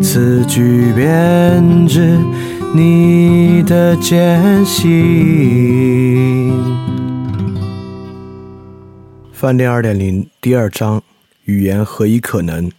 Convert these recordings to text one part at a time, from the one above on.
此，句编织你的艰辛。饭店二点零第二章：语言何以可能？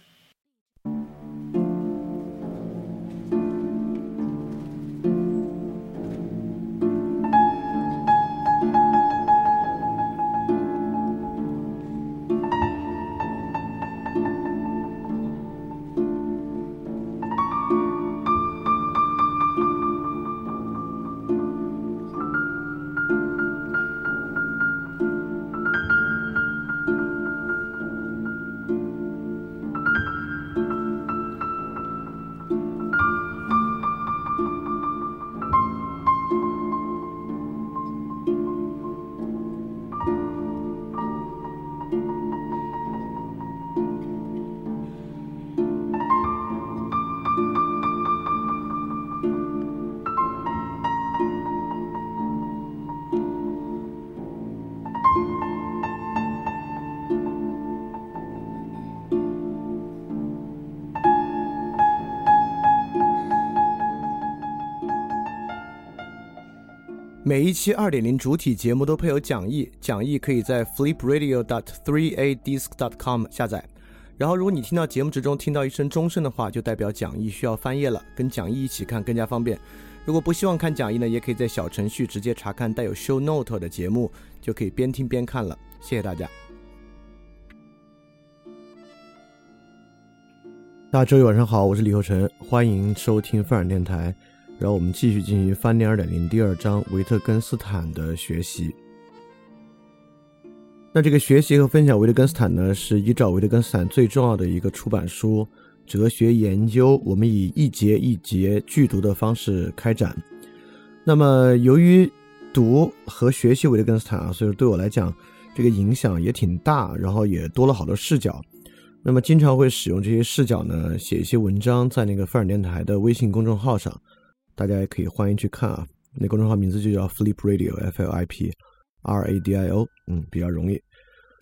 期二点零主体节目都配有讲义，讲义可以在 flipradio.dot3adisc.dot.com 下载。然后，如果你听到节目之中听到一声钟声的话，就代表讲义需要翻页了，跟讲义一起看更加方便。如果不希望看讲义呢，也可以在小程序直接查看带有 show note 的节目，就可以边听边看了。谢谢大家。大家周一晚上好，我是李厚成，欢迎收听范尔电台。然后我们继续进行翻点二点零第二章维特根斯坦的学习。那这个学习和分享维特根斯坦呢，是依照维特根斯坦最重要的一个出版书《哲学研究》，我们以一节一节剧读的方式开展。那么由于读和学习维特根斯坦啊，所以对我来讲，这个影响也挺大，然后也多了好多视角。那么经常会使用这些视角呢，写一些文章在那个范尔电台的微信公众号上。大家也可以欢迎去看啊，那公众号名字就叫 Flip Radio，F L I P R A D I O，嗯，比较容易。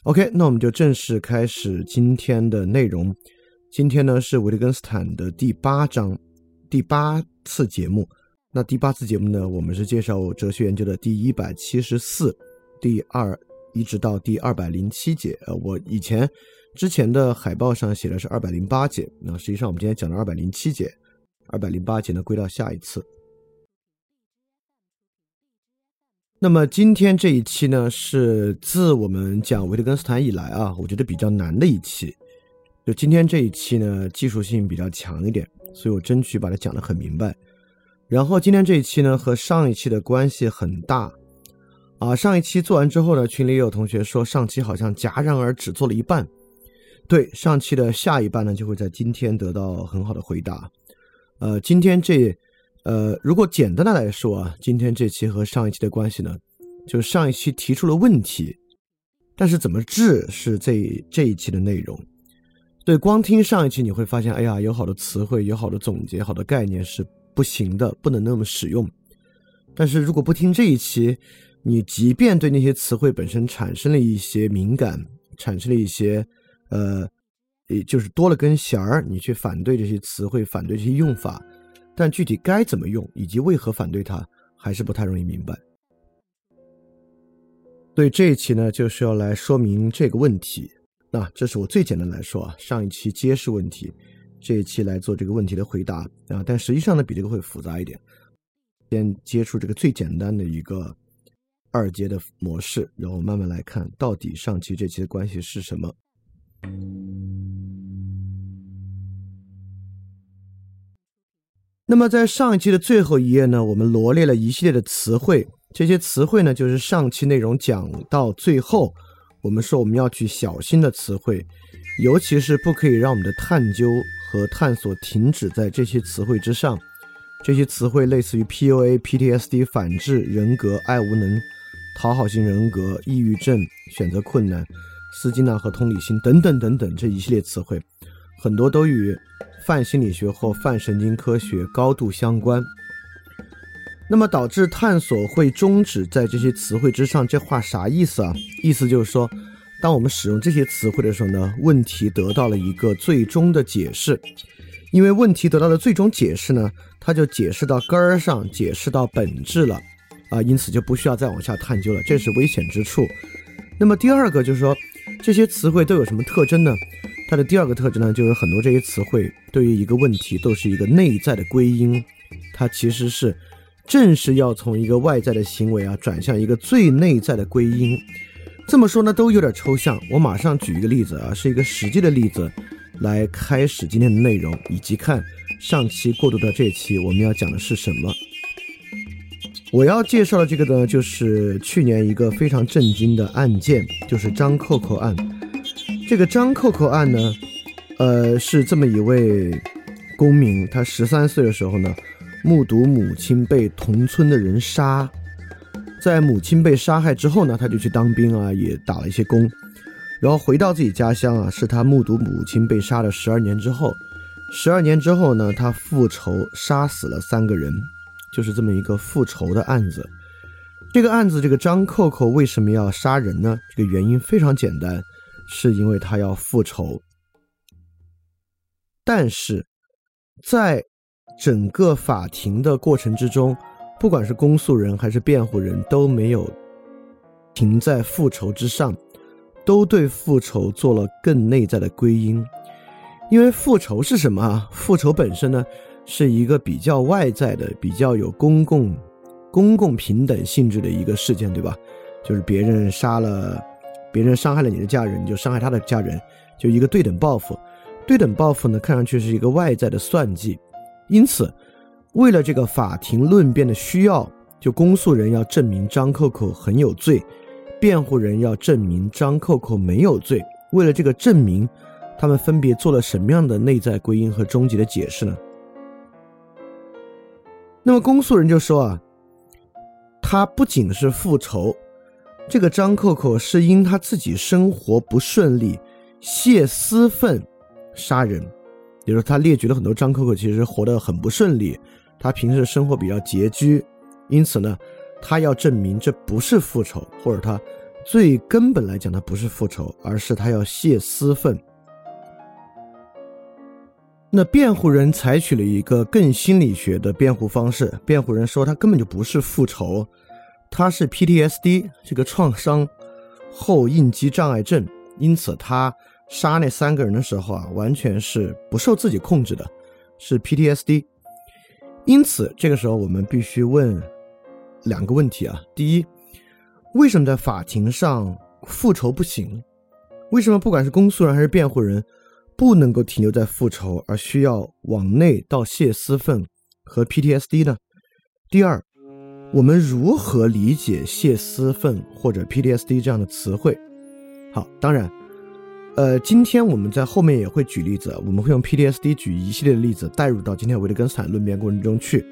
OK，那我们就正式开始今天的内容。今天呢是维特根斯坦的第八章，第八次节目。那第八次节目呢，我们是介绍哲学研究的第一百七十四、第二一直到第二百零七节。呃，我以前之前的海报上写的是二百零八节，那实际上我们今天讲了二百零七节。二百零八节呢，归到下一次。那么今天这一期呢，是自我们讲维特根斯坦以来啊，我觉得比较难的一期。就今天这一期呢，技术性比较强一点，所以我争取把它讲得很明白。然后今天这一期呢，和上一期的关系很大啊。上一期做完之后呢，群里也有同学说，上期好像戛然而止，做了一半。对，上期的下一半呢，就会在今天得到很好的回答。呃，今天这，呃，如果简单的来说啊，今天这期和上一期的关系呢，就是上一期提出了问题，但是怎么治是这这一期的内容。对，光听上一期你会发现，哎呀，有好多词汇，有好多总结，好多概念是不行的，不能那么使用。但是如果不听这一期，你即便对那些词汇本身产生了一些敏感，产生了一些，呃。也就是多了根弦儿，你去反对这些词汇，反对这些用法，但具体该怎么用，以及为何反对它，还是不太容易明白。对这一期呢，就是要来说明这个问题。那这是我最简单来说啊，上一期揭示问题，这一期来做这个问题的回答啊。但实际上呢，比这个会复杂一点。先接触这个最简单的一个二阶的模式，然后慢慢来看到底上期这期的关系是什么。那么在上一期的最后一页呢，我们罗列了一系列的词汇。这些词汇呢，就是上期内容讲到最后，我们说我们要去小心的词汇，尤其是不可以让我们的探究和探索停止在这些词汇之上。这些词汇类似于 PUA、PTSD、反制人格、爱无能、讨好型人格、抑郁症、选择困难、斯金纳和同理心等等等等这一系列词汇，很多都与泛心理学或泛神经科学高度相关。那么导致探索会终止在这些词汇之上，这话啥意思啊？意思就是说，当我们使用这些词汇的时候呢，问题得到了一个最终的解释，因为问题得到的最终解释呢，它就解释到根儿上，解释到本质了，啊，因此就不需要再往下探究了，这是危险之处。那么第二个就是说，这些词汇都有什么特征呢？它的第二个特征呢，就是很多这些词汇对于一个问题都是一个内在的归因，它其实是。正是要从一个外在的行为啊，转向一个最内在的归因。这么说呢，都有点抽象。我马上举一个例子啊，是一个实际的例子，来开始今天的内容，以及看上期过渡到这期我们要讲的是什么。我要介绍的这个呢，就是去年一个非常震惊的案件，就是张扣扣案。这个张扣扣案呢，呃，是这么一位公民，他十三岁的时候呢。目睹母亲被同村的人杀，在母亲被杀害之后呢，他就去当兵啊，也打了一些工，然后回到自己家乡啊，是他目睹母亲被杀了十二年之后，十二年之后呢，他复仇杀死了三个人，就是这么一个复仇的案子。这个案子，这个张扣扣为什么要杀人呢？这个原因非常简单，是因为他要复仇。但是，在整个法庭的过程之中，不管是公诉人还是辩护人，都没有停在复仇之上，都对复仇做了更内在的归因。因为复仇是什么啊？复仇本身呢，是一个比较外在的、比较有公共、公共平等性质的一个事件，对吧？就是别人杀了，别人伤害了你的家人，你就伤害他的家人，就一个对等报复。对等报复呢，看上去是一个外在的算计。因此，为了这个法庭论辩的需要，就公诉人要证明张扣扣很有罪，辩护人要证明张扣扣没有罪。为了这个证明，他们分别做了什么样的内在归因和终极的解释呢？那么公诉人就说啊，他不仅是复仇，这个张扣扣是因他自己生活不顺利，泄私愤杀人。也就说，他列举了很多张扣扣其实活得很不顺利，他平时生活比较拮据，因此呢，他要证明这不是复仇，或者他最根本来讲，他不是复仇，而是他要泄私愤。那辩护人采取了一个更心理学的辩护方式，辩护人说他根本就不是复仇，他是 PTSD 这个创伤后应激障碍症，因此他。杀那三个人的时候啊，完全是不受自己控制的，是 PTSD。因此，这个时候我们必须问两个问题啊：第一，为什么在法庭上复仇不行？为什么不管是公诉人还是辩护人，不能够停留在复仇，而需要往内到泄私愤和 PTSD 呢？第二，我们如何理解泄私愤或者 PTSD 这样的词汇？好，当然。呃，今天我们在后面也会举例子，我们会用 PTSD 举一系列的例子带入到今天维特根斯坦论辩过程中去。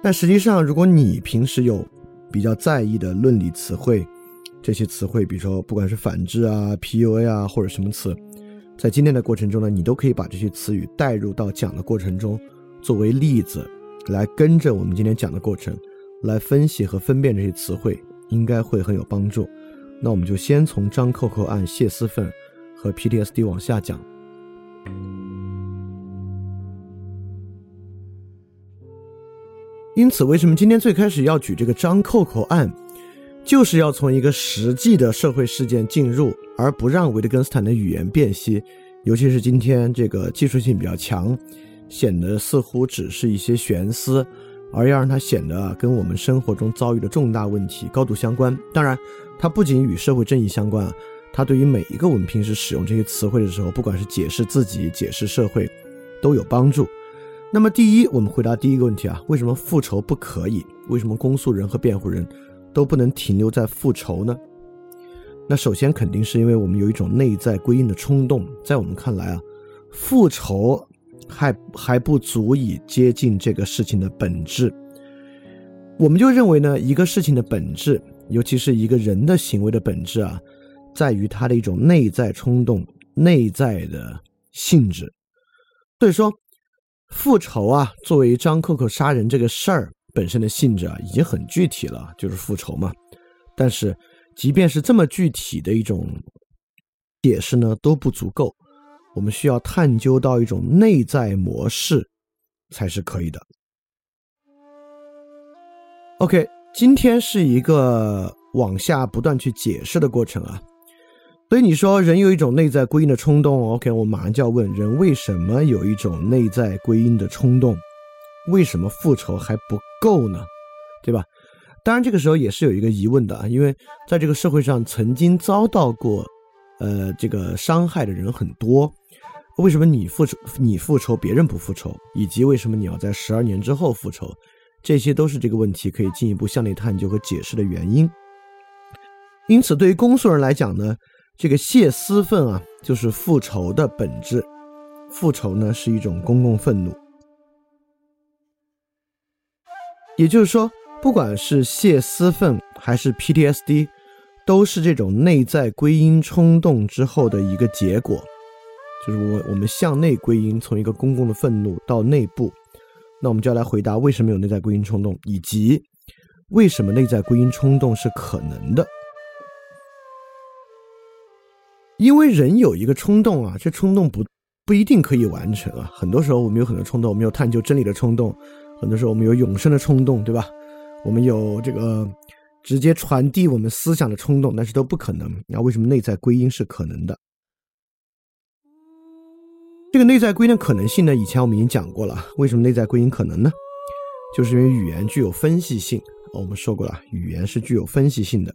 但实际上，如果你平时有比较在意的论理词汇，这些词汇，比如说不管是反制啊、PUA 啊或者什么词，在今天的过程中呢，你都可以把这些词语带入到讲的过程中，作为例子来跟着我们今天讲的过程来分析和分辨这些词汇，应该会很有帮助。那我们就先从张扣扣案谢私愤。和 PTSD 往下讲，因此，为什么今天最开始要举这个张扣扣案，就是要从一个实际的社会事件进入，而不让维特根斯坦的语言辨析，尤其是今天这个技术性比较强，显得似乎只是一些悬思，而要让它显得跟我们生活中遭遇的重大问题高度相关。当然，它不仅与社会正义相关啊。它对于每一个我们平时使用这些词汇的时候，不管是解释自己、解释社会，都有帮助。那么，第一，我们回答第一个问题啊，为什么复仇不可以？为什么公诉人和辩护人都不能停留在复仇呢？那首先肯定是因为我们有一种内在归因的冲动，在我们看来啊，复仇还还不足以接近这个事情的本质。我们就认为呢，一个事情的本质，尤其是一个人的行为的本质啊，在于他的一种内在冲动、内在的性质。所以说，复仇啊，作为张扣扣杀人这个事儿本身的性质啊，已经很具体了，就是复仇嘛。但是，即便是这么具体的一种解释呢，都不足够。我们需要探究到一种内在模式，才是可以的。OK，今天是一个往下不断去解释的过程啊。所以你说人有一种内在归因的冲动，OK，我马上就要问人为什么有一种内在归因的冲动？为什么复仇还不够呢？对吧？当然这个时候也是有一个疑问的啊，因为在这个社会上曾经遭到过呃这个伤害的人很多。为什么你复仇你复仇别人不复仇，以及为什么你要在十二年之后复仇，这些都是这个问题可以进一步向内探究和解释的原因。因此，对于公诉人来讲呢，这个泄私愤啊，就是复仇的本质。复仇呢是一种公共愤怒，也就是说，不管是泄私愤还是 PTSD，都是这种内在归因冲动之后的一个结果。就是我我们向内归因，从一个公共的愤怒到内部，那我们就要来回答为什么有内在归因冲动，以及为什么内在归因冲动是可能的。因为人有一个冲动啊，这冲动不不一定可以完成啊。很多时候我们有很多冲动，我们有探究真理的冲动，很多时候我们有永生的冲动，对吧？我们有这个直接传递我们思想的冲动，但是都不可能。那为什么内在归因是可能的？这个内在归因的可能性呢？以前我们已经讲过了。为什么内在归因可能呢？就是因为语言具有分析性。我们说过了，语言是具有分析性的。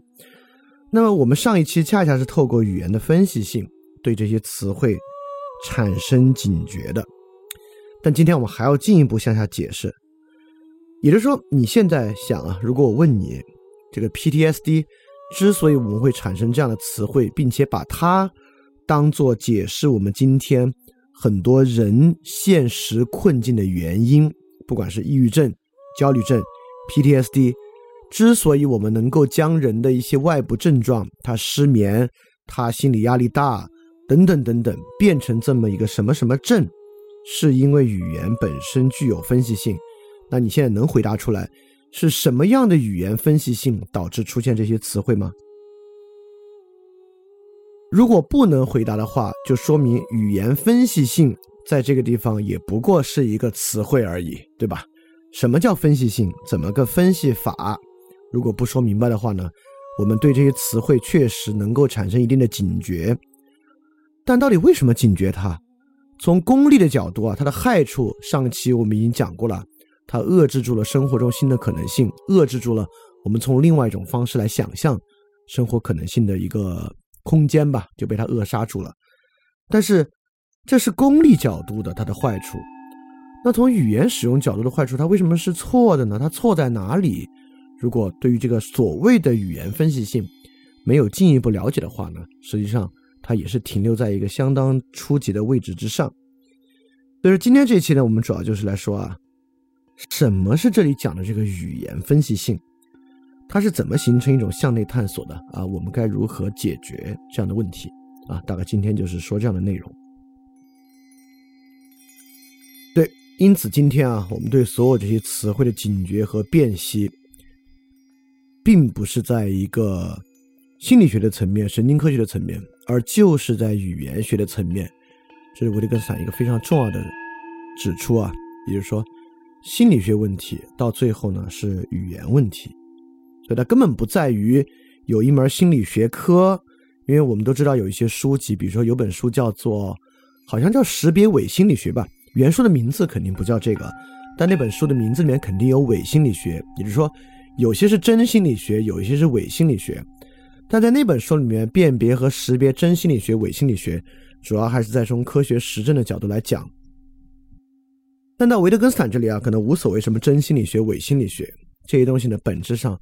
那么我们上一期恰恰是透过语言的分析性，对这些词汇产生警觉的。但今天我们还要进一步向下解释。也就是说，你现在想啊，如果我问你，这个 PTSD 之所以我们会产生这样的词汇，并且把它当做解释我们今天。很多人现实困境的原因，不管是抑郁症、焦虑症、PTSD，之所以我们能够将人的一些外部症状，他失眠、他心理压力大等等等等，变成这么一个什么什么症，是因为语言本身具有分析性。那你现在能回答出来，是什么样的语言分析性导致出现这些词汇吗？如果不能回答的话，就说明语言分析性在这个地方也不过是一个词汇而已，对吧？什么叫分析性？怎么个分析法？如果不说明白的话呢？我们对这些词汇确实能够产生一定的警觉，但到底为什么警觉它？从功利的角度啊，它的害处，上期我们已经讲过了，它遏制住了生活中新的可能性，遏制住了我们从另外一种方式来想象生活可能性的一个。空间吧就被它扼杀住了，但是这是功利角度的它的坏处。那从语言使用角度的坏处，它为什么是错的呢？它错在哪里？如果对于这个所谓的语言分析性没有进一步了解的话呢，实际上它也是停留在一个相当初级的位置之上。所以说今天这一期呢，我们主要就是来说啊，什么是这里讲的这个语言分析性？它是怎么形成一种向内探索的啊？我们该如何解决这样的问题啊？大概今天就是说这样的内容。对，因此今天啊，我们对所有这些词汇的警觉和辨析，并不是在一个心理学的层面、神经科学的层面，而就是在语言学的层面。这是维特根斯坦一个非常重要的指出啊，也就是说，心理学问题到最后呢是语言问题。所以它根本不在于有一门心理学科，因为我们都知道有一些书籍，比如说有本书叫做，好像叫识别伪心理学吧，原书的名字肯定不叫这个，但那本书的名字里面肯定有伪心理学，也就是说，有些是真心理学，有一些是伪心理学。但在那本书里面，辨别和识别真心理学、伪心理学，主要还是在从科学实证的角度来讲。但到维特根斯坦这里啊，可能无所谓什么真心理学、伪心理学这些东西呢，本质上。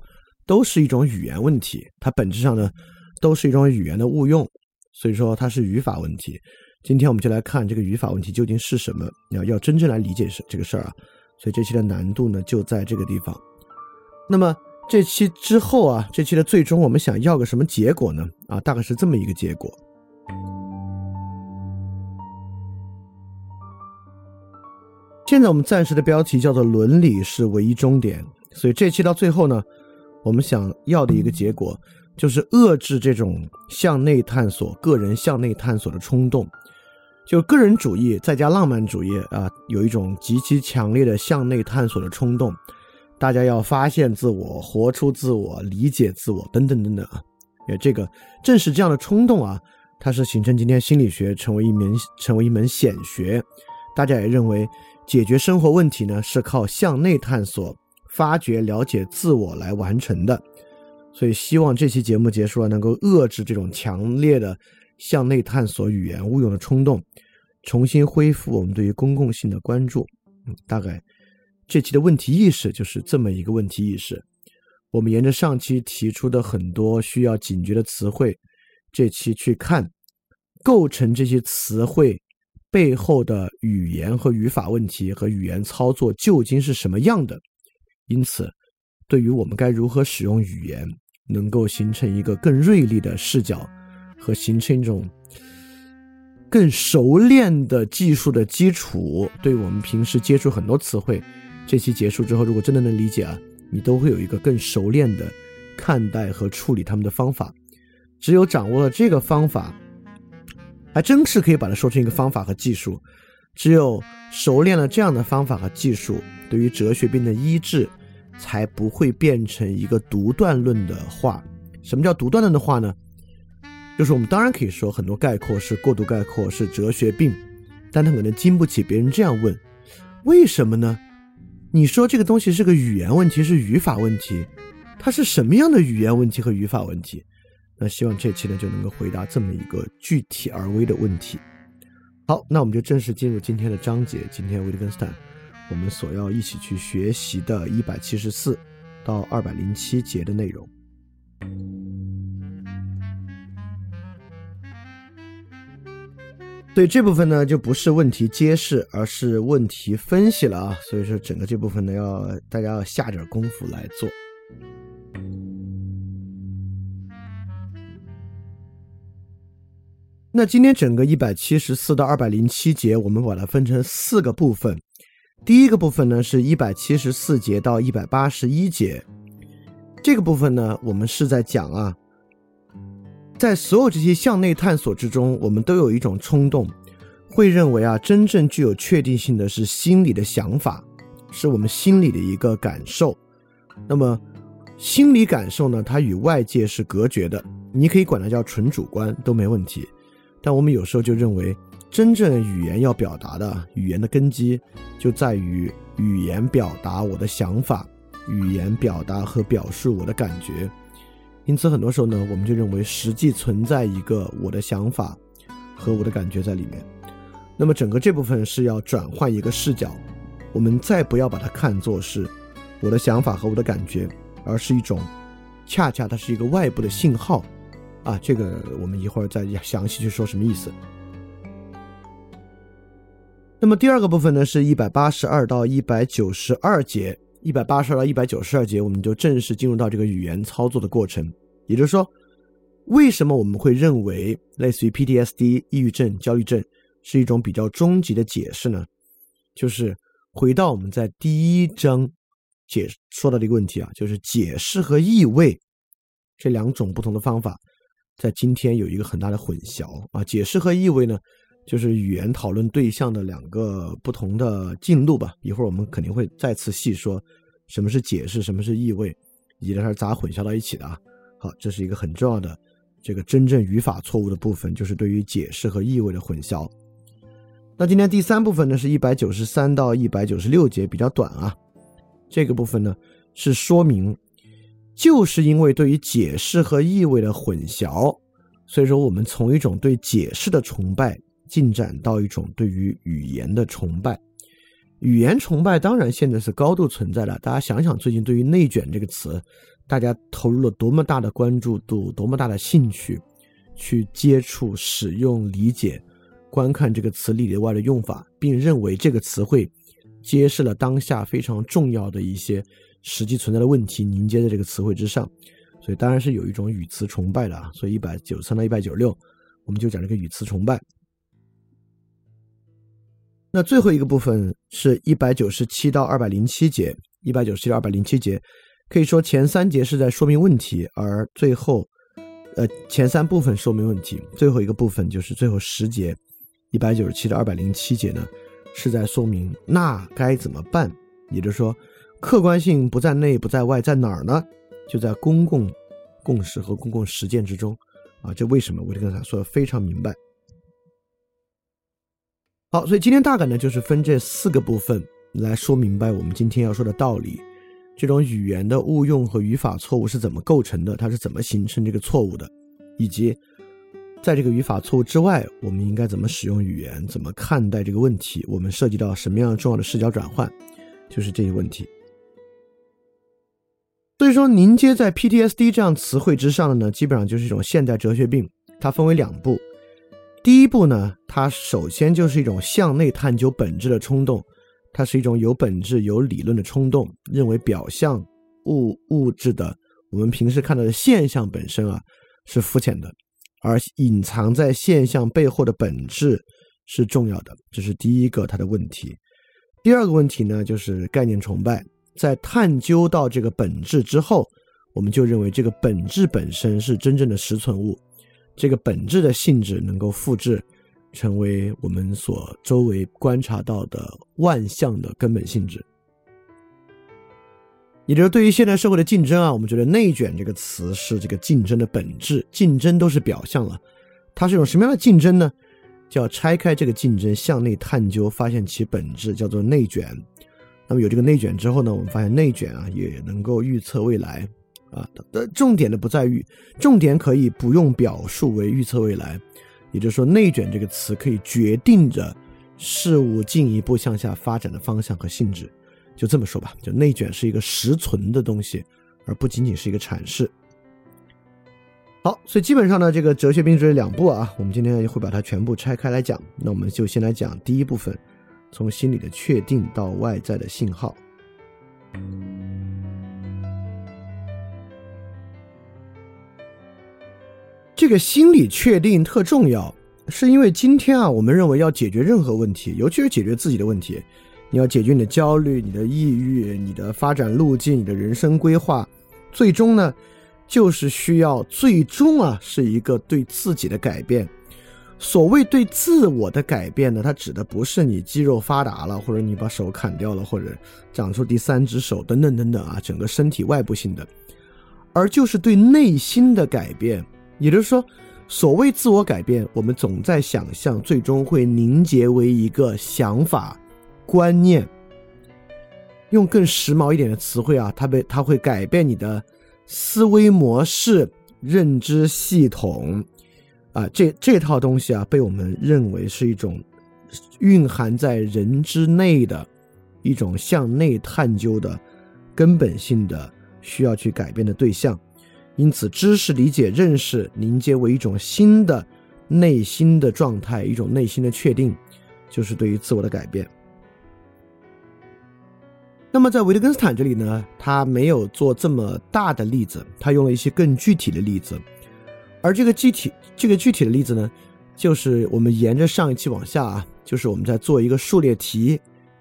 都是一种语言问题，它本质上呢，都是一种语言的误用，所以说它是语法问题。今天我们就来看这个语法问题究竟是什么，要要真正来理解是这个事儿啊。所以这期的难度呢就在这个地方。那么这期之后啊，这期的最终我们想要个什么结果呢？啊，大概是这么一个结果。现在我们暂时的标题叫做“伦理是唯一终点”，所以这期到最后呢，我们想要的一个结果就是遏制这种向内探索、个人向内探索的冲动。就个人主义再加浪漫主义啊，有一种极其强烈的向内探索的冲动。大家要发现自我、活出自我、理解自我等等等等啊。因为这个正是这样的冲动啊，它是形成今天心理学成为一门成为一门显学。大家也认为。解决生活问题呢，是靠向内探索、发掘、了解自我来完成的。所以，希望这期节目结束了，能够遏制这种强烈的向内探索语言误用的冲动，重新恢复我们对于公共性的关注。大概这期的问题意识就是这么一个问题意识。我们沿着上期提出的很多需要警觉的词汇，这期去看构成这些词汇。背后的语言和语法问题和语言操作究竟是什么样的？因此，对于我们该如何使用语言，能够形成一个更锐利的视角，和形成一种更熟练的技术的基础，对我们平时接触很多词汇，这期结束之后，如果真的能理解啊，你都会有一个更熟练的看待和处理他们的方法。只有掌握了这个方法。还真是可以把它说成一个方法和技术。只有熟练了这样的方法和技术，对于哲学病的医治，才不会变成一个独断论的话。什么叫独断论的话呢？就是我们当然可以说很多概括是过度概括，是哲学病，但它可能经不起别人这样问：为什么呢？你说这个东西是个语言问题，是语法问题，它是什么样的语言问题和语法问题？那希望这期呢就能够回答这么一个具体而微的问题。好，那我们就正式进入今天的章节。今天维特根斯坦，我们所要一起去学习的一百七十四到二百零七节的内容。对这部分呢，就不是问题揭示，而是问题分析了啊。所以说，整个这部分呢，要大家要下点功夫来做。那今天整个一百七十四到二百零七节，我们把它分成四个部分。第一个部分呢，是一百七十四节到一百八十一节。这个部分呢，我们是在讲啊，在所有这些向内探索之中，我们都有一种冲动，会认为啊，真正具有确定性的是心理的想法，是我们心里的一个感受。那么，心理感受呢，它与外界是隔绝的，你可以管它叫纯主观都没问题。但我们有时候就认为，真正语言要表达的语言的根基，就在于语言表达我的想法，语言表达和表述我的感觉。因此，很多时候呢，我们就认为实际存在一个我的想法和我的感觉在里面。那么，整个这部分是要转换一个视角，我们再不要把它看作是我的想法和我的感觉，而是一种，恰恰它是一个外部的信号。啊，这个我们一会儿再详细去说什么意思。那么第二个部分呢，是一百八十二到一百九十二节，一百八十二到一百九十二节，我们就正式进入到这个语言操作的过程。也就是说，为什么我们会认为类似于 PTSD、抑郁症、焦虑症是一种比较终极的解释呢？就是回到我们在第一章解说到的一个问题啊，就是解释和意味这两种不同的方法。在今天有一个很大的混淆啊，解释和意味呢，就是语言讨论对象的两个不同的进路吧。一会儿我们肯定会再次细说什么是解释，什么是意味，以及它是咋混淆到一起的啊。好，这是一个很重要的这个真正语法错误的部分，就是对于解释和意味的混淆。那今天第三部分呢，是一百九十三到一百九十六节，比较短啊。这个部分呢是说明。就是因为对于解释和意味的混淆，所以说我们从一种对解释的崇拜进展到一种对于语言的崇拜。语言崇拜当然现在是高度存在的。大家想想，最近对于“内卷”这个词，大家投入了多么大的关注度，多么大的兴趣去接触、使用、理解，观看这个词里里外的用法，并认为这个词汇揭示了当下非常重要的一些实际存在的问题，凝结在这个词汇之上。所以当然是有一种语词崇拜的啊。所以一百九十三到一百九十六，我们就讲这个语词崇拜。那最后一个部分是一百九十七到二百零七节，一百九十七到二百零七节，可以说前三节是在说明问题，而最后，呃，前三部分说明问题，最后一个部分就是最后十节，一百九十七到二百零七节呢，是在说明那该怎么办。也就是说，客观性不在内不在外，在哪儿呢？就在公共共识和公共实践之中。啊，这为什么？我就跟他说的非常明白。好，所以今天大概呢，就是分这四个部分来说明白我们今天要说的道理。这种语言的误用和语法错误是怎么构成的？它是怎么形成这个错误的？以及在这个语法错误之外，我们应该怎么使用语言？怎么看待这个问题？我们涉及到什么样重要的视角转换？就是这些问题。所以说，凝结在 PTSD 这样词汇之上的呢，基本上就是一种现代哲学病。它分为两步。第一步呢，它首先就是一种向内探究本质的冲动，它是一种有本质、有理论的冲动，认为表象物物质的我们平时看到的现象本身啊是肤浅的，而隐藏在现象背后的本质是重要的，这是第一个它的问题。第二个问题呢，就是概念崇拜，在探究到这个本质之后，我们就认为这个本质本身是真正的实存物。这个本质的性质能够复制，成为我们所周围观察到的万象的根本性质。也就是对于现代社会的竞争啊，我们觉得“内卷”这个词是这个竞争的本质。竞争都是表象了，它是一种什么样的竞争呢？就要拆开这个竞争，向内探究，发现其本质，叫做内卷。那么有这个内卷之后呢，我们发现内卷啊，也能够预测未来。啊，的重点的不在于，重点可以不用表述为预测未来，也就是说，内卷这个词可以决定着事物进一步向下发展的方向和性质。就这么说吧，就内卷是一个实存的东西，而不仅仅是一个阐释。好，所以基本上呢，这个哲学病这两步啊，我们今天会把它全部拆开来讲。那我们就先来讲第一部分，从心理的确定到外在的信号。这个心理确定特重要，是因为今天啊，我们认为要解决任何问题，尤其是解决自己的问题，你要解决你的焦虑、你的抑郁、你的发展路径、你的人生规划，最终呢，就是需要最终啊，是一个对自己的改变。所谓对自我的改变呢，它指的不是你肌肉发达了，或者你把手砍掉了，或者长出第三只手等等等等啊，整个身体外部性的，而就是对内心的改变。也就是说，所谓自我改变，我们总在想象，最终会凝结为一个想法、观念。用更时髦一点的词汇啊，它被它会改变你的思维模式、认知系统啊，这这套东西啊，被我们认为是一种蕴含在人之内的一种向内探究的根本性的需要去改变的对象。因此，知识、理解、认识凝结为一种新的内心的状态，一种内心的确定，就是对于自我的改变。那么，在维特根斯坦这里呢，他没有做这么大的例子，他用了一些更具体的例子。而这个具体、这个具体的例子呢，就是我们沿着上一期往下啊，就是我们在做一个数列题，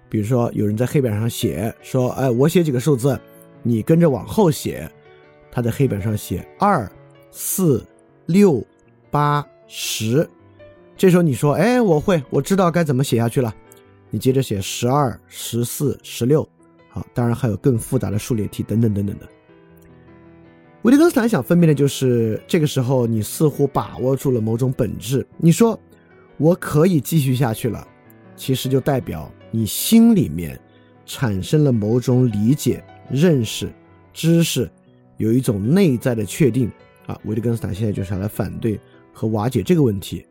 比如说有人在黑板上写说：“哎，我写几个数字，你跟着往后写。”他在黑板上写二、四、六、八、十，这时候你说：“哎，我会，我知道该怎么写下去了。”你接着写十二、十四、十六，好，当然还有更复杂的数列题等等等等的。维特根斯坦想分辨的就是，这个时候你似乎把握住了某种本质。你说我可以继续下去了，其实就代表你心里面产生了某种理解、认识、知识。有一种内在的确定啊，维特根斯坦现在就是来反对和瓦解这个问题。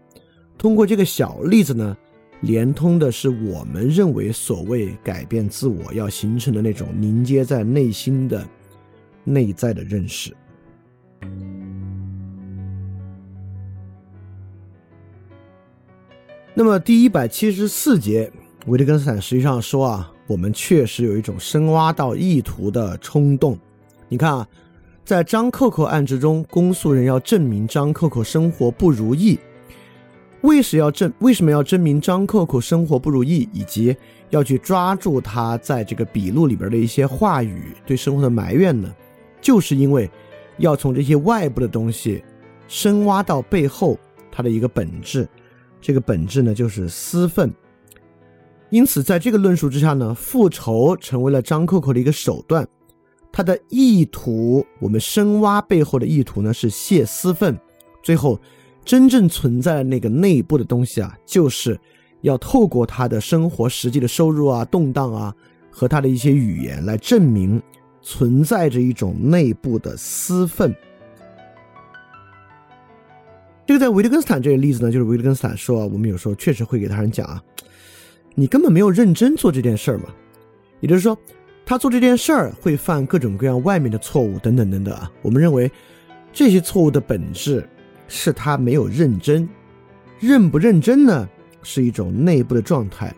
通过这个小例子呢，连通的是我们认为所谓改变自我要形成的那种凝结在内心的内在的认识。那么第一百七十四节，维特根斯坦实际上说啊，我们确实有一种深挖到意图的冲动。你看啊，在张扣扣案之中，公诉人要证明张扣扣生活不如意，为什要证？为什么要证明张扣扣生活不如意，以及要去抓住他在这个笔录里边的一些话语对生活的埋怨呢？就是因为要从这些外部的东西深挖到背后它的一个本质。这个本质呢，就是私愤。因此，在这个论述之下呢，复仇成为了张扣扣的一个手段。他的意图，我们深挖背后的意图呢，是泄私愤。最后，真正存在的那个内部的东西啊，就是要透过他的生活实际的收入啊、动荡啊，和他的一些语言来证明存在着一种内部的私愤。这个在维特根斯坦这个例子呢，就是维特根斯坦说啊，我们有时候确实会给他人讲啊，你根本没有认真做这件事儿嘛。也就是说，他做这件事儿会犯各种各样外面的错误等等等等啊。我们认为这些错误的本质是他没有认真，认不认真呢，是一种内部的状态。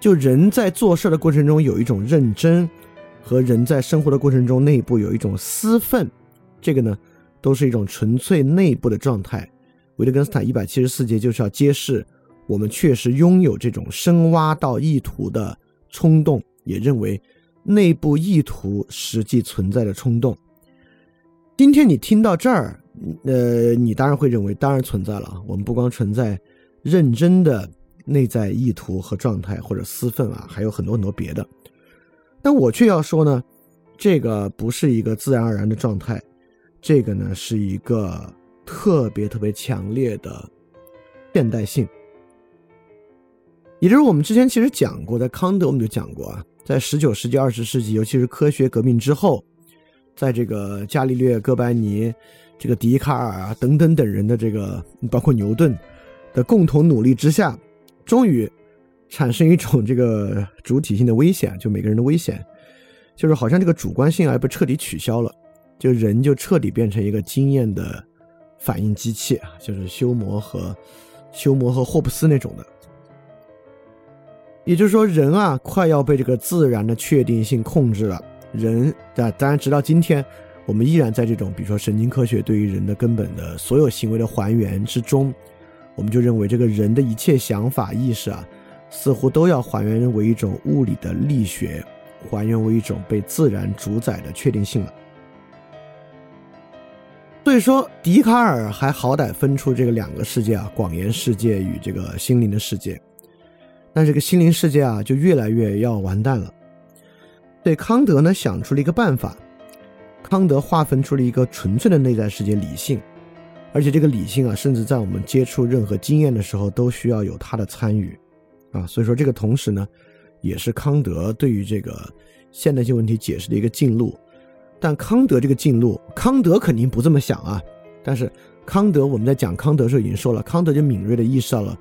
就人在做事的过程中有一种认真，和人在生活的过程中内部有一种私愤，这个呢，都是一种纯粹内部的状态。维特根斯坦一百七十四节就是要揭示，我们确实拥有这种深挖到意图的冲动，也认为内部意图实际存在的冲动。今天你听到这儿，呃，你当然会认为，当然存在了。我们不光存在认真的内在意图和状态，或者私愤啊，还有很多很多别的。但我却要说呢，这个不是一个自然而然的状态，这个呢是一个。特别特别强烈的现代性，也就是我们之前其实讲过，在康德我们就讲过啊，在十九世纪、二十世纪，尤其是科学革命之后，在这个伽利略、哥白尼、这个笛卡尔啊等等等人的这个，包括牛顿的共同努力之下，终于产生一种这个主体性的危险，就每个人的危险，就是好像这个主观性啊被彻底取消了，就人就彻底变成一个经验的。反应机器，就是修魔和修魔和霍布斯那种的，也就是说，人啊，快要被这个自然的确定性控制了。人啊，当然，直到今天，我们依然在这种，比如说神经科学对于人的根本的所有行为的还原之中，我们就认为这个人的一切想法、意识啊，似乎都要还原为一种物理的力学，还原为一种被自然主宰的确定性了。所以说，笛卡尔还好歹分出这个两个世界啊，广元世界与这个心灵的世界。但这个心灵世界啊，就越来越要完蛋了。对康德呢，想出了一个办法。康德划分出了一个纯粹的内在世界理性，而且这个理性啊，甚至在我们接触任何经验的时候，都需要有他的参与啊。所以说，这个同时呢，也是康德对于这个现代性问题解释的一个进路。但康德这个进路，康德肯定不这么想啊。但是康德，我们在讲康德的时候已经说了，康德就敏锐的意识到了，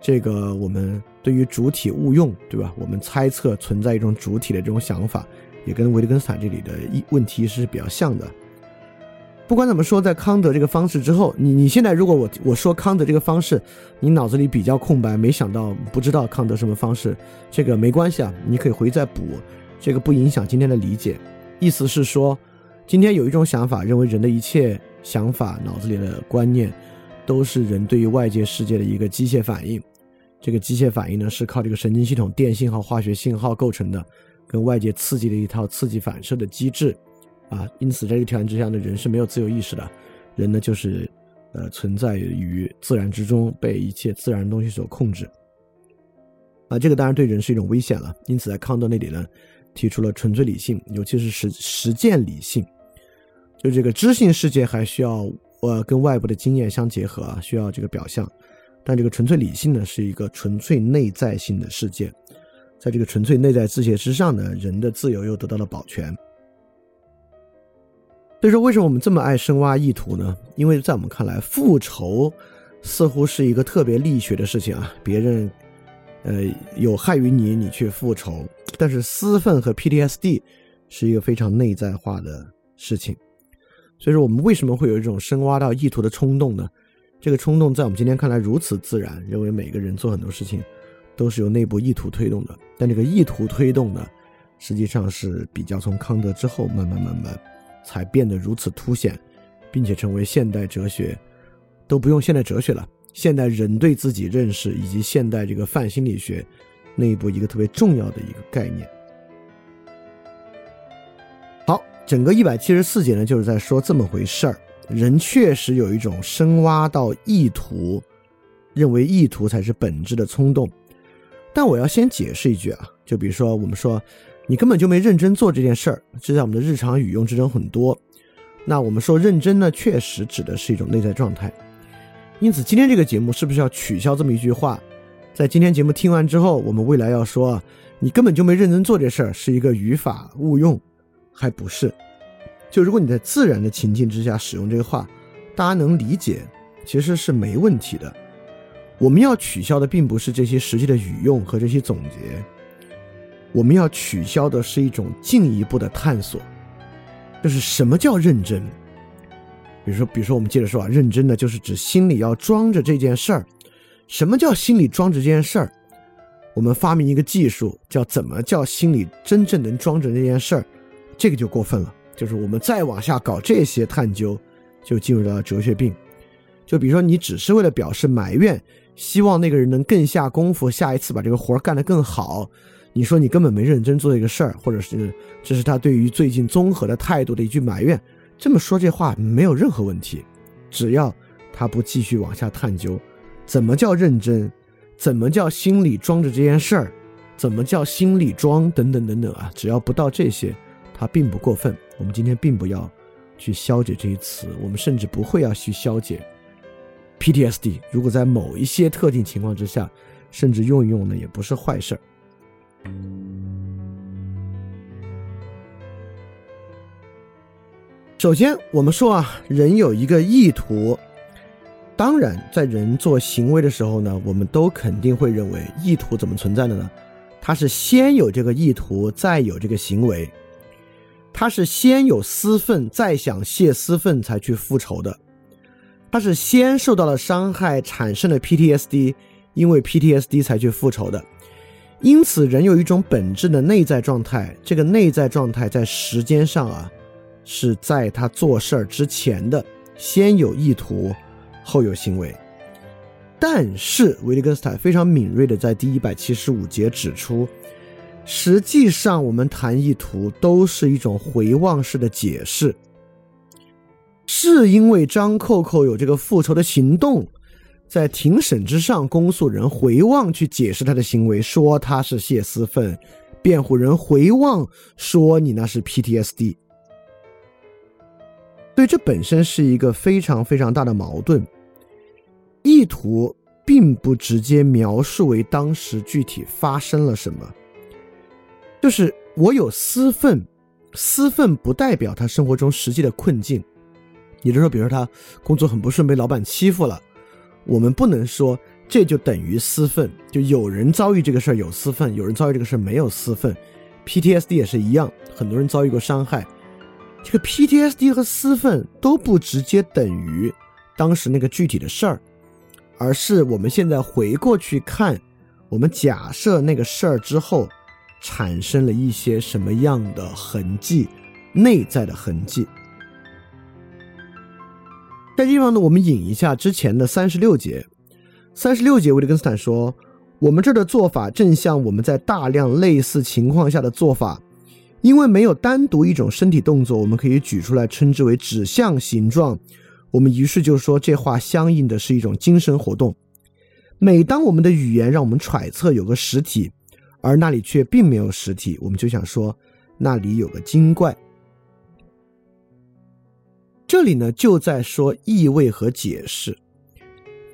这个我们对于主体误用，对吧？我们猜测存在一种主体的这种想法，也跟维特根斯坦这里的一问题是比较像的。不管怎么说，在康德这个方式之后，你你现在如果我我说康德这个方式，你脑子里比较空白，没想到不知道康德什么方式，这个没关系啊，你可以回去再补，这个不影响今天的理解。意思是说，今天有一种想法，认为人的一切想法、脑子里的观念，都是人对于外界世界的一个机械反应。这个机械反应呢，是靠这个神经系统电信号、化学信号构成的，跟外界刺激的一套刺激反射的机制。啊，因此在这个条件之下呢，人是没有自由意识的，人呢就是，呃，存在于自然之中，被一切自然东西所控制。啊，这个当然对人是一种危险了。因此，在康德那里呢。提出了纯粹理性，尤其是实实践理性，就这个知性世界还需要呃跟外部的经验相结合啊，需要这个表象。但这个纯粹理性呢，是一个纯粹内在性的世界，在这个纯粹内在世界之上呢，人的自由又得到了保全。所以说，为什么我们这么爱深挖意图呢？因为在我们看来，复仇似乎是一个特别力学的事情啊，别人。呃，有害于你，你去复仇。但是私愤和 PTSD 是一个非常内在化的事情，所以说我们为什么会有一种深挖到意图的冲动呢？这个冲动在我们今天看来如此自然，认为每个人做很多事情都是由内部意图推动的。但这个意图推动呢，实际上是比较从康德之后慢慢慢慢才变得如此凸显，并且成为现代哲学都不用现代哲学了，现代人对自己认识以及现代这个泛心理学内部一个特别重要的一个概念。好，整个一百七十四节呢，就是在说这么回事儿。人确实有一种深挖到意图，认为意图才是本质的冲动。但我要先解释一句啊，就比如说我们说你根本就没认真做这件事儿，这在我们的日常语用之中很多。那我们说认真呢，确实指的是一种内在状态。因此，今天这个节目是不是要取消这么一句话？在今天节目听完之后，我们未来要说你根本就没认真做这事儿，是一个语法误用，还不是？就如果你在自然的情境之下使用这个话，大家能理解，其实是没问题的。我们要取消的并不是这些实际的语用和这些总结，我们要取消的是一种进一步的探索，就是什么叫认真。比如说，比如说，我们接着说啊，认真的就是指心里要装着这件事儿。什么叫心里装着这件事儿？我们发明一个技术，叫怎么叫心里真正能装着这件事儿？这个就过分了。就是我们再往下搞这些探究，就进入到哲学病。就比如说，你只是为了表示埋怨，希望那个人能更下功夫，下一次把这个活儿干得更好。你说你根本没认真做这个事儿，或者是这是他对于最近综合的态度的一句埋怨。这么说这话没有任何问题，只要他不继续往下探究，怎么叫认真，怎么叫心里装着这件事儿，怎么叫心里装等等等等啊，只要不到这些，他并不过分。我们今天并不要去消解这一词，我们甚至不会要去消解 PTSD。如果在某一些特定情况之下，甚至用一用呢，也不是坏事儿。首先，我们说啊，人有一个意图。当然，在人做行为的时候呢，我们都肯定会认为意图怎么存在的呢？它是先有这个意图，再有这个行为。他是先有私愤，再想泄私愤才去复仇的。他是先受到了伤害，产生了 PTSD，因为 PTSD 才去复仇的。因此，人有一种本质的内在状态，这个内在状态在时间上啊，是在他做事儿之前的，先有意图，后有行为。但是，维利根斯坦非常敏锐的在第一百七十五节指出。实际上，我们谈意图都是一种回望式的解释，是因为张扣扣有这个复仇的行动，在庭审之上，公诉人回望去解释他的行为，说他是泄私愤；辩护人回望说你那是 PTSD。所以这本身是一个非常非常大的矛盾。意图并不直接描述为当时具体发生了什么。就是我有私愤，私愤不代表他生活中实际的困境。也就是说，比如说他工作很不顺，被老板欺负了，我们不能说这就等于私愤。就有人遭遇这个事儿有私愤，有人遭遇这个事儿没有私愤。PTSD 也是一样，很多人遭遇过伤害，这个 PTSD 和私愤都不直接等于当时那个具体的事儿，而是我们现在回过去看，我们假设那个事儿之后。产生了一些什么样的痕迹，内在的痕迹。这地方呢，我们引一下之前的三十六节。三十六节，维特根斯坦说：“我们这儿的做法正像我们在大量类似情况下的做法，因为没有单独一种身体动作，我们可以举出来称之为指向形状。我们于是就说，这话相应的是一种精神活动。每当我们的语言让我们揣测有个实体。”而那里却并没有实体，我们就想说，那里有个精怪。这里呢，就在说意味和解释。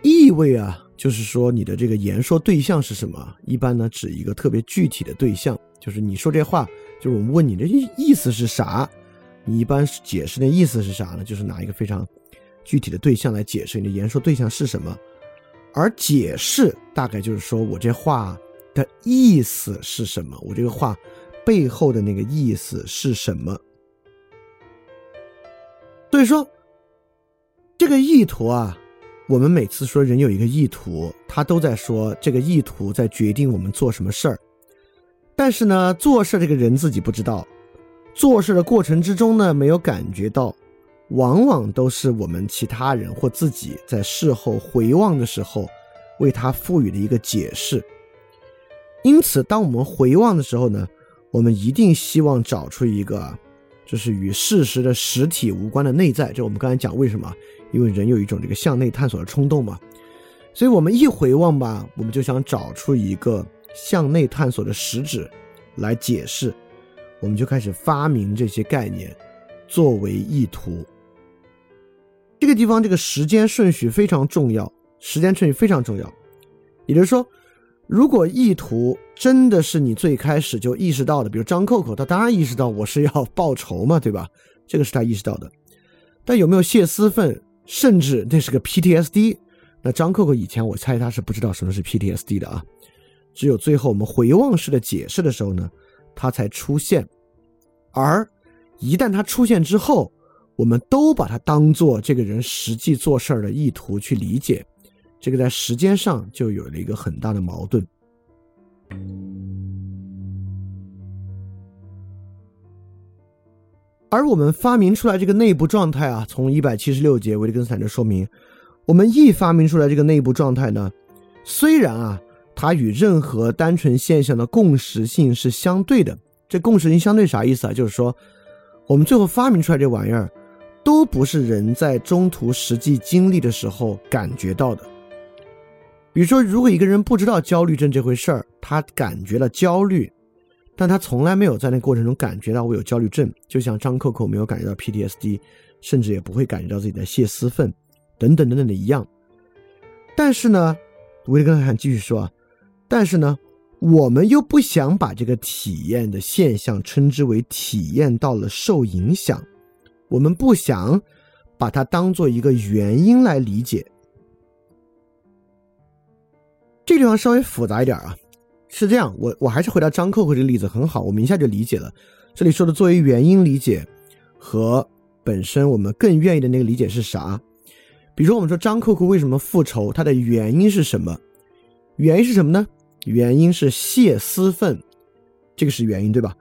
意味啊，就是说你的这个言说对象是什么？一般呢，指一个特别具体的对象，就是你说这话，就是我们问你的意意思是啥？你一般解释的意思是啥呢？就是拿一个非常具体的对象来解释你的言说对象是什么。而解释大概就是说我这话。的意思是什么？我这个话背后的那个意思是什么？所以说，这个意图啊，我们每次说人有一个意图，他都在说这个意图在决定我们做什么事儿。但是呢，做事这个人自己不知道，做事的过程之中呢，没有感觉到，往往都是我们其他人或自己在事后回望的时候，为他赋予的一个解释。因此，当我们回望的时候呢，我们一定希望找出一个，就是与事实的实体无关的内在。就我们刚才讲为什么？因为人有一种这个向内探索的冲动嘛。所以我们一回望吧，我们就想找出一个。向内探索的实质来解释，我们就开始发明这些概念作为意图。这个地方这个时间顺序非常重要，时间顺序非常重要。也就是说，如果意图真的是你最开始就意识到的，比如张扣扣，他当然意识到我是要报仇嘛，对吧？这个是他意识到的。但有没有泄私愤，甚至那是个 PTSD？那张扣扣以前我猜他是不知道什么是 PTSD 的啊。只有最后我们回望式的解释的时候呢，他才出现。而一旦他出现之后，我们都把他当做这个人实际做事儿的意图去理解，这个在时间上就有了一个很大的矛盾。而我们发明出来这个内部状态啊，从一百七十六节维特根斯坦就说明，我们一发明出来这个内部状态呢，虽然啊。它与任何单纯现象的共识性是相对的。这共识性相对啥意思啊？就是说，我们最后发明出来这玩意儿，都不是人在中途实际经历的时候感觉到的。比如说，如果一个人不知道焦虑症这回事儿，他感觉了焦虑，但他从来没有在那过程中感觉到我有焦虑症，就像张扣扣没有感觉到 PTSD，甚至也不会感觉到自己在泄私愤，等等等等的一样。但是呢，维特根斯坦继续说啊。但是呢，我们又不想把这个体验的现象称之为体验到了受影响，我们不想把它当做一个原因来理解。这地方稍微复杂一点啊，是这样，我我还是回到张扣扣这个例子很好，我们一下就理解了。这里说的作为原因理解和本身我们更愿意的那个理解是啥？比如说，我们说张扣扣为什么复仇，它的原因是什么？原因是什么呢？原因是泄私愤，这个是原因，对吧？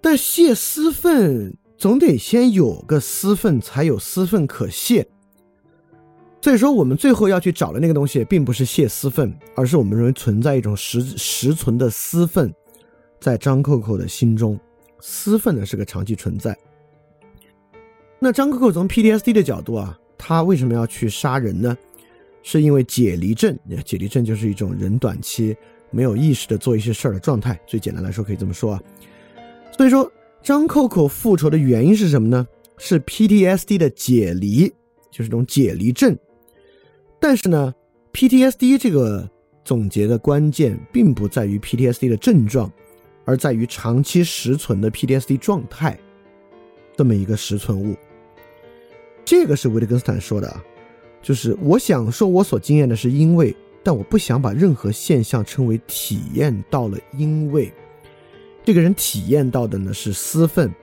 但泄私愤总得先有个私愤，才有私愤可泄。所以说，我们最后要去找的那个东西，并不是泄私愤，而是我们认为存在一种实实存的私愤，在张扣扣的心中，私愤呢是个长期存在。那张扣扣从 PTSD 的角度啊，他为什么要去杀人呢？是因为解离症，解离症就是一种人短期没有意识的做一些事儿的状态。最简单来说，可以这么说啊。所以说，张扣扣复仇的原因是什么呢？是 PTSD 的解离，就是这种解离症。但是呢，PTSD 这个总结的关键并不在于 PTSD 的症状，而在于长期实存的 PTSD 状态，这么一个实存物。这个是维特根斯坦说的啊。就是我想说，我所经验的是因为，但我不想把任何现象称为体验到了，因为这个人体验到的呢是私愤，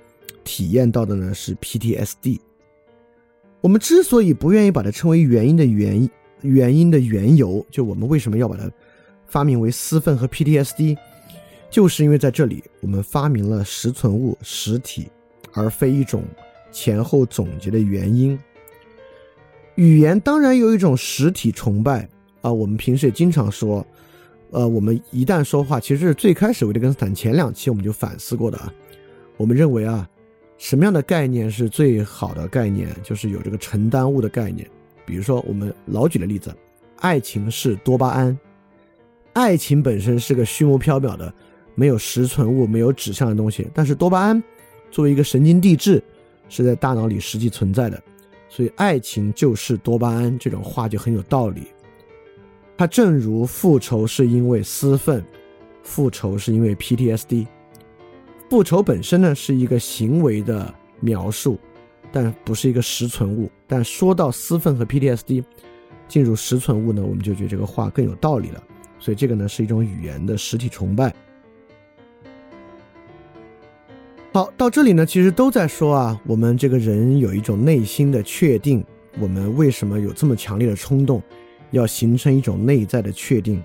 体验到的呢是 PTSD。我们之所以不愿意把它称为原因的原因，原因的缘由，就我们为什么要把它发明为私愤和 PTSD，就是因为在这里我们发明了实存物实体，而非一种前后总结的原因。语言当然有一种实体崇拜啊，我们平时也经常说，呃，我们一旦说话，其实最开始维特根斯坦前两期我们就反思过的啊。我们认为啊，什么样的概念是最好的概念？就是有这个承担物的概念。比如说我们老举的例子，爱情是多巴胺，爱情本身是个虚无缥缈的、没有实存物、没有指向的东西，但是多巴胺作为一个神经递质，是在大脑里实际存在的。所以，爱情就是多巴胺这种话就很有道理。它正如复仇是因为私愤，复仇是因为 PTSD。复仇本身呢是一个行为的描述，但不是一个实存物。但说到私愤和 PTSD 进入实存物呢，我们就觉得这个话更有道理了。所以，这个呢是一种语言的实体崇拜。好，到这里呢，其实都在说啊，我们这个人有一种内心的确定，我们为什么有这么强烈的冲动，要形成一种内在的确定？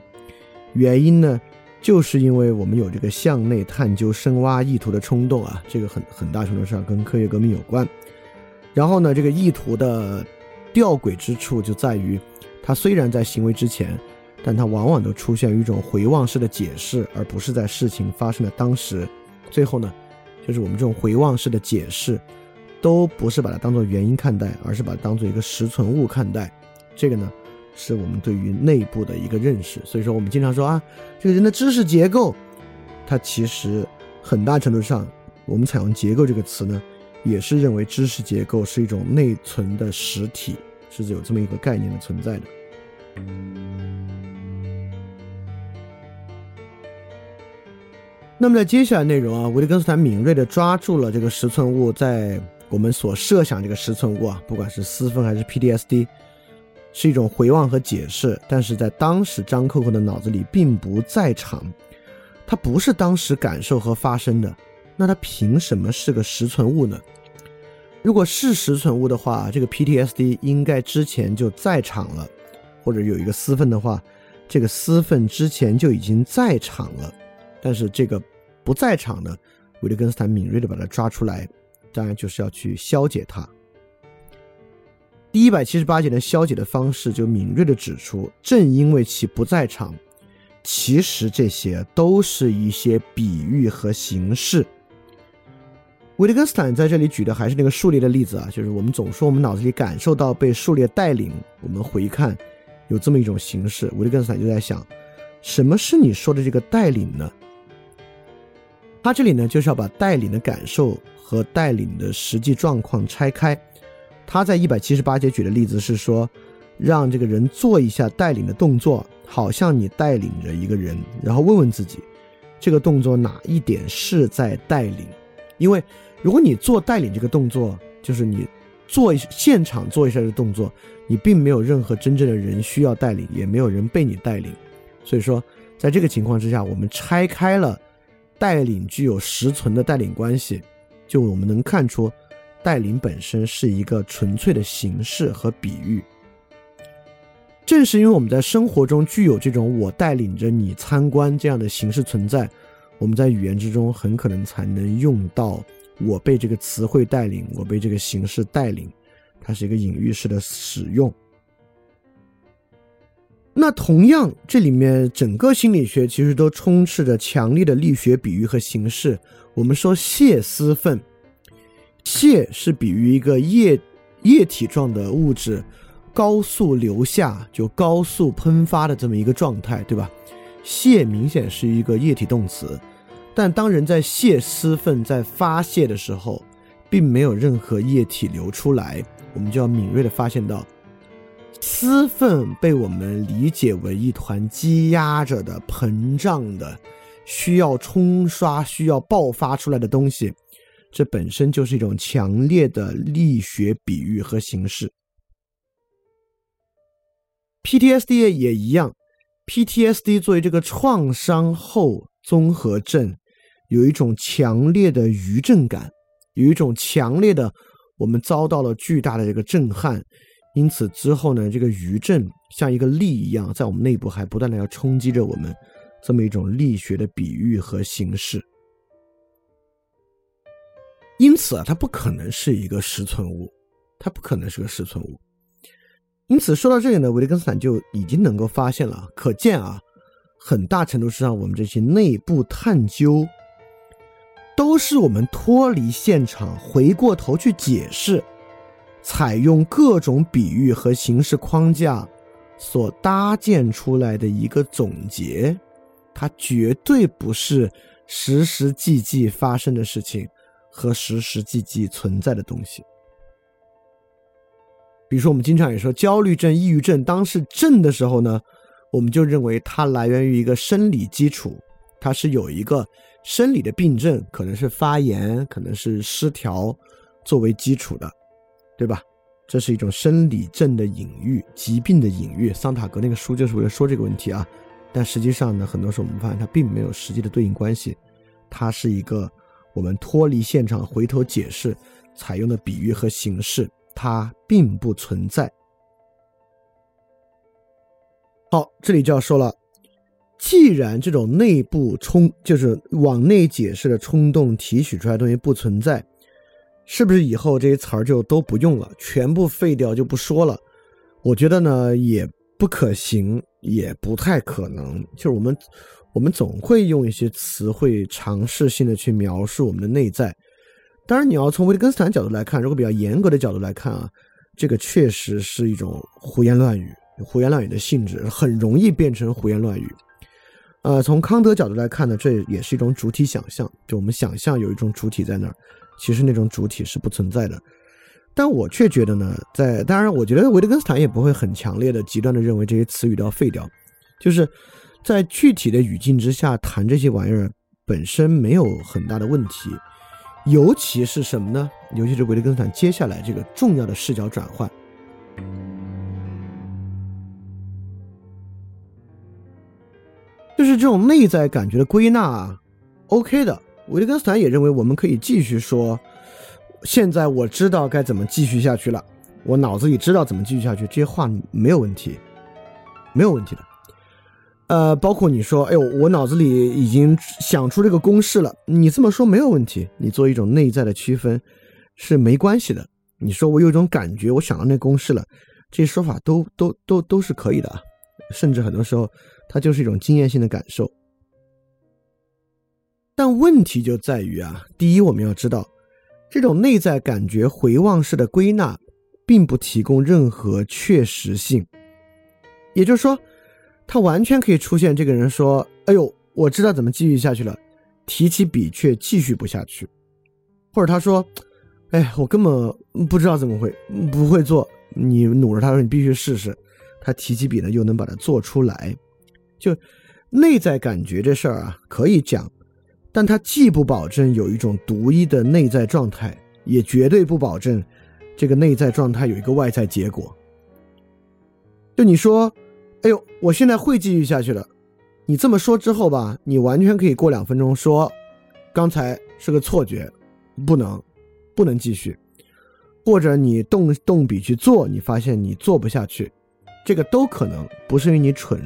原因呢，就是因为我们有这个向内探究、深挖意图的冲动啊，这个很很大程度上跟科学革命有关。然后呢，这个意图的吊诡之处就在于，它虽然在行为之前，但它往往都出现于一种回望式的解释，而不是在事情发生的当时。最后呢，就是我们这种回望式的解释，都不是把它当做原因看待，而是把它当做一个实存物看待。这个呢，是我们对于内部的一个认识。所以说，我们经常说啊，这个人的知识结构，它其实很大程度上，我们采用“结构”这个词呢。也是认为知识结构是一种内存的实体，是有这么一个概念的存在的。那么在接下来内容啊，维特根斯坦敏锐的抓住了这个实存物在我们所设想这个实存物啊，不管是私分还是 PTSD，是一种回望和解释，但是在当时张扣扣的脑子里并不在场，它不是当时感受和发生的。那它凭什么是个实存物呢？如果是实存物的话，这个 PTSD 应该之前就在场了，或者有一个私愤的话，这个私愤之前就已经在场了。但是这个不在场的，维特根斯坦敏锐的把它抓出来，当然就是要去消解它。第一百七十八节的消解的方式就敏锐的指出，正因为其不在场，其实这些都是一些比喻和形式。维特根斯坦在这里举的还是那个数列的例子啊，就是我们总说我们脑子里感受到被数列带领，我们回看有这么一种形式。维特根斯坦就在想，什么是你说的这个带领呢？他这里呢就是要把带领的感受和带领的实际状况拆开。他在一百七十八节举的例子是说，让这个人做一下带领的动作，好像你带领着一个人，然后问问自己，这个动作哪一点是在带领？因为，如果你做带领这个动作，就是你做一现场做一下这动作，你并没有任何真正的人需要带领，也没有人被你带领。所以说，在这个情况之下，我们拆开了带领具有实存的带领关系，就我们能看出，带领本身是一个纯粹的形式和比喻。正是因为我们在生活中具有这种我带领着你参观这样的形式存在。我们在语言之中很可能才能用到“我被这个词汇带领，我被这个形式带领”，它是一个隐喻式的使用。那同样，这里面整个心理学其实都充斥着强烈的力学比喻和形式。我们说泄私愤，泄是比喻一个液液体状的物质高速流下，就高速喷发的这么一个状态，对吧？泄明显是一个液体动词。但当人在泄私愤、在发泄的时候，并没有任何液体流出来，我们就要敏锐地发现到，私愤被我们理解为一团积压着的、膨胀的、需要冲刷、需要爆发出来的东西，这本身就是一种强烈的力学比喻和形式。PTSD 也一样，PTSD 作为这个创伤后综合症。有一种强烈的余震感，有一种强烈的，我们遭到了巨大的这个震撼，因此之后呢，这个余震像一个力一样，在我们内部还不断的要冲击着我们，这么一种力学的比喻和形式。因此啊，它不可能是一个实存物，它不可能是个实存物。因此说到这里呢，维特根斯坦就已经能够发现了，可见啊，很大程度上我们这些内部探究。都是我们脱离现场，回过头去解释，采用各种比喻和形式框架所搭建出来的一个总结，它绝对不是实实际际发生的事情和实实际际存在的东西。比如说，我们经常也说焦虑症、抑郁症，当是症的时候呢，我们就认为它来源于一个生理基础，它是有一个。生理的病症可能是发炎，可能是失调，作为基础的，对吧？这是一种生理症的隐喻，疾病的隐喻。桑塔格那个书就是为了说这个问题啊。但实际上呢，很多时候我们发现它并没有实际的对应关系，它是一个我们脱离现场回头解释采用的比喻和形式，它。并不存在。好，这里就要说了，既然这种内部冲就是往内解释的冲动提取出来的东西不存在，是不是以后这些词儿就都不用了，全部废掉就不说了？我觉得呢，也不可行，也不太可能。就是我们我们总会用一些词汇尝试性的去描述我们的内在。当然，你要从维特根斯坦角度来看，如果比较严格的角度来看啊，这个确实是一种胡言乱语。胡言乱语的性质很容易变成胡言乱语，呃，从康德角度来看呢，这也是一种主体想象，就我们想象有一种主体在那儿，其实那种主体是不存在的。但我却觉得呢，在当然，我觉得维特根斯坦也不会很强烈的、极端的认为这些词语都要废掉，就是在具体的语境之下谈这些玩意儿本身没有很大的问题，尤其是什么呢？尤其是维特根斯坦接下来这个重要的视角转换。就是这种内在感觉的归纳，OK 的。维根斯坦也认为我们可以继续说，现在我知道该怎么继续下去了，我脑子里知道怎么继续下去，这些话没有问题，没有问题的。呃，包括你说，哎呦，我脑子里已经想出这个公式了，你这么说没有问题，你做一种内在的区分是没关系的。你说我有一种感觉，我想到那公式了，这些说法都都都都是可以的啊，甚至很多时候。它就是一种经验性的感受，但问题就在于啊，第一，我们要知道，这种内在感觉回望式的归纳，并不提供任何确实性。也就是说，他完全可以出现这个人说：“哎呦，我知道怎么继续下去了。”提起笔却继续不下去，或者他说：“哎，我根本不知道怎么会不会做。”你努着他说：“你必须试试。”他提起笔呢，又能把它做出来。就内在感觉这事儿啊，可以讲，但它既不保证有一种独一的内在状态，也绝对不保证这个内在状态有一个外在结果。就你说，哎呦，我现在会继续下去了。你这么说之后吧，你完全可以过两分钟说，刚才是个错觉，不能，不能继续。或者你动动笔去做，你发现你做不下去，这个都可能，不是因为你蠢。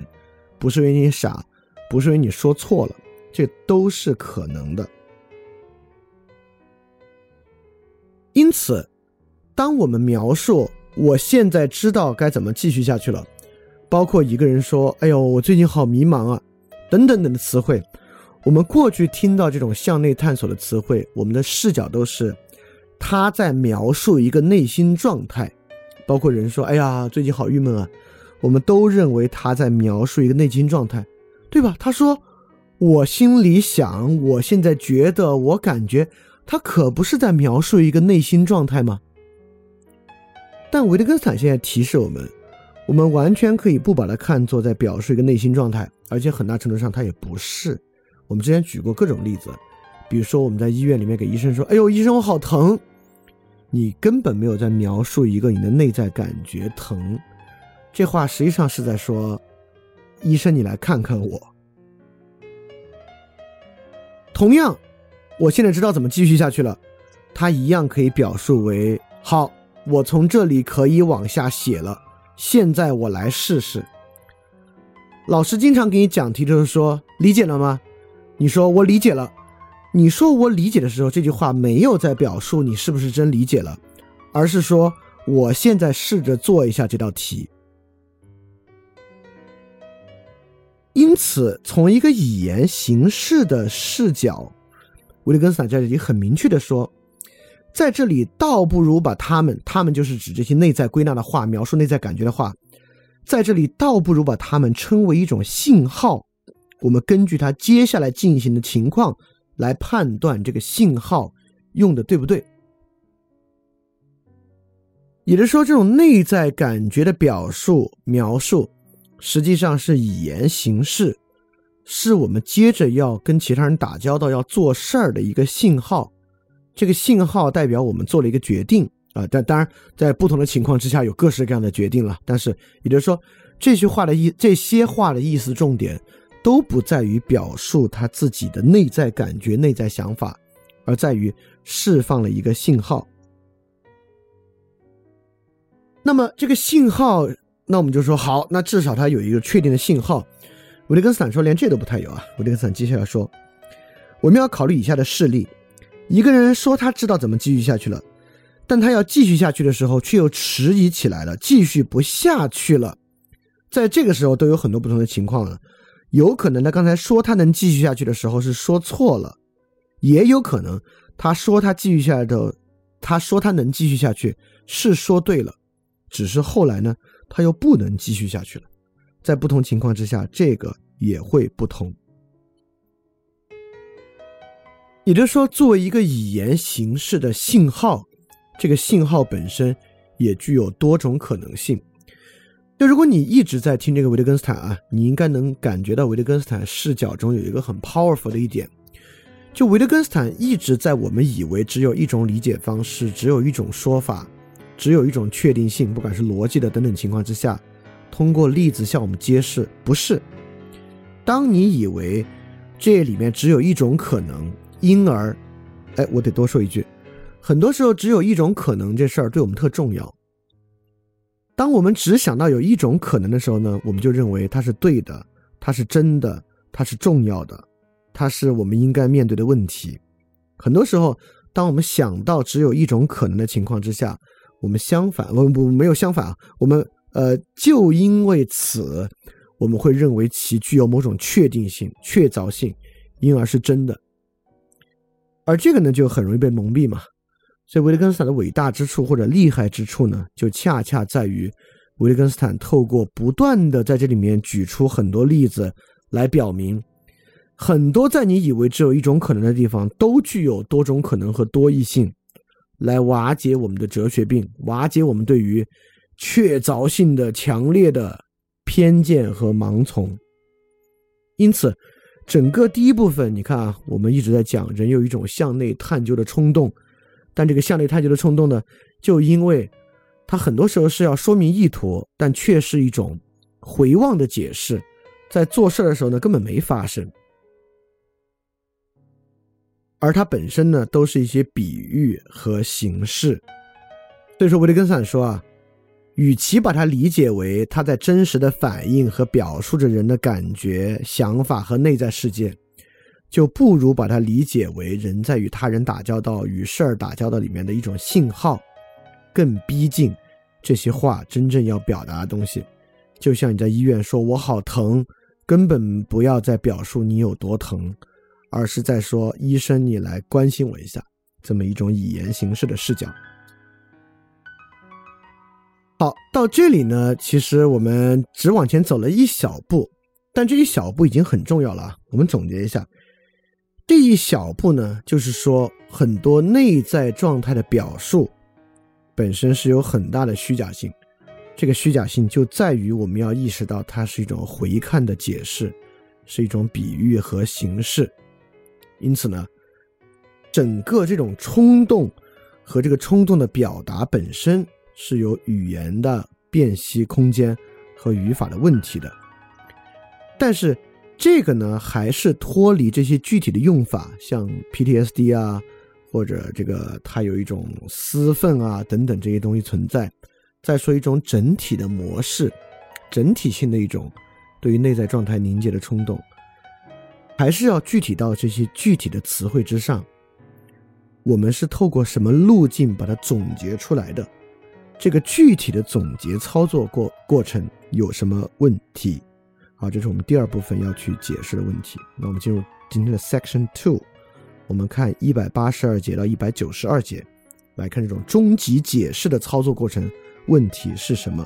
不是因为你傻，不是因为你说错了，这都是可能的。因此，当我们描述我现在知道该怎么继续下去了，包括一个人说“哎呦，我最近好迷茫啊”等等等的词汇，我们过去听到这种向内探索的词汇，我们的视角都是他在描述一个内心状态，包括人说“哎呀，最近好郁闷啊”。我们都认为他在描述一个内心状态，对吧？他说：“我心里想，我现在觉得，我感觉，他可不是在描述一个内心状态吗？”但维特根斯坦现在提示我们，我们完全可以不把它看作在表述一个内心状态，而且很大程度上他也不是。我们之前举过各种例子，比如说我们在医院里面给医生说：“哎呦，医生，我好疼。”你根本没有在描述一个你的内在感觉疼。这话实际上是在说：“医生，你来看看我。”同样，我现在知道怎么继续下去了。它一样可以表述为：“好，我从这里可以往下写了。现在我来试试。”老师经常给你讲题，就是说：“理解了吗？”你说：“我理解了。”你说“我理解”的时候，这句话没有在表述你是不是真理解了，而是说：“我现在试着做一下这道题。”因此，从一个语言形式的视角，维特根斯坦在这里很明确的说，在这里倒不如把他们，他们就是指这些内在归纳的话，描述内在感觉的话，在这里倒不如把他们称为一种信号，我们根据他接下来进行的情况来判断这个信号用的对不对。也就是说，这种内在感觉的表述描述。实际上是以言行事，是我们接着要跟其他人打交道、要做事儿的一个信号。这个信号代表我们做了一个决定啊。但当然，在不同的情况之下，有各式各样的决定了。但是，也就是说，这句话的意，这些话的意思重点都不在于表述他自己的内在感觉、内在想法，而在于释放了一个信号。那么这个信号，那我们就说好，那至少它有一个确定的信号。维特根斯坦说连这都不太有啊。维特根斯坦接下来说，我们要考虑以下的事例：一个人说他知道怎么继续下去了，但他要继续下去的时候却又迟疑起来了，继续不下去了。在这个时候都有很多不同的情况了，有可能他刚才说他能继续下去的时候是说错了，也有可能他说他继续下来的，他说他能继续下去是说对了。只是后来呢，他又不能继续下去了。在不同情况之下，这个也会不同。也就是说，作为一个语言形式的信号，这个信号本身也具有多种可能性。就如果你一直在听这个维特根斯坦啊，你应该能感觉到维特根斯坦视角中有一个很 powerful 的一点，就维特根斯坦一直在我们以为只有一种理解方式，只有一种说法。只有一种确定性，不管是逻辑的等等情况之下，通过例子向我们揭示，不是。当你以为这里面只有一种可能，因而，哎，我得多说一句，很多时候只有一种可能这事儿对我们特重要。当我们只想到有一种可能的时候呢，我们就认为它是对的，它是真的，它是重要的，它是我们应该面对的问题。很多时候，当我们想到只有一种可能的情况之下，我们相反，我不没有相反啊。我们呃，就因为此，我们会认为其具有某种确定性、确凿性，因而是真的。而这个呢，就很容易被蒙蔽嘛。所以，维特根斯坦的伟大之处或者厉害之处呢，就恰恰在于维特根斯坦透过不断的在这里面举出很多例子，来表明很多在你以为只有一种可能的地方，都具有多种可能和多异性。来瓦解我们的哲学病，瓦解我们对于确凿性的强烈的偏见和盲从。因此，整个第一部分，你看啊，我们一直在讲人有一种向内探究的冲动，但这个向内探究的冲动呢，就因为它很多时候是要说明意图，但却是一种回望的解释，在做事的时候呢，根本没发生。而它本身呢，都是一些比喻和形式。所以说，维特根斯坦说啊，与其把它理解为他在真实的反映和表述着人的感觉、想法和内在世界，就不如把它理解为人在与他人打交道、与事儿打交道里面的一种信号，更逼近这些话真正要表达的东西。就像你在医院说“我好疼”，根本不要再表述你有多疼。而是在说，医生，你来关心我一下，这么一种语言形式的视角。好，到这里呢，其实我们只往前走了一小步，但这一小步已经很重要了。我们总结一下，这一小步呢，就是说很多内在状态的表述本身是有很大的虚假性，这个虚假性就在于我们要意识到它是一种回看的解释，是一种比喻和形式。因此呢，整个这种冲动和这个冲动的表达本身是有语言的辨析空间和语法的问题的。但是这个呢，还是脱离这些具体的用法，像 PTSD 啊，或者这个它有一种私愤啊等等这些东西存在。再说一种整体的模式，整体性的一种对于内在状态凝结的冲动。还是要具体到这些具体的词汇之上。我们是透过什么路径把它总结出来的？这个具体的总结操作过过程有什么问题？好，这是我们第二部分要去解释的问题。那我们进入今天的 Section Two，我们看一百八十二节到一百九十二节，来看这种终极解释的操作过程问题是什么。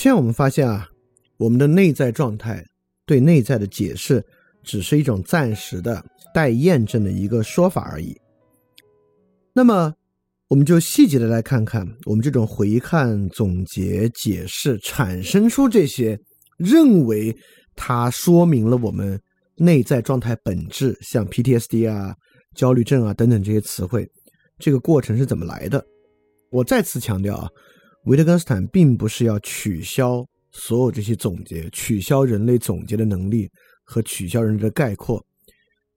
现在我们发现啊，我们的内在状态对内在的解释，只是一种暂时的、待验证的一个说法而已。那么，我们就细节的来看看，我们这种回看、总结、解释，产生出这些认为它说明了我们内在状态本质，像 PTSD 啊、焦虑症啊等等这些词汇，这个过程是怎么来的？我再次强调啊。维特根斯坦并不是要取消所有这些总结，取消人类总结的能力和取消人类的概括，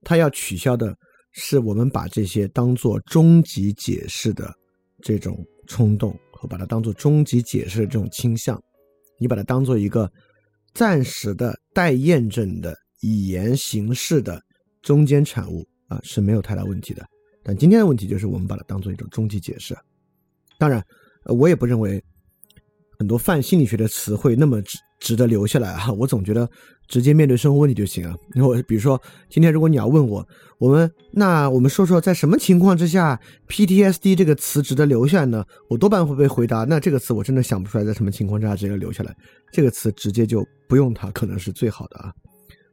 他要取消的是我们把这些当做终极解释的这种冲动和把它当做终极解释的这种倾向。你把它当做一个暂时的待验证的语言形式的中间产物啊是没有太大问题的。但今天的问题就是我们把它当做一种终极解释，当然。呃，我也不认为很多泛心理学的词汇那么值值得留下来啊。我总觉得直接面对生活问题就行啊。我比如说，今天如果你要问我，我们那我们说说在什么情况之下 PTSD 这个词值得留下来呢？我多半会被回答，那这个词我真的想不出来在什么情况之下值得留下来。这个词直接就不用它，可能是最好的啊。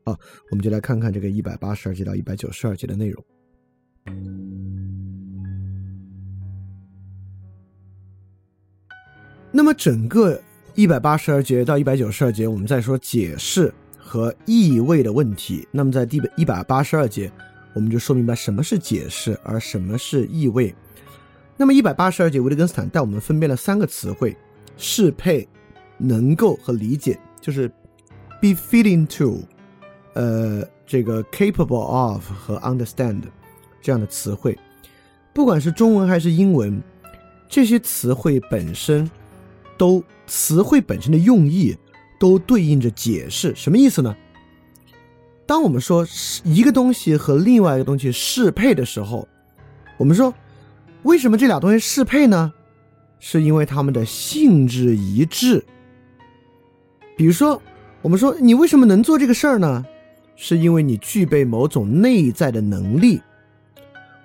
好，我们就来看看这个一百八十二节到一百九十二节的内容。那么整个一百八十二节到一百九十二节，我们在说解释和意味的问题。那么在第一百八十二节，我们就说明白什么是解释，而什么是意味。那么一百八十二节，维特根斯坦带我们分辨了三个词汇：适配、能够和理解，就是 be fitting to，呃，这个 capable of 和 understand 这样的词汇。不管是中文还是英文，这些词汇本身。都词汇本身的用意都对应着解释，什么意思呢？当我们说一个东西和另外一个东西适配的时候，我们说为什么这俩东西适配呢？是因为它们的性质一致。比如说，我们说你为什么能做这个事儿呢？是因为你具备某种内在的能力。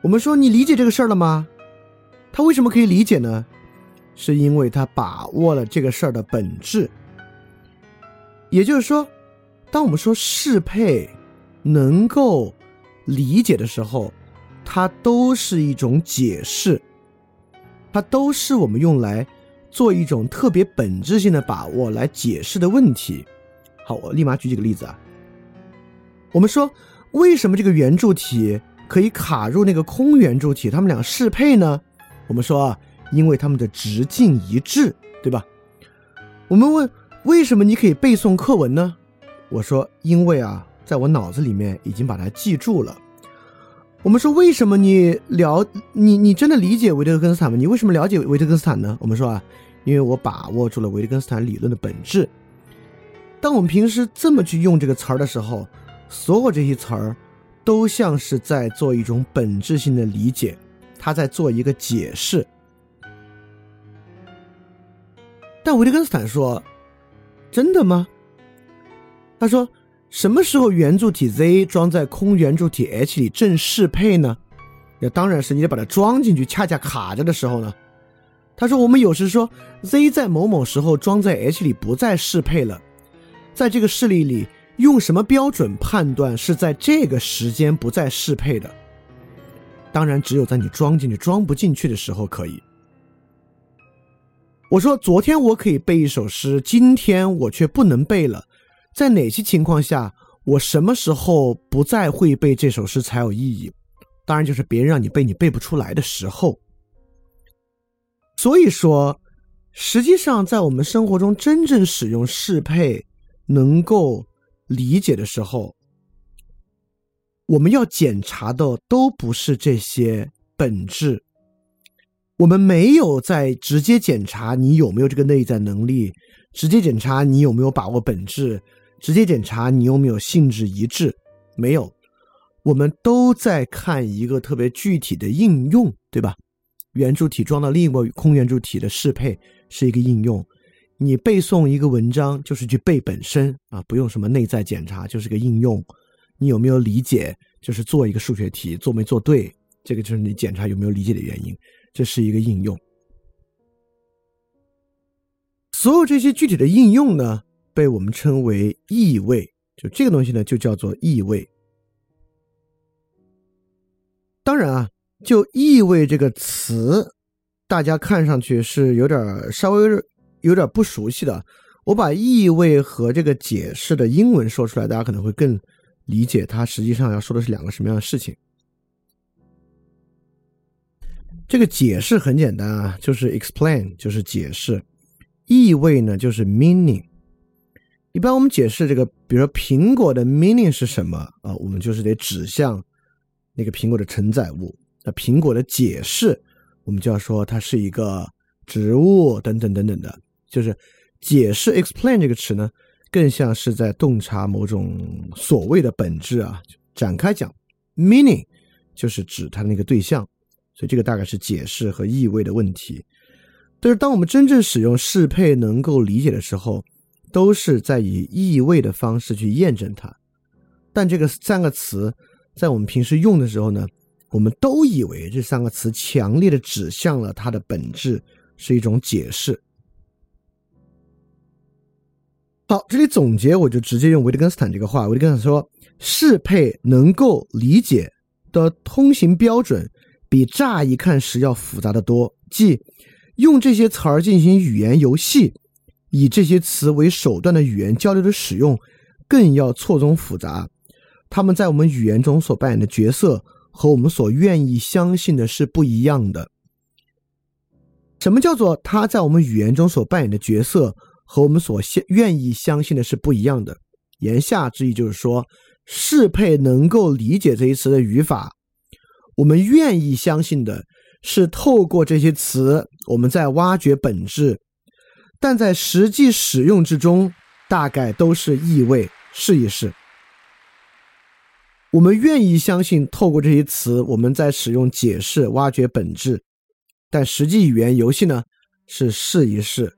我们说你理解这个事儿了吗？他为什么可以理解呢？是因为他把握了这个事儿的本质，也就是说，当我们说适配能够理解的时候，它都是一种解释，它都是我们用来做一种特别本质性的把握来解释的问题。好，我立马举几个例子啊。我们说，为什么这个圆柱体可以卡入那个空圆柱体，它们俩适配呢？我们说啊。因为它们的直径一致，对吧？我们问为什么你可以背诵课文呢？我说因为啊，在我脑子里面已经把它记住了。我们说为什么你了你你真的理解维特根斯坦吗？你为什么了解维特根斯坦呢？我们说啊，因为我把握住了维特根斯坦理论的本质。当我们平时这么去用这个词儿的时候，所有这些词儿都像是在做一种本质性的理解，他在做一个解释。但维特根斯坦说：“真的吗？”他说：“什么时候圆柱体 z 装在空圆柱体 h 里正适配呢？那当然是你得把它装进去，恰恰卡着的时候呢。”他说：“我们有时说 z 在某某时候装在 h 里不再适配了，在这个事例里，用什么标准判断是在这个时间不再适配的？当然，只有在你装进去装不进去的时候可以。”我说，昨天我可以背一首诗，今天我却不能背了。在哪些情况下，我什么时候不再会背这首诗才有意义？当然，就是别人让你背，你背不出来的时候。所以说，实际上在我们生活中真正使用适配、能够理解的时候，我们要检查的都不是这些本质。我们没有在直接检查你有没有这个内在能力，直接检查你有没有把握本质，直接检查你有没有性质一致，没有。我们都在看一个特别具体的应用，对吧？圆柱体装到另一个空圆柱体的适配是一个应用。你背诵一个文章就是去背本身啊，不用什么内在检查，就是个应用。你有没有理解？就是做一个数学题做没做对，这个就是你检查有没有理解的原因。这是一个应用，所有这些具体的应用呢，被我们称为意味。就这个东西呢，就叫做意味。当然啊，就意味这个词，大家看上去是有点稍微有点不熟悉的。我把意味和这个解释的英文说出来，大家可能会更理解它实际上要说的是两个什么样的事情。这个解释很简单啊，就是 explain，就是解释；意味呢，就是 meaning。一般我们解释这个，比如说苹果的 meaning 是什么啊？我们就是得指向那个苹果的承载物。那苹果的解释，我们就要说它是一个植物等等等等的，就是。解释 explain 这个词呢，更像是在洞察某种所谓的本质啊。展开讲，meaning 就是指它的那个对象，所以这个大概是解释和意味的问题。但是当我们真正使用适配能够理解的时候，都是在以意味的方式去验证它。但这个三个词在我们平时用的时候呢，我们都以为这三个词强烈的指向了它的本质是一种解释。好，这里总结我就直接用维特根斯坦这个话。维特根斯坦说，适配能够理解的通行标准比乍一看时要复杂的多。即用这些词儿进行语言游戏，以这些词为手段的语言交流的使用，更要错综复杂。他们在我们语言中所扮演的角色和我们所愿意相信的是不一样的。什么叫做他在我们语言中所扮演的角色？和我们所相愿意相信的是不一样的。言下之意就是说，适配能够理解这一词的语法，我们愿意相信的是透过这些词，我们在挖掘本质，但在实际使用之中，大概都是意味。试一试，我们愿意相信透过这些词，我们在使用解释挖掘本质，但实际语言游戏呢，是试一试。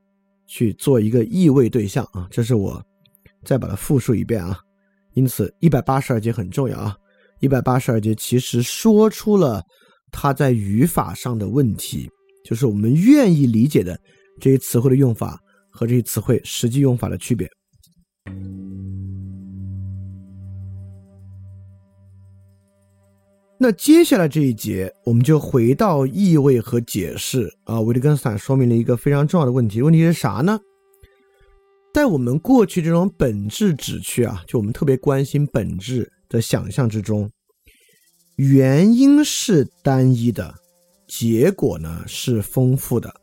去做一个意味对象啊，这是我再把它复述一遍啊。因此，一百八十二节很重要啊。一百八十二节其实说出了它在语法上的问题，就是我们愿意理解的这些词汇的用法和这些词汇实际用法的区别。那接下来这一节，我们就回到意味和解释啊。维特根斯坦说明了一个非常重要的问题，问题是啥呢？在我们过去这种本质指区啊，就我们特别关心本质的想象之中，原因是单一的，结果呢是丰富的。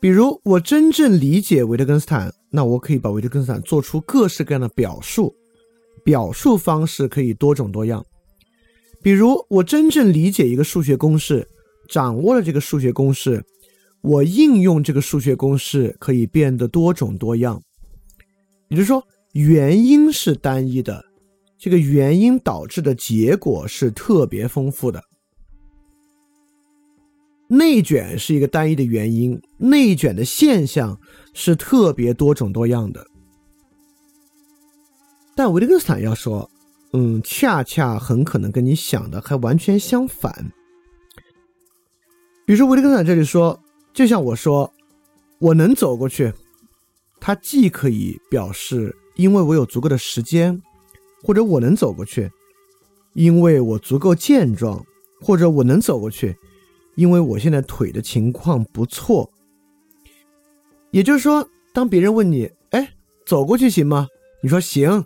比如，我真正理解维特根斯坦，那我可以把维特根斯坦做出各式各样的表述。表述方式可以多种多样，比如我真正理解一个数学公式，掌握了这个数学公式，我应用这个数学公式可以变得多种多样。也就是说，原因是单一的，这个原因导致的结果是特别丰富的。内卷是一个单一的原因，内卷的现象是特别多种多样的。但维特根斯坦要说，嗯，恰恰很可能跟你想的还完全相反。比如说，维特根斯坦这里说，就像我说，我能走过去，它既可以表示因为我有足够的时间，或者我能走过去，因为我足够健壮，或者我能走过去，因为我现在腿的情况不错。也就是说，当别人问你，哎，走过去行吗？你说行。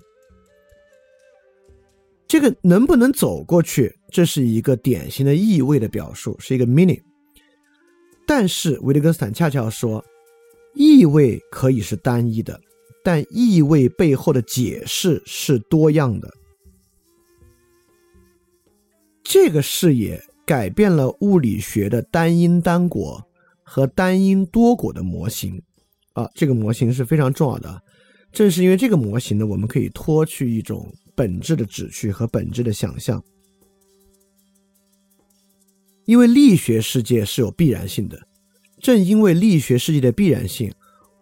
这个能不能走过去，这是一个典型的意味的表述，是一个 meaning。但是维特根斯坦恰恰说，意味可以是单一的，但意味背后的解释是多样的。这个视野改变了物理学的单因单果和单因多果的模型。啊，这个模型是非常重要的。正是因为这个模型呢，我们可以脱去一种。本质的旨趣和本质的想象，因为力学世界是有必然性的。正因为力学世界的必然性，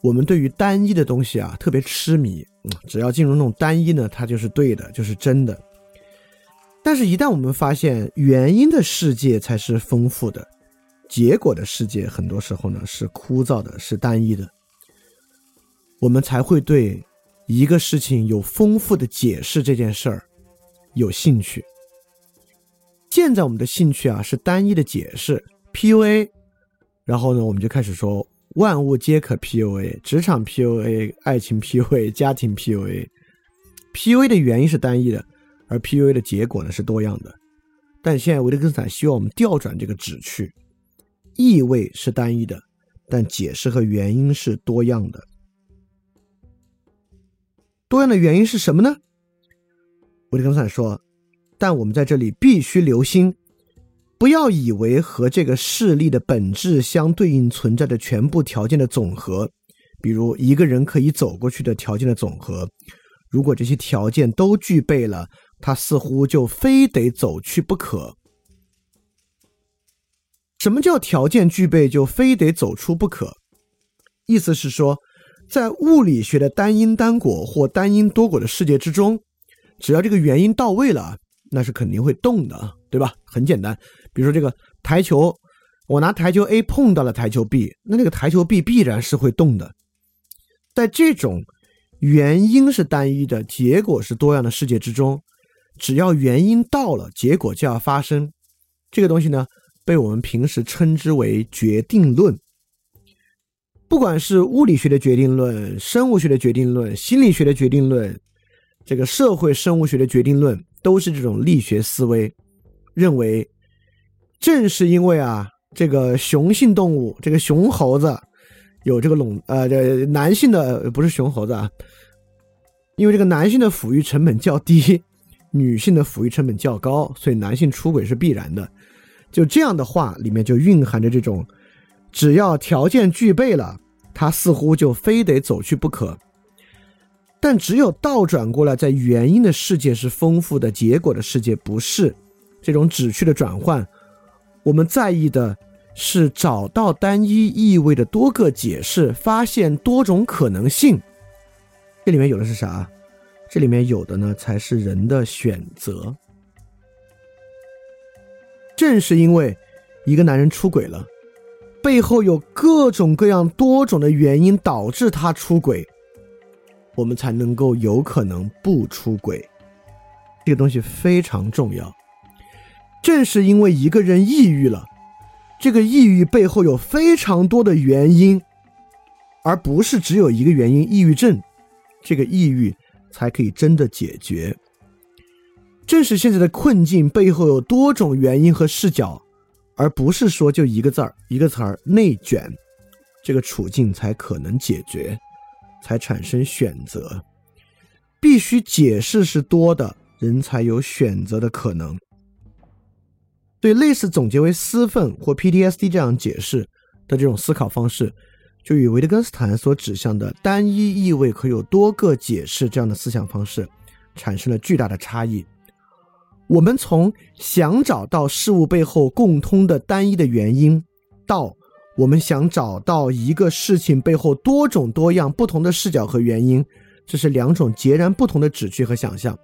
我们对于单一的东西啊特别痴迷。只要进入那种单一呢，它就是对的，就是真的。但是，一旦我们发现原因的世界才是丰富的，结果的世界很多时候呢是枯燥的，是单一的，我们才会对一个事情有丰富的解释这件事儿有兴趣。现在我们的兴趣啊是单一的解释 PUA，然后呢我们就开始说万物皆可 PUA，职场 PUA，爱情 PUA，家庭 PUA。PUA 的原因是单一的，而 PUA 的结果呢是多样的。但现在维特根斯坦希望我们调转这个旨趣。意味是单一的，但解释和原因是多样的。多样的原因是什么呢？维特根斯坦说：“但我们在这里必须留心，不要以为和这个事例的本质相对应存在的全部条件的总和，比如一个人可以走过去的条件的总和，如果这些条件都具备了，他似乎就非得走去不可。”什么叫条件具备就非得走出不可？意思是说，在物理学的单因单果或单因多果的世界之中，只要这个原因到位了，那是肯定会动的，对吧？很简单，比如说这个台球，我拿台球 A 碰到了台球 B，那这个台球 B 必然是会动的。在这种原因是单一的，结果是多样的世界之中，只要原因到了，结果就要发生。这个东西呢？被我们平时称之为决定论，不管是物理学的决定论、生物学的决定论、心理学的决定论，这个社会生物学的决定论，都是这种力学思维，认为正是因为啊，这个雄性动物，这个雄猴子有这个笼呃，这男性的不是雄猴子啊，因为这个男性的抚育成本较低，女性的抚育成本较高，所以男性出轨是必然的。就这样的话，里面就蕴含着这种，只要条件具备了，他似乎就非得走去不可。但只有倒转过来，在原因的世界是丰富的，结果的世界不是。这种旨趣的转换，我们在意的是找到单一意味的多个解释，发现多种可能性。这里面有的是啥？这里面有的呢，才是人的选择。正是因为一个男人出轨了，背后有各种各样多种的原因导致他出轨，我们才能够有可能不出轨。这个东西非常重要。正是因为一个人抑郁了，这个抑郁背后有非常多的原因，而不是只有一个原因——抑郁症，这个抑郁才可以真的解决。正是现在的困境背后有多种原因和视角，而不是说就一个字儿、一个词儿“内卷”，这个处境才可能解决，才产生选择。必须解释是多的人才有选择的可能。对类似总结为私愤或 PTSD 这样解释的这种思考方式，就与维特根斯坦所指向的单一意味可有多个解释这样的思想方式产生了巨大的差异。我们从想找到事物背后共通的单一的原因，到我们想找到一个事情背后多种多样不同的视角和原因，这是两种截然不同的旨趣和想象，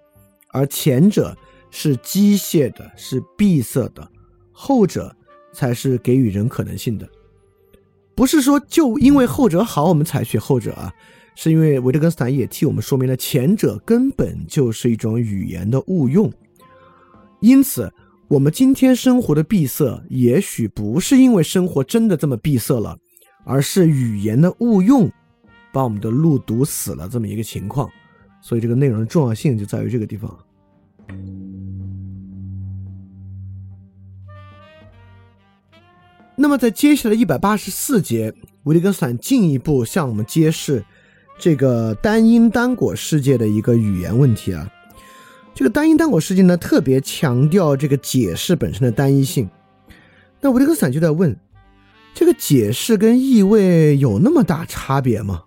而前者是机械的，是闭塞的，后者才是给予人可能性的。不是说就因为后者好，我们采取后者啊，是因为维特根斯坦也替我们说明了前者根本就是一种语言的误用。因此，我们今天生活的闭塞，也许不是因为生活真的这么闭塞了，而是语言的误用，把我们的路堵死了这么一个情况。所以，这个内容的重要性就在于这个地方。那么，在接下来一百八十四节，维特根斯坦进一步向我们揭示这个单因单果世界的一个语言问题啊。这个单因单果世界呢，特别强调这个解释本身的单一性。那维特根斯坦就在问：这个解释跟意味有那么大差别吗？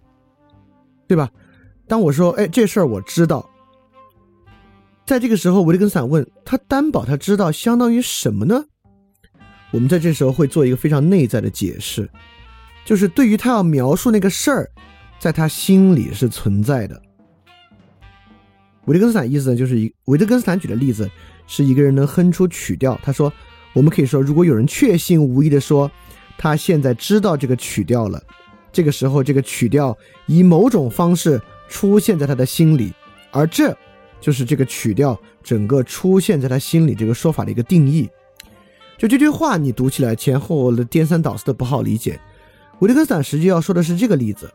对吧？当我说“哎，这事儿我知道”，在这个时候，维特根斯坦问他担保他知道相当于什么呢？我们在这时候会做一个非常内在的解释，就是对于他要描述那个事儿，在他心里是存在的。维特根斯坦意思呢，就是一维特根斯坦举的例子是一个人能哼出曲调。他说：“我们可以说，如果有人确信无疑的说，他现在知道这个曲调了，这个时候这个曲调以某种方式出现在他的心里，而这就是这个曲调整个出现在他心里这个说法的一个定义。就这句话，你读起来前后的颠三倒四的不好理解。维特根斯坦实际要说的是这个例子：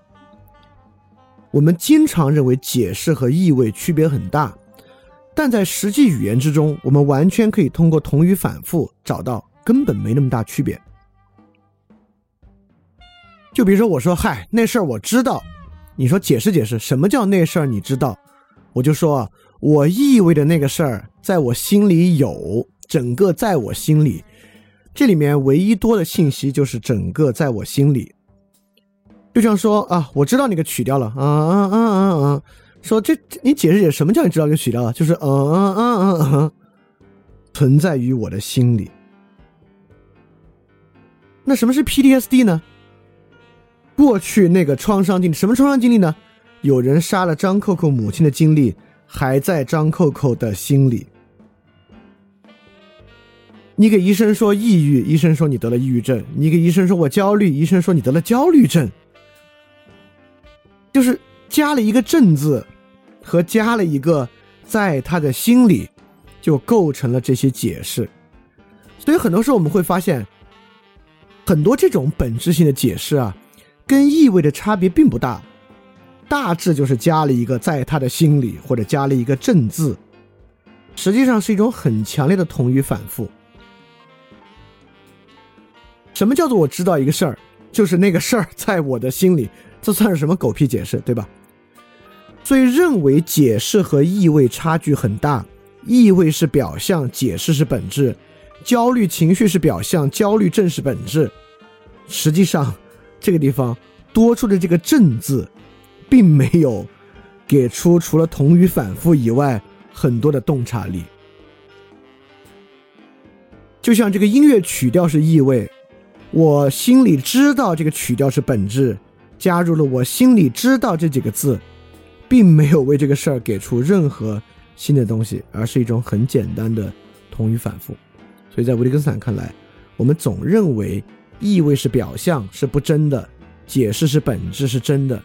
我们经常认为解释和意味区别很大。但在实际语言之中，我们完全可以通过同语反复找到根本没那么大区别。就比如说，我说“嗨，那事儿我知道”，你说解释解释，什么叫那事儿你知道？我就说，我意味的那个事儿在我心里有，整个在我心里，这里面唯一多的信息就是整个在我心里。就像说啊，我知道那个取掉了，啊啊啊啊啊。说这你解释解释什么叫你知道这个曲调啊？就是嗯嗯嗯嗯嗯，存在于我的心里。那什么是 PTSD 呢？过去那个创伤经历，什么创伤经历呢？有人杀了张扣扣母亲的经历还在张扣扣的心里。你给医生说抑郁，医生说你得了抑郁症；你给医生说我焦虑，医生说你得了焦虑症。就是。加了一个“正”字，和加了一个在他的心里，就构成了这些解释。所以很多时候我们会发现，很多这种本质性的解释啊，跟意味的差别并不大，大致就是加了一个在他的心里，或者加了一个“正”字，实际上是一种很强烈的同语反复。什么叫做我知道一个事儿，就是那个事儿在我的心里，这算是什么狗屁解释，对吧？所以认为解释和意味差距很大，意味是表象，解释是本质，焦虑情绪是表象，焦虑症是本质。实际上，这个地方多出的这个“正”字，并没有给出除了同语反复以外很多的洞察力。就像这个音乐曲调是意味，我心里知道这个曲调是本质，加入了我心里知道这几个字。并没有为这个事儿给出任何新的东西，而是一种很简单的同语反复。所以在维特根斯坦看来，我们总认为意味是表象是不真的，解释是本质是真的。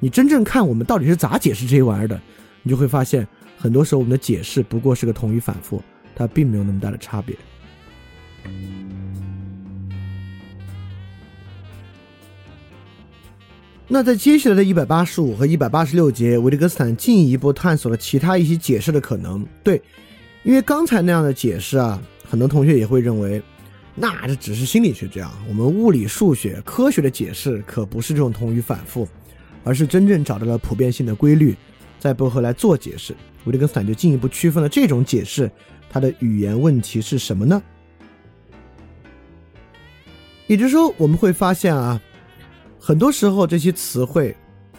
你真正看我们到底是咋解释这些玩意儿的，你就会发现，很多时候我们的解释不过是个同语反复，它并没有那么大的差别。那在接下来的一百八十五和一百八十六节，维特根斯坦进一步探索了其他一些解释的可能。对，因为刚才那样的解释啊，很多同学也会认为，那这只是心理学这样。我们物理、数学、科学的解释可不是这种同语反复，而是真正找到了普遍性的规律，在背后来做解释。维特根斯坦就进一步区分了这种解释它的语言问题是什么呢？也就是说，我们会发现啊。很多时候，这些词汇，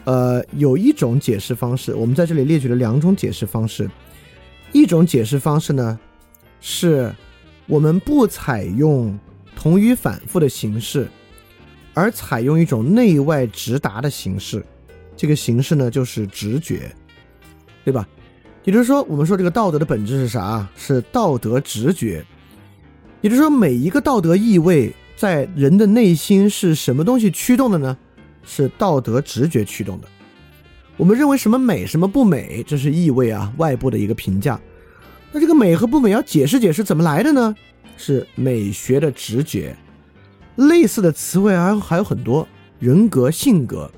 呃，有一种解释方式。我们在这里列举了两种解释方式。一种解释方式呢，是我们不采用同语反复的形式，而采用一种内外直达的形式。这个形式呢，就是直觉，对吧？也就是说，我们说这个道德的本质是啥？是道德直觉。也就是说，每一个道德意味。在人的内心是什么东西驱动的呢？是道德直觉驱动的。我们认为什么美，什么不美，这是意味啊，外部的一个评价。那这个美和不美要解释解释怎么来的呢？是美学的直觉。类似的词汇还还有很多，人格、性格。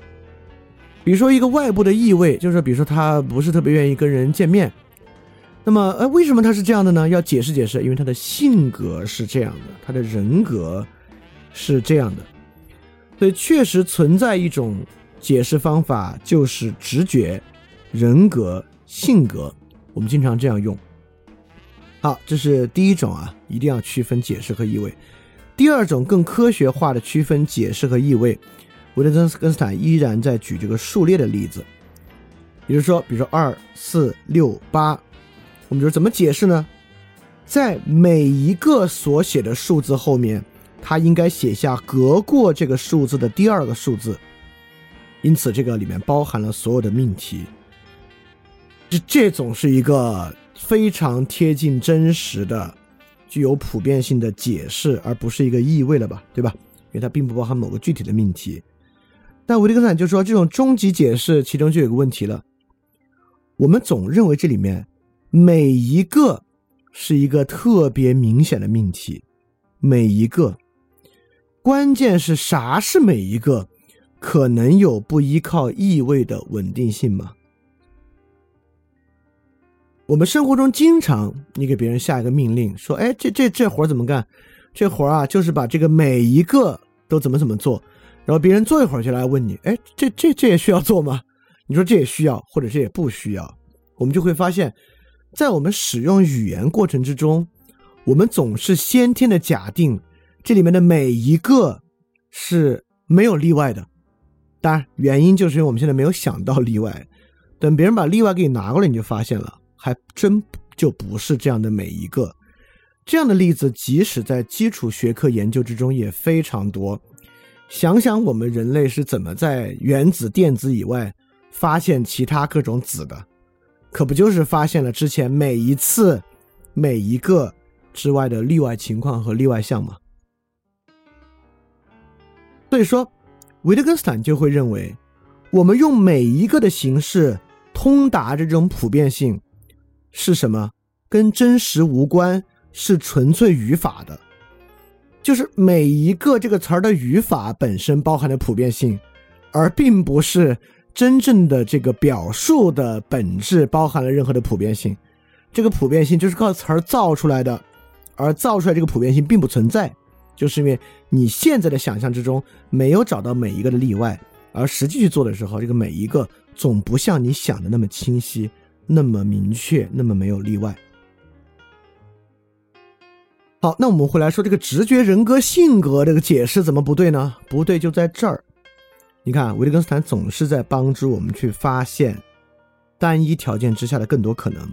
比如说一个外部的意味，就是比如说他不是特别愿意跟人见面。那么，呃，为什么他是这样的呢？要解释解释，因为他的性格是这样的，他的人格。是这样的，所以确实存在一种解释方法，就是直觉、人格、性格，我们经常这样用。好，这是第一种啊，一定要区分解释和意味。第二种更科学化的区分解释和意味，维特根斯坦依然在举这个数列的例子，也就是说，比如说二、四、六、八，我们就是怎么解释呢？在每一个所写的数字后面。他应该写下隔过这个数字的第二个数字，因此这个里面包含了所有的命题。这这总是一个非常贴近真实的、具有普遍性的解释，而不是一个意味了吧，对吧？因为它并不包含某个具体的命题。但维特根斯坦就说，这种终极解释其中就有个问题了。我们总认为这里面每一个是一个特别明显的命题，每一个。关键是啥是每一个？可能有不依靠意味的稳定性吗？我们生活中经常，你给别人下一个命令，说：“哎，这这这活怎么干？这活啊，就是把这个每一个都怎么怎么做。”然后别人做一会儿就来问你：“哎，这这这也需要做吗？”你说这也需要，或者这也不需要。我们就会发现，在我们使用语言过程之中，我们总是先天的假定，这里面的每一个是没有例外的。当然，原因就是因为我们现在没有想到例外。等别人把例外给你拿过来，你就发现了，还真就不是这样的每一个。这样的例子，即使在基础学科研究之中也非常多。想想我们人类是怎么在原子、电子以外发现其他各种子的，可不就是发现了之前每一次、每一个之外的例外情况和例外项吗？所以说。维特根斯坦就会认为，我们用每一个的形式通达这种普遍性是什么？跟真实无关，是纯粹语法的。就是每一个这个词儿的语法本身包含的普遍性，而并不是真正的这个表述的本质包含了任何的普遍性。这个普遍性就是靠词儿造出来的，而造出来这个普遍性并不存在。就是因为你现在的想象之中没有找到每一个的例外，而实际去做的时候，这个每一个总不像你想的那么清晰、那么明确、那么没有例外。好，那我们回来说这个直觉、人格、性格这个解释怎么不对呢？不对就在这儿。你看，维特根斯坦总是在帮助我们去发现单一条件之下的更多可能。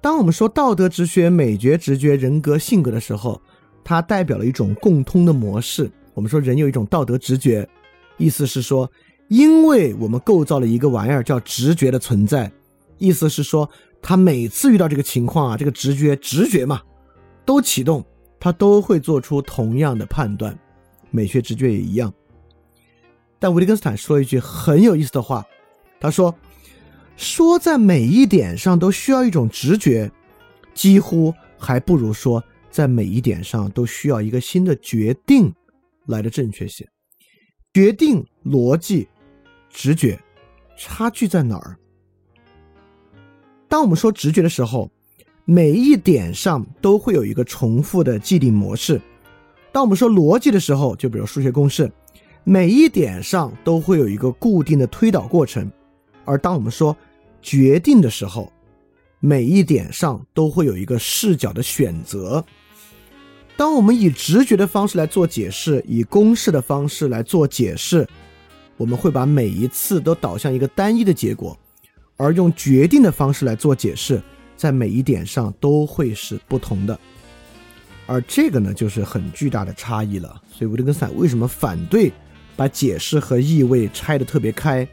当我们说道德直觉、美觉直觉、人格性格的时候，它代表了一种共通的模式。我们说人有一种道德直觉，意思是说，因为我们构造了一个玩意儿叫直觉的存在，意思是说，他每次遇到这个情况啊，这个直觉直觉嘛，都启动，他都会做出同样的判断。美学直觉也一样。但维特根斯坦说了一句很有意思的话，他说：“说在每一点上都需要一种直觉，几乎还不如说。”在每一点上都需要一个新的决定来的正确些。决定、逻辑、直觉，差距在哪儿？当我们说直觉的时候，每一点上都会有一个重复的既定模式；当我们说逻辑的时候，就比如数学公式，每一点上都会有一个固定的推导过程；而当我们说决定的时候，每一点上都会有一个视角的选择。当我们以直觉的方式来做解释，以公式的方式来做解释，我们会把每一次都导向一个单一的结果；而用决定的方式来做解释，在每一点上都会是不同的。而这个呢，就是很巨大的差异了。所以维特根斯坦为什么反对把解释和意味拆得特别开？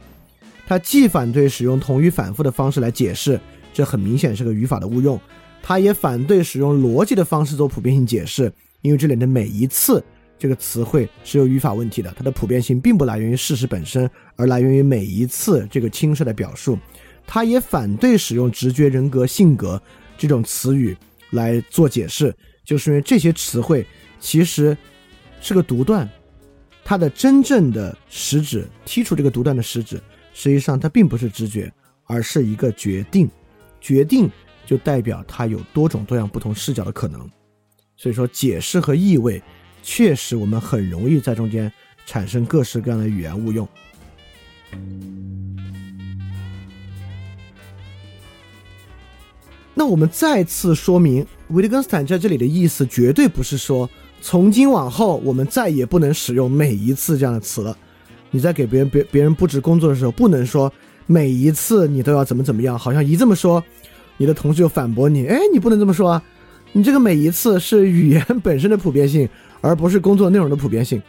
他既反对使用同语反复的方式来解释，这很明显是个语法的误用。他也反对使用逻辑的方式做普遍性解释，因为这里的每一次这个词汇是有语法问题的，它的普遍性并不来源于事实本身，而来源于每一次这个轻率的表述。他也反对使用直觉、人格、性格这种词语来做解释，就是因为这些词汇其实是个独断，它的真正的实质，剔除这个独断的实质，实际上它并不是直觉，而是一个决定，决定。就代表它有多种多样不同视角的可能，所以说解释和意味，确实我们很容易在中间产生各式各样的语言误用。那我们再次说明，维特根斯坦在这里的意思绝对不是说从今往后我们再也不能使用每一次这样的词了。你在给别人别别人布置工作的时候，不能说每一次你都要怎么怎么样，好像一这么说。你的同事就反驳你：“哎，你不能这么说啊！你这个每一次是语言本身的普遍性，而不是工作内容的普遍性。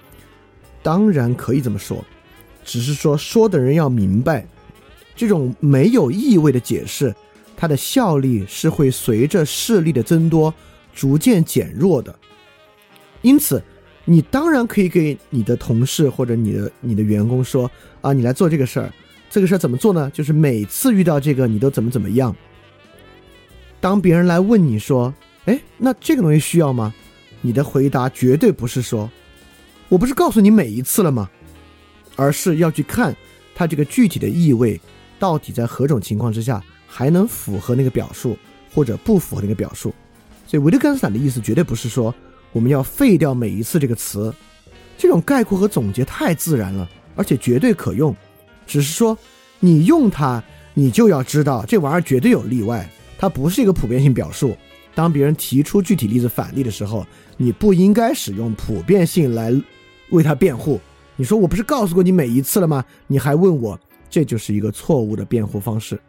当然可以这么说，只是说说的人要明白，这种没有意味的解释，它的效力是会随着事例的增多逐渐减弱的。因此，你当然可以给你的同事或者你的你的员工说啊，你来做这个事儿，这个事儿怎么做呢？就是每次遇到这个，你都怎么怎么样。当别人来问你说，哎，那这个东西需要吗？你的回答绝对不是说，我不是告诉你每一次了吗？而是要去看它这个具体的意味到底在何种情况之下还能符合那个表述，或者不符合那个表述。所以维特根斯坦的意思绝对不是说我们要废掉每一次这个词，这种概括和总结太自然了，而且绝对可用。只是说你用它，你就要知道这玩意儿绝对有例外，它不是一个普遍性表述。当别人提出具体例子反例的时候，你不应该使用普遍性来为它辩护。你说我不是告诉过你每一次了吗？你还问我，这就是一个错误的辩护方式。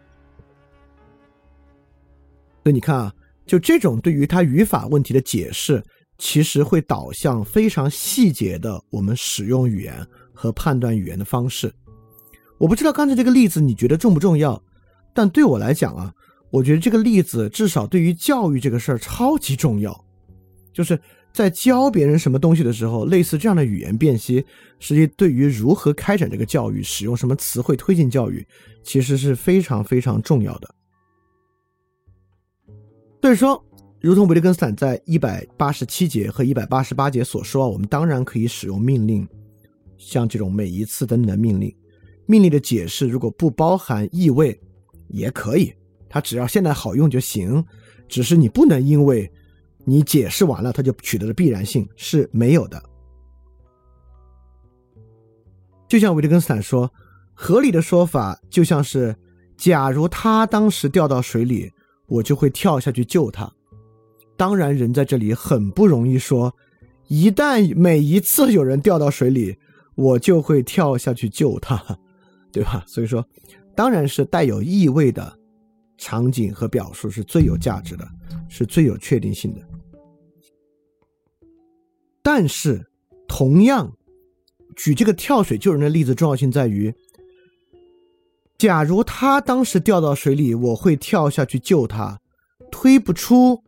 所以你看啊，就这种对于它语法问题的解释，其实会导向非常细节的我们使用语言和判断语言的方式。我不知道刚才这个例子你觉得重不重要，但对我来讲啊，我觉得这个例子至少对于教育这个事儿超级重要，就是。在教别人什么东西的时候，类似这样的语言辨析，实际对于如何开展这个教育、使用什么词汇推进教育，其实是非常非常重要的。所以说，如同维特根斯坦在一百八十七节和一百八十八节所说，我们当然可以使用命令，像这种每一次等等的命令。命令的解释如果不包含意味，也可以，它只要现在好用就行。只是你不能因为。你解释完了，它就取得了必然性是没有的。就像维特根斯坦说，合理的说法就像是：假如他当时掉到水里，我就会跳下去救他。当然，人在这里很不容易说，一旦每一次有人掉到水里，我就会跳下去救他，对吧？所以说，当然是带有意味的场景和表述是最有价值的，是最有确定性的。但是，同样，举这个跳水救人的例子，重要性在于：假如他当时掉到水里，我会跳下去救他。推不出，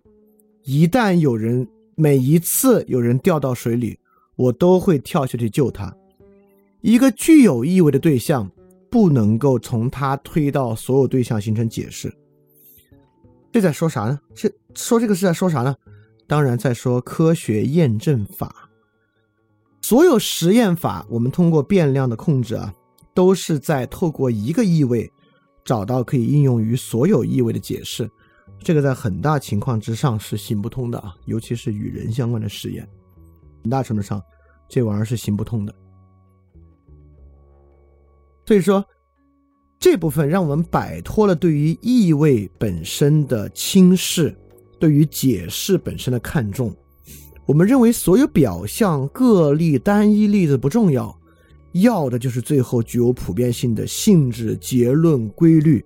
一旦有人每一次有人掉到水里，我都会跳下去救他。一个具有意味的对象，不能够从它推到所有对象形成解释。这在说啥呢？这说这个是在说啥呢？当然，在说科学验证法，所有实验法，我们通过变量的控制啊，都是在透过一个意味，找到可以应用于所有意味的解释。这个在很大情况之上是行不通的啊，尤其是与人相关的实验，很大程度上，这玩意儿是行不通的。所以说，这部分让我们摆脱了对于意味本身的轻视。对于解释本身的看重，我们认为所有表象、个例、单一例子不重要，要的就是最后具有普遍性的性质、结论、规律。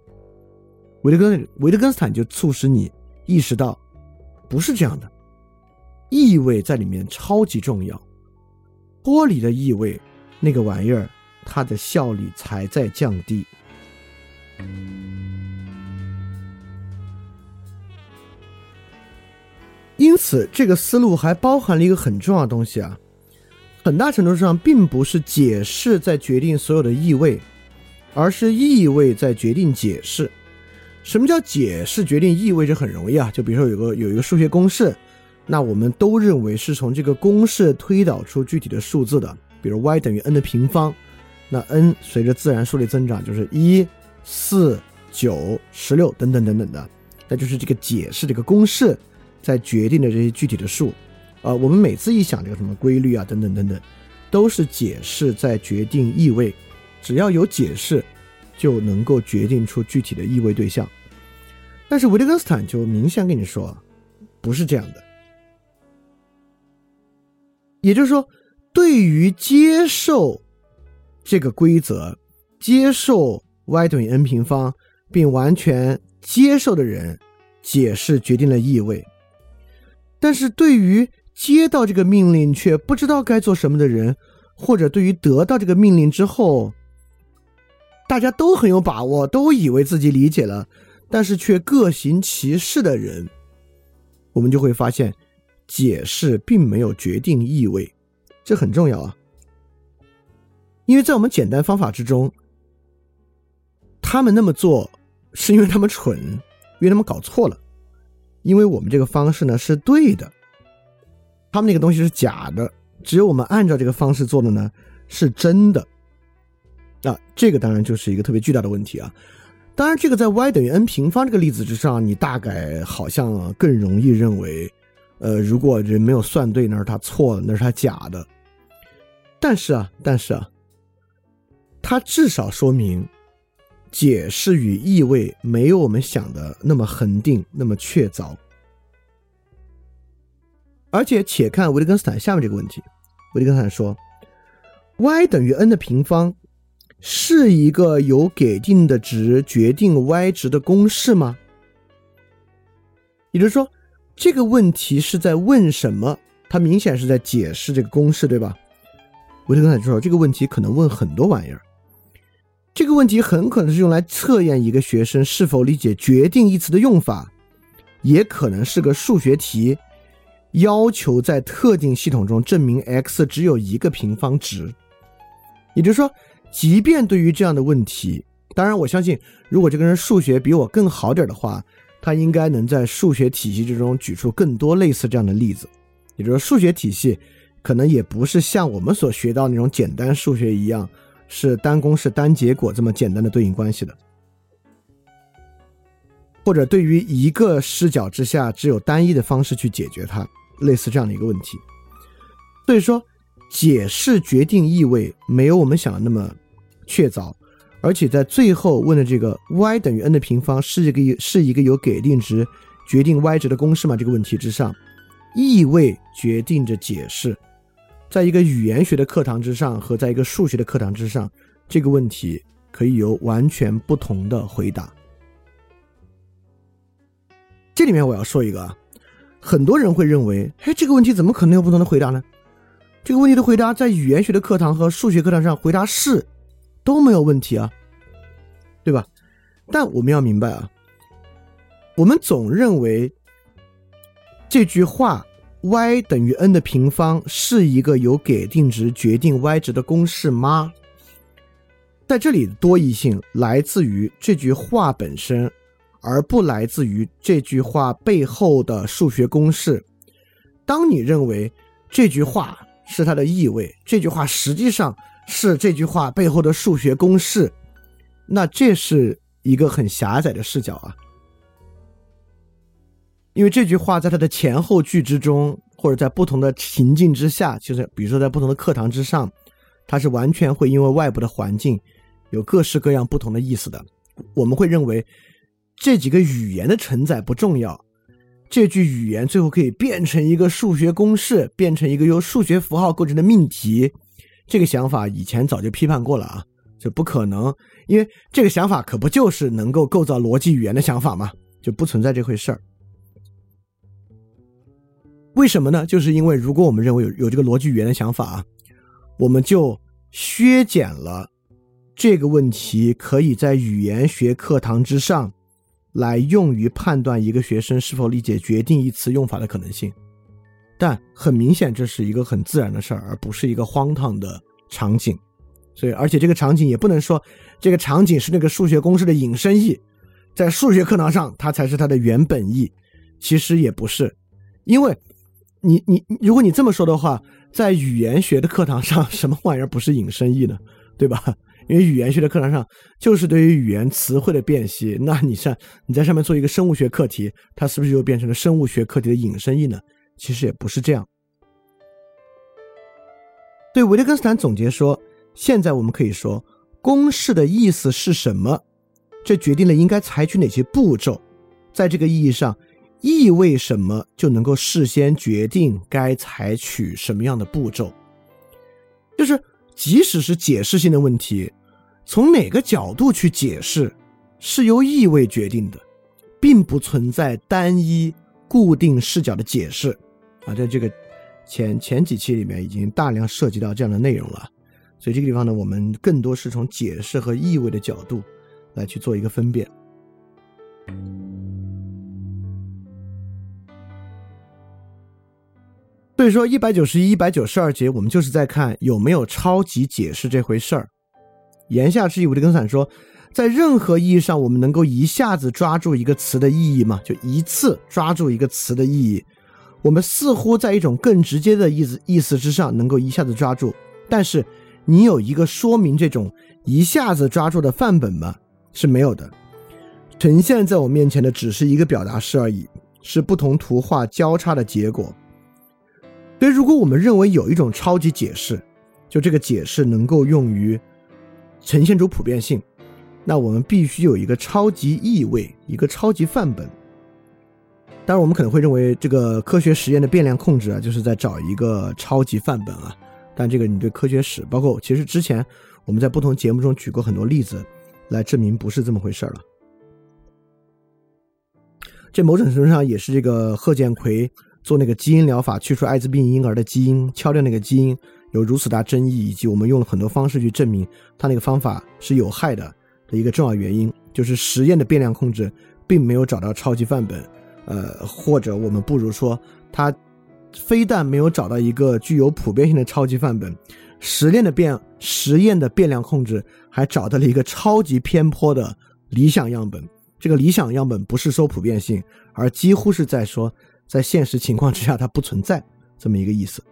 维特根维特根斯坦就促使你意识到，不是这样的，意味在里面超级重要，脱离了意味，那个玩意儿它的效率才在降低。因此，这个思路还包含了一个很重要的东西啊，很大程度上并不是解释在决定所有的意味，而是意味在决定解释。什么叫解释决定意味？这很容易啊，就比如说有个有一个数学公式，那我们都认为是从这个公式推导出具体的数字的，比如 y 等于 n 的平方，那 n 随着自然数列增长就是一、四、九、十六等等等等的，那就是这个解释这个公式。在决定的这些具体的数，啊，我们每次一想这个什么规律啊，等等等等，都是解释在决定意味，只要有解释，就能够决定出具体的意味对象。但是维特根斯坦就明显跟你说，不是这样的。也就是说，对于接受这个规则，接受 y 等于 n 平方，并完全接受的人，解释决定了意味。但是对于接到这个命令却不知道该做什么的人，或者对于得到这个命令之后，大家都很有把握，都以为自己理解了，但是却各行其事的人，我们就会发现解释并没有决定意味，这很重要啊。因为在我们简单方法之中，他们那么做是因为他们蠢，因为他们搞错了。因为我们这个方式呢是对的，他们那个东西是假的，只有我们按照这个方式做的呢是真的。啊，这个当然就是一个特别巨大的问题啊。当然，这个在 y 等于 n 平方这个例子之上，你大概好像更容易认为，呃，如果人没有算对，那是他错了，那是他假的。但是啊，但是啊，它至少说明解释与意味没有我们想的那么恒定，那么确凿。而且，且看维特根斯坦下面这个问题，维特根斯坦说，y 等于 n 的平方。是一个由给定的值决定 y 值的公式吗？也就是说，这个问题是在问什么？它明显是在解释这个公式，对吧？维特根斯坦说，这个问题可能问很多玩意儿。这个问题很可能是用来测验一个学生是否理解“决定”一词的用法，也可能是个数学题，要求在特定系统中证明 x 只有一个平方值。也就是说。即便对于这样的问题，当然我相信，如果这个人数学比我更好点的话，他应该能在数学体系之中举出更多类似这样的例子。也就是说，数学体系可能也不是像我们所学到那种简单数学一样，是单公式单结果这么简单的对应关系的，或者对于一个视角之下只有单一的方式去解决它，类似这样的一个问题。所以说，解释决定意味没有我们想的那么。确凿，而且在最后问的这个 y 等于 n 的平方是一个是一个有给定值决定 y 值的公式吗？这个问题之上，意味决定着解释。在一个语言学的课堂之上和在一个数学的课堂之上，这个问题可以有完全不同的回答。这里面我要说一个啊，很多人会认为，哎，这个问题怎么可能有不同的回答呢？这个问题的回答在语言学的课堂和数学课堂上回答是。都没有问题啊，对吧？但我们要明白啊，我们总认为这句话 y 等于 n 的平方是一个由给定值决定 y 值的公式吗？在这里，多义性来自于这句话本身，而不来自于这句话背后的数学公式。当你认为这句话是它的意味，这句话实际上。是这句话背后的数学公式，那这是一个很狭窄的视角啊。因为这句话在它的前后句之中，或者在不同的情境之下，就是比如说在不同的课堂之上，它是完全会因为外部的环境有各式各样不同的意思的。我们会认为这几个语言的承载不重要，这句语言最后可以变成一个数学公式，变成一个由数学符号构成的命题。这个想法以前早就批判过了啊，就不可能，因为这个想法可不就是能够构造逻辑语言的想法吗？就不存在这回事儿。为什么呢？就是因为如果我们认为有有这个逻辑语言的想法啊，我们就削减了这个问题可以在语言学课堂之上来用于判断一个学生是否理解“决定”一词用法的可能性。但很明显，这是一个很自然的事儿，而不是一个荒唐的场景。所以，而且这个场景也不能说这个场景是那个数学公式的引申义，在数学课堂上它才是它的原本意。其实也不是，因为你你如果你这么说的话，在语言学的课堂上，什么玩意儿不是引申义呢？对吧？因为语言学的课堂上就是对于语言词汇的辨析。那你像你在上面做一个生物学课题，它是不是就变成了生物学课题的引申义呢？其实也不是这样。对维特根斯坦总结说：“现在我们可以说，公式的意思是什么？这决定了应该采取哪些步骤。在这个意义上，意味什么就能够事先决定该采取什么样的步骤。就是即使是解释性的问题，从哪个角度去解释，是由意味决定的，并不存在单一固定视角的解释。”啊，在这个前前几期里面已经大量涉及到这样的内容了，所以这个地方呢，我们更多是从解释和意味的角度来去做一个分辨。所以说，一百九十一、一百九十二节，我们就是在看有没有超级解释这回事儿。言下之意，维特根斯坦说，在任何意义上，我们能够一下子抓住一个词的意义吗？就一次抓住一个词的意义，我们似乎在一种更直接的意思意思之上能够一下子抓住。但是，你有一个说明这种一下子抓住的范本吗？是没有的。呈现在我面前的只是一个表达式而已，是不同图画交叉的结果。所以，如果我们认为有一种超级解释，就这个解释能够用于。呈现出普遍性，那我们必须有一个超级意味，一个超级范本。当然，我们可能会认为这个科学实验的变量控制啊，就是在找一个超级范本啊。但这个你对科学史，包括其实之前我们在不同节目中举过很多例子，来证明不是这么回事了。这某种程度上也是这个贺建奎做那个基因疗法，去除艾滋病婴儿的基因，敲掉那个基因。有如此大争议，以及我们用了很多方式去证明他那个方法是有害的的一个重要原因，就是实验的变量控制并没有找到超级范本，呃，或者我们不如说，他非但没有找到一个具有普遍性的超级范本，实验的变实验的变量控制还找到了一个超级偏颇的理想样本。这个理想样本不是说普遍性，而几乎是在说，在现实情况之下它不存在这么一个意思。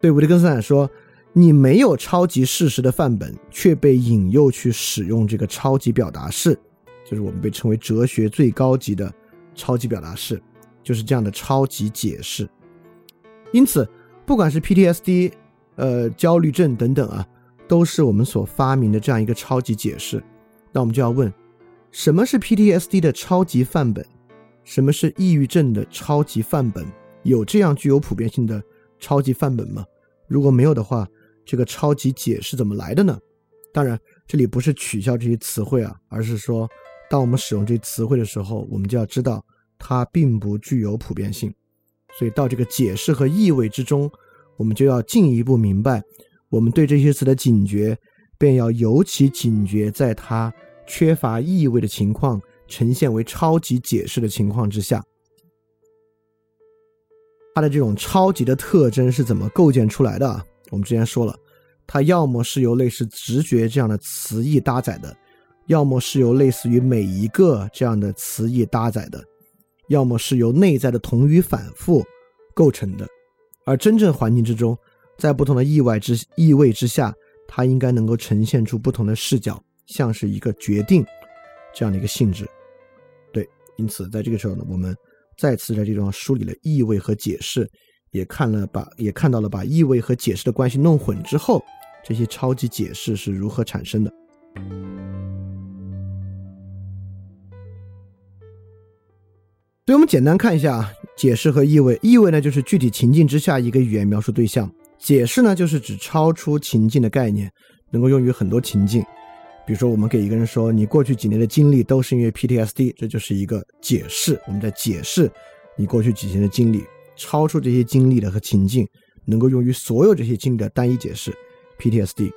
对维特根斯坦说：“你没有超级事实的范本，却被引诱去使用这个超级表达式，就是我们被称为哲学最高级的超级表达式，就是这样的超级解释。因此，不管是 PTSD、呃焦虑症等等啊，都是我们所发明的这样一个超级解释。那我们就要问：什么是 PTSD 的超级范本？什么是抑郁症的超级范本？有这样具有普遍性的？”超级范本吗？如果没有的话，这个超级解释怎么来的呢？当然，这里不是取消这些词汇啊，而是说，当我们使用这些词汇的时候，我们就要知道它并不具有普遍性。所以到这个解释和意味之中，我们就要进一步明白，我们对这些词的警觉，便要尤其警觉，在它缺乏意味的情况呈现为超级解释的情况之下。它的这种超级的特征是怎么构建出来的？我们之前说了，它要么是由类似直觉这样的词义搭载的，要么是由类似于每一个这样的词义搭载的，要么是由内在的同语反复构成的。而真正环境之中，在不同的意外之意味之下，它应该能够呈现出不同的视角，像是一个决定这样的一个性质。因此在这个时候呢，我们。再次在这种梳理了意味和解释，也看了把也看到了把意味和解释的关系弄混之后，这些超级解释是如何产生的。所以我们简单看一下啊解释和意味。意味呢，就是具体情境之下一个语言描述对象；解释呢，就是指超出情境的概念，能够用于很多情境。比如说，我们给一个人说，你过去几年的经历都是因为 PTSD，这就是一个解释。我们在解释你过去几年的经历，超出这些经历的和情境，能够用于所有这些经历的单一解释。PTSD，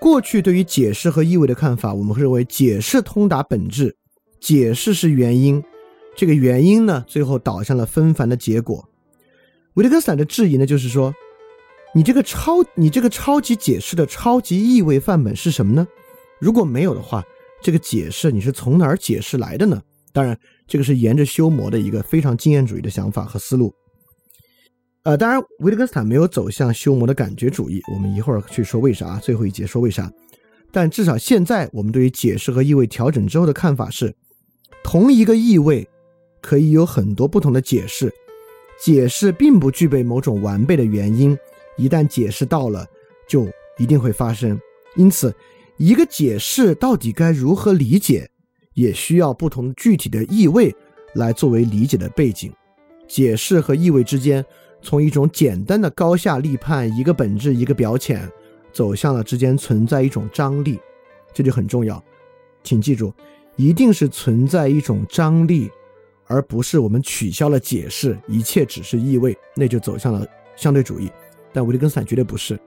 过去对于解释和意味的看法，我们会认为解释通达本质，解释是原因，这个原因呢，最后导向了纷繁的结果。维特根斯坦的质疑呢，就是说，你这个超，你这个超级解释的超级意味范本是什么呢？如果没有的话，这个解释你是从哪儿解释来的呢？当然，这个是沿着修魔的一个非常经验主义的想法和思路。呃，当然，维特根斯坦没有走向修魔的感觉主义，我们一会儿去说为啥，最后一节说为啥。但至少现在我们对于解释和意味调整之后的看法是，同一个意味可以有很多不同的解释，解释并不具备某种完备的原因，一旦解释到了，就一定会发生。因此。一个解释到底该如何理解，也需要不同具体的意味来作为理解的背景。解释和意味之间，从一种简单的高下立判，一个本质一个表浅，走向了之间存在一种张力，这就很重要。请记住，一定是存在一种张力，而不是我们取消了解释，一切只是意味，那就走向了相对主义。但维特根斯坦绝对不是。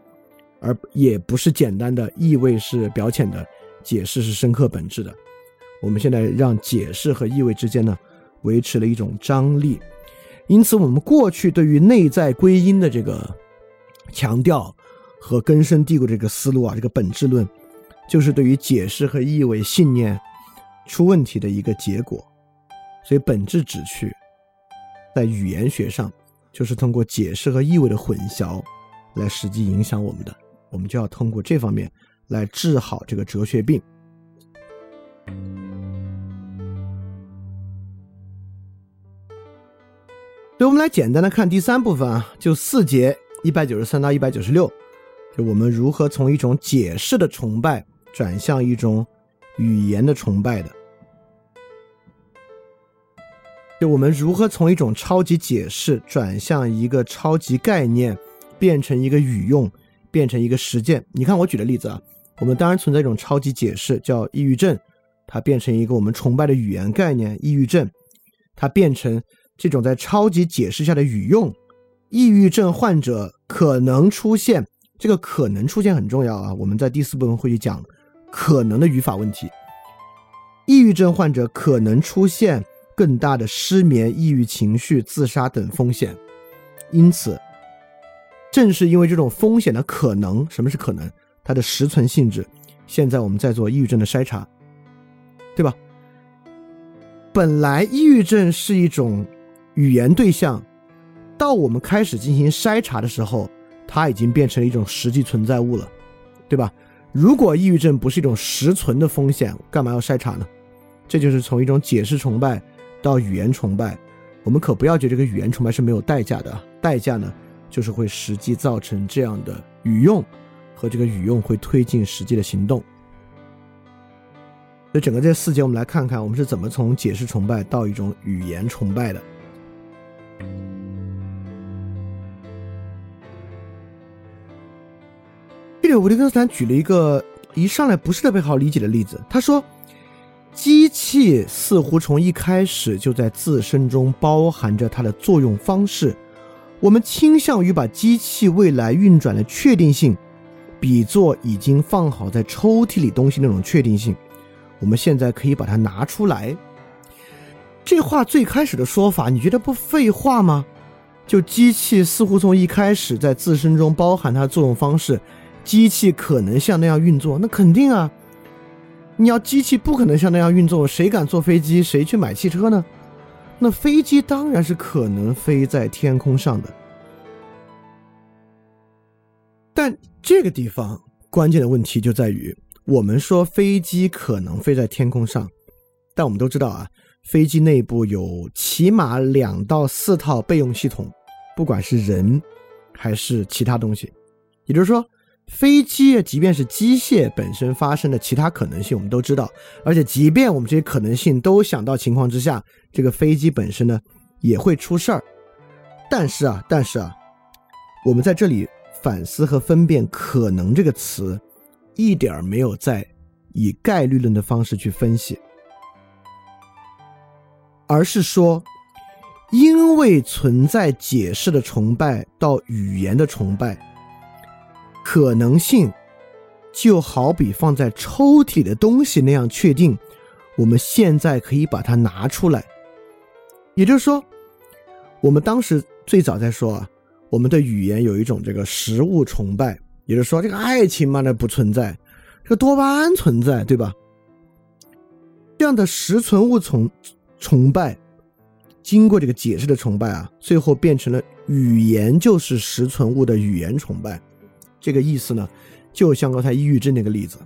而也不是简单的意味是表浅的，解释是深刻本质的。我们现在让解释和意味之间呢，维持了一种张力。因此，我们过去对于内在归因的这个强调和根深蒂固这个思路啊，这个本质论，就是对于解释和意味信念出问题的一个结果。所以，本质旨趣在语言学上，就是通过解释和意味的混淆来实际影响我们的。我们就要通过这方面来治好这个哲学病。所以，我们来简单的看第三部分啊，就四节一百九十三到一百九十六，就我们如何从一种解释的崇拜转向一种语言的崇拜的。就我们如何从一种超级解释转向一个超级概念，变成一个语用，变成一个实践。你看我举的例子啊，我们当然存在一种超级解释，叫抑郁症，它变成一个我们崇拜的语言概念，抑郁症，它变成。这种在超级解释下的语用，抑郁症患者可能出现，这个可能出现很重要啊。我们在第四部分会去讲可能的语法问题。抑郁症患者可能出现更大的失眠、抑郁情绪、自杀等风险。因此，正是因为这种风险的可能，什么是可能？它的实存性质。现在我们在做抑郁症的筛查，对吧？本来抑郁症是一种。语言对象，到我们开始进行筛查的时候，它已经变成了一种实际存在物了，对吧？如果抑郁症不是一种实存的风险，干嘛要筛查呢？这就是从一种解释崇拜到语言崇拜。我们可不要觉得这个语言崇拜是没有代价的，代价呢，就是会实际造成这样的语用，和这个语用会推进实际的行动。所以整个这四节，我们来看看我们是怎么从解释崇拜到一种语言崇拜的。这里，维特根斯坦举了一个一上来不是特别好理解的例子。他说，机器似乎从一开始就在自身中包含着它的作用方式。我们倾向于把机器未来运转的确定性，比作已经放好在抽屉里东西那种确定性。我们现在可以把它拿出来。这话最开始的说法，你觉得不废话吗？就机器似乎从一开始在自身中包含它的作用方式，机器可能像那样运作，那肯定啊。你要机器不可能像那样运作，谁敢坐飞机？谁去买汽车呢？那飞机当然是可能飞在天空上的。但这个地方关键的问题就在于，我们说飞机可能飞在天空上，但我们都知道啊。飞机内部有起码两到四套备用系统，不管是人还是其他东西。也就是说，飞机即便是机械本身发生的其他可能性，我们都知道。而且，即便我们这些可能性都想到情况之下，这个飞机本身呢也会出事儿。但是啊，但是啊，我们在这里反思和分辨“可能”这个词，一点儿没有在以概率论的方式去分析。而是说，因为存在解释的崇拜到语言的崇拜，可能性就好比放在抽屉里的东西那样确定。我们现在可以把它拿出来，也就是说，我们当时最早在说啊，我们对语言有一种这个实物崇拜，也就是说，这个爱情嘛，那不存在，这个多巴胺存在，对吧？这样的实存物崇。崇拜，经过这个解释的崇拜啊，最后变成了语言就是实存物的语言崇拜。这个意思呢，就像刚才抑郁症那个例子，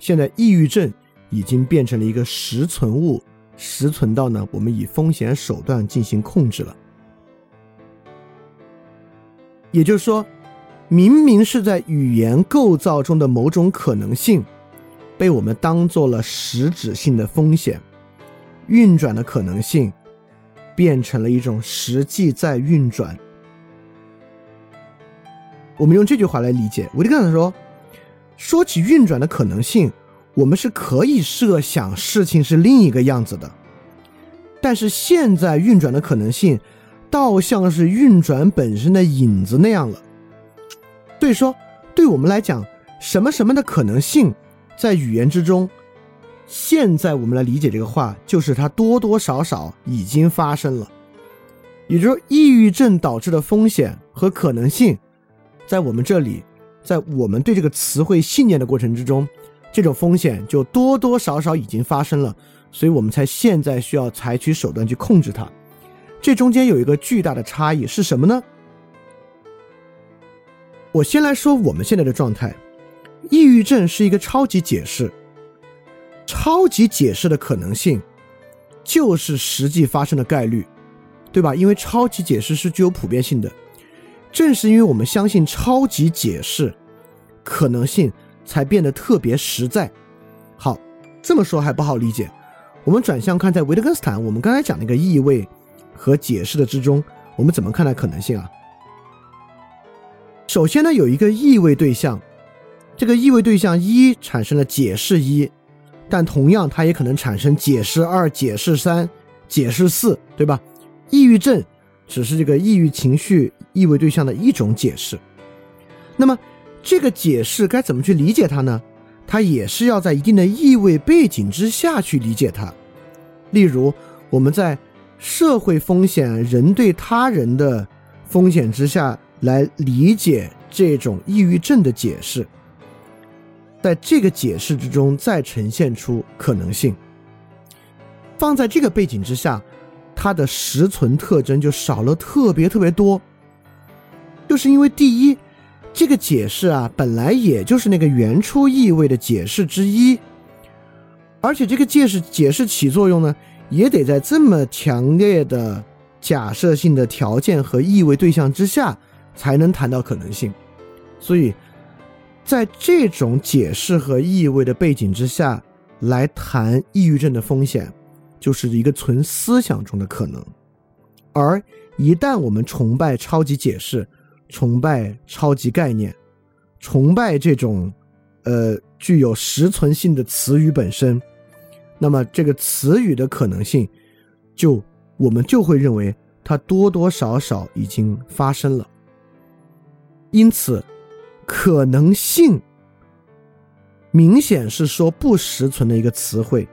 现在抑郁症已经变成了一个实存物，实存到呢，我们以风险手段进行控制了。也就是说，明明是在语言构造中的某种可能性，被我们当做了实质性的风险。运转的可能性变成了一种实际在运转。我们用这句话来理解，维特根斯坦说：“说起运转的可能性，我们是可以设想事情是另一个样子的。但是现在运转的可能性，倒像是运转本身的影子那样了。所以说，对我们来讲，什么什么的可能性，在语言之中。”现在我们来理解这个话，就是它多多少少已经发生了。也就是说，抑郁症导致的风险和可能性，在我们这里，在我们对这个词汇信念的过程之中，这种风险就多多少少已经发生了，所以我们才现在需要采取手段去控制它。这中间有一个巨大的差异是什么呢？我先来说我们现在的状态，抑郁症是一个超级解释，超级解释的可能性就是实际发生的概率，对吧？因为超级解释是具有普遍性的，正是因为我们相信超级解释，可能性才变得特别实在。好，这么说还不好理解，我们转向看，在维特根斯坦，我们刚才讲那个意味和解释的之中，我们怎么看待可能性啊？首先呢，有一个意味对象，这个意味对象一产生了解释一，但同样它也可能产生解释二、解释三、解释四，对吧？抑郁症只是这个抑郁情绪意味对象的一种解释。那么这个解释该怎么去理解它呢？它也是要在一定的意味背景之下去理解它。例如，我们在社会风险、人对他人的风险之下。来理解这种抑郁症的解释，在这个解释之中再呈现出可能性。放在这个背景之下，它的实存特征就少了特别特别多。就是因为第一，这个解释啊本来也就是那个原初意味的解释之一，而且这个解释解释起作用呢，也得在这么强烈的假设性的条件和意味对象之下。才能谈到可能性，所以在这种解释和意味的背景之下来谈抑郁症的风险，就是一个纯思想中的可能。而一旦我们崇拜超级解释，崇拜超级概念，崇拜这种呃具有实存性的词语本身，那么这个词语的可能性，就我们就会认为它多多少少已经发生了。因此，可能性明显是说不实存的一个词汇，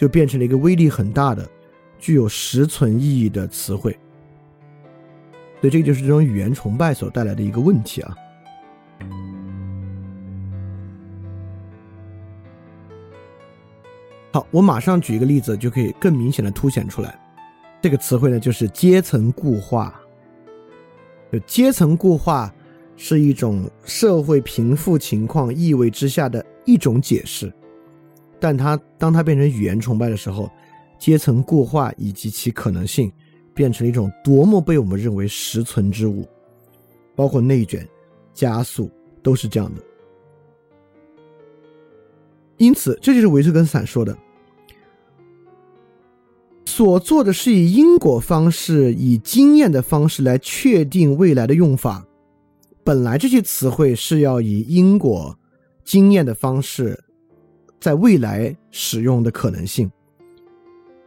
就变成了一个威力很大的、具有实存意义的词汇。所以，这个就是这种语言崇拜所带来的一个问题啊。好，我马上举一个例子，就可以更明显的凸显出来。这个词汇呢，就是阶层固化。就阶层固化。是一种社会贫富情况意味之下的一种解释，但它当它变成语言崇拜的时候，阶层固化以及其可能性变成一种多么被我们认为实存之物，包括内卷、加速都是这样的。因此，这就是维特根斯坦说的：所做的是以因果方式、以经验的方式来确定未来的用法。本来这些词汇是要以因果经验的方式，在未来使用的可能性，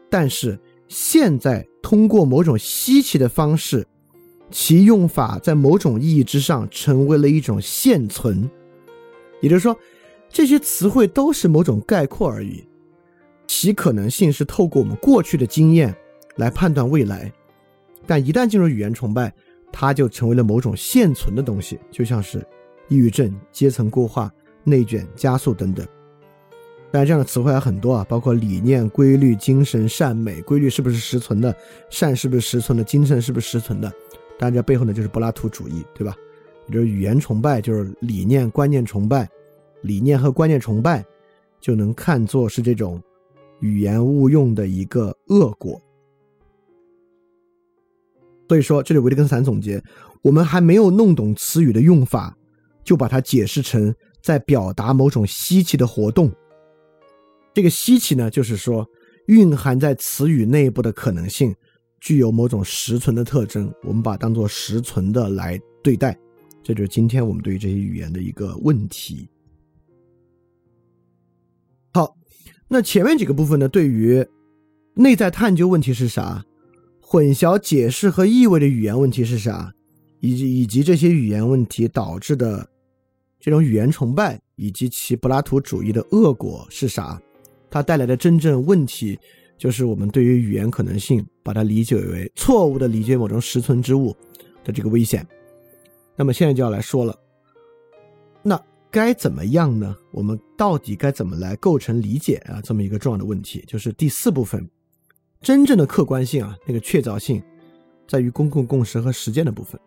但是现在通过某种稀奇的方式，其用法在某种意义之上成为了一种现存。也就是说，这些词汇都是某种概括而已，其可能性是透过我们过去的经验来判断未来，但一旦进入语言崇拜。它就成为了某种现存的东西，就像是抑郁症、阶层固化、内卷、加速等等。但，这样的词汇还很多啊，包括理念、规律、精神、善美。规律是不是实存的？善是不是实存的？精神是不是实存的？当然，这背后呢就是柏拉图主义，对吧？也就是语言崇拜，就是理念观念崇拜。理念和观念崇拜就能看作是这种语言误用的一个恶果。所以说，这里维特根斯坦总结：我们还没有弄懂词语的用法，就把它解释成在表达某种稀奇的活动。这个稀奇呢，就是说蕴含在词语内部的可能性具有某种实存的特征，我们把它当做实存的来对待。这就是今天我们对于这些语言的一个问题。好，那前面几个部分呢，对于内在探究问题是啥？混淆解释和意味的语言问题是啥？以及以及这些语言问题导致的这种语言崇拜以及其柏拉图主义的恶果是啥？它带来的真正问题就是我们对于语言可能性把它理解为错误的理解某种实存之物的这个危险。那么现在就要来说了，那该怎么样呢？我们到底该怎么来构成理解啊？这么一个重要的问题，就是第四部分，真正的客观性啊，那个确凿性，在于公共共识和实践的部分。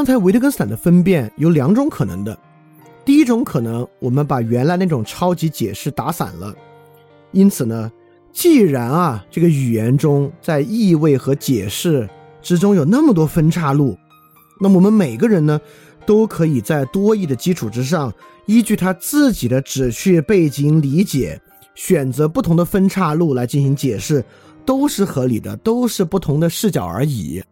刚才维特根斯坦的分辨有两种可能的，第一种可能，我们把原来那种超级解释打散了，因此呢，既然啊这个语言中在意味和解释之中有那么多分岔路，那么我们每个人呢，都可以在多义的基础之上，依据他自己的旨趣背景理解，选择不同的分岔路来进行解释，都是合理的，都是不同的视角而已。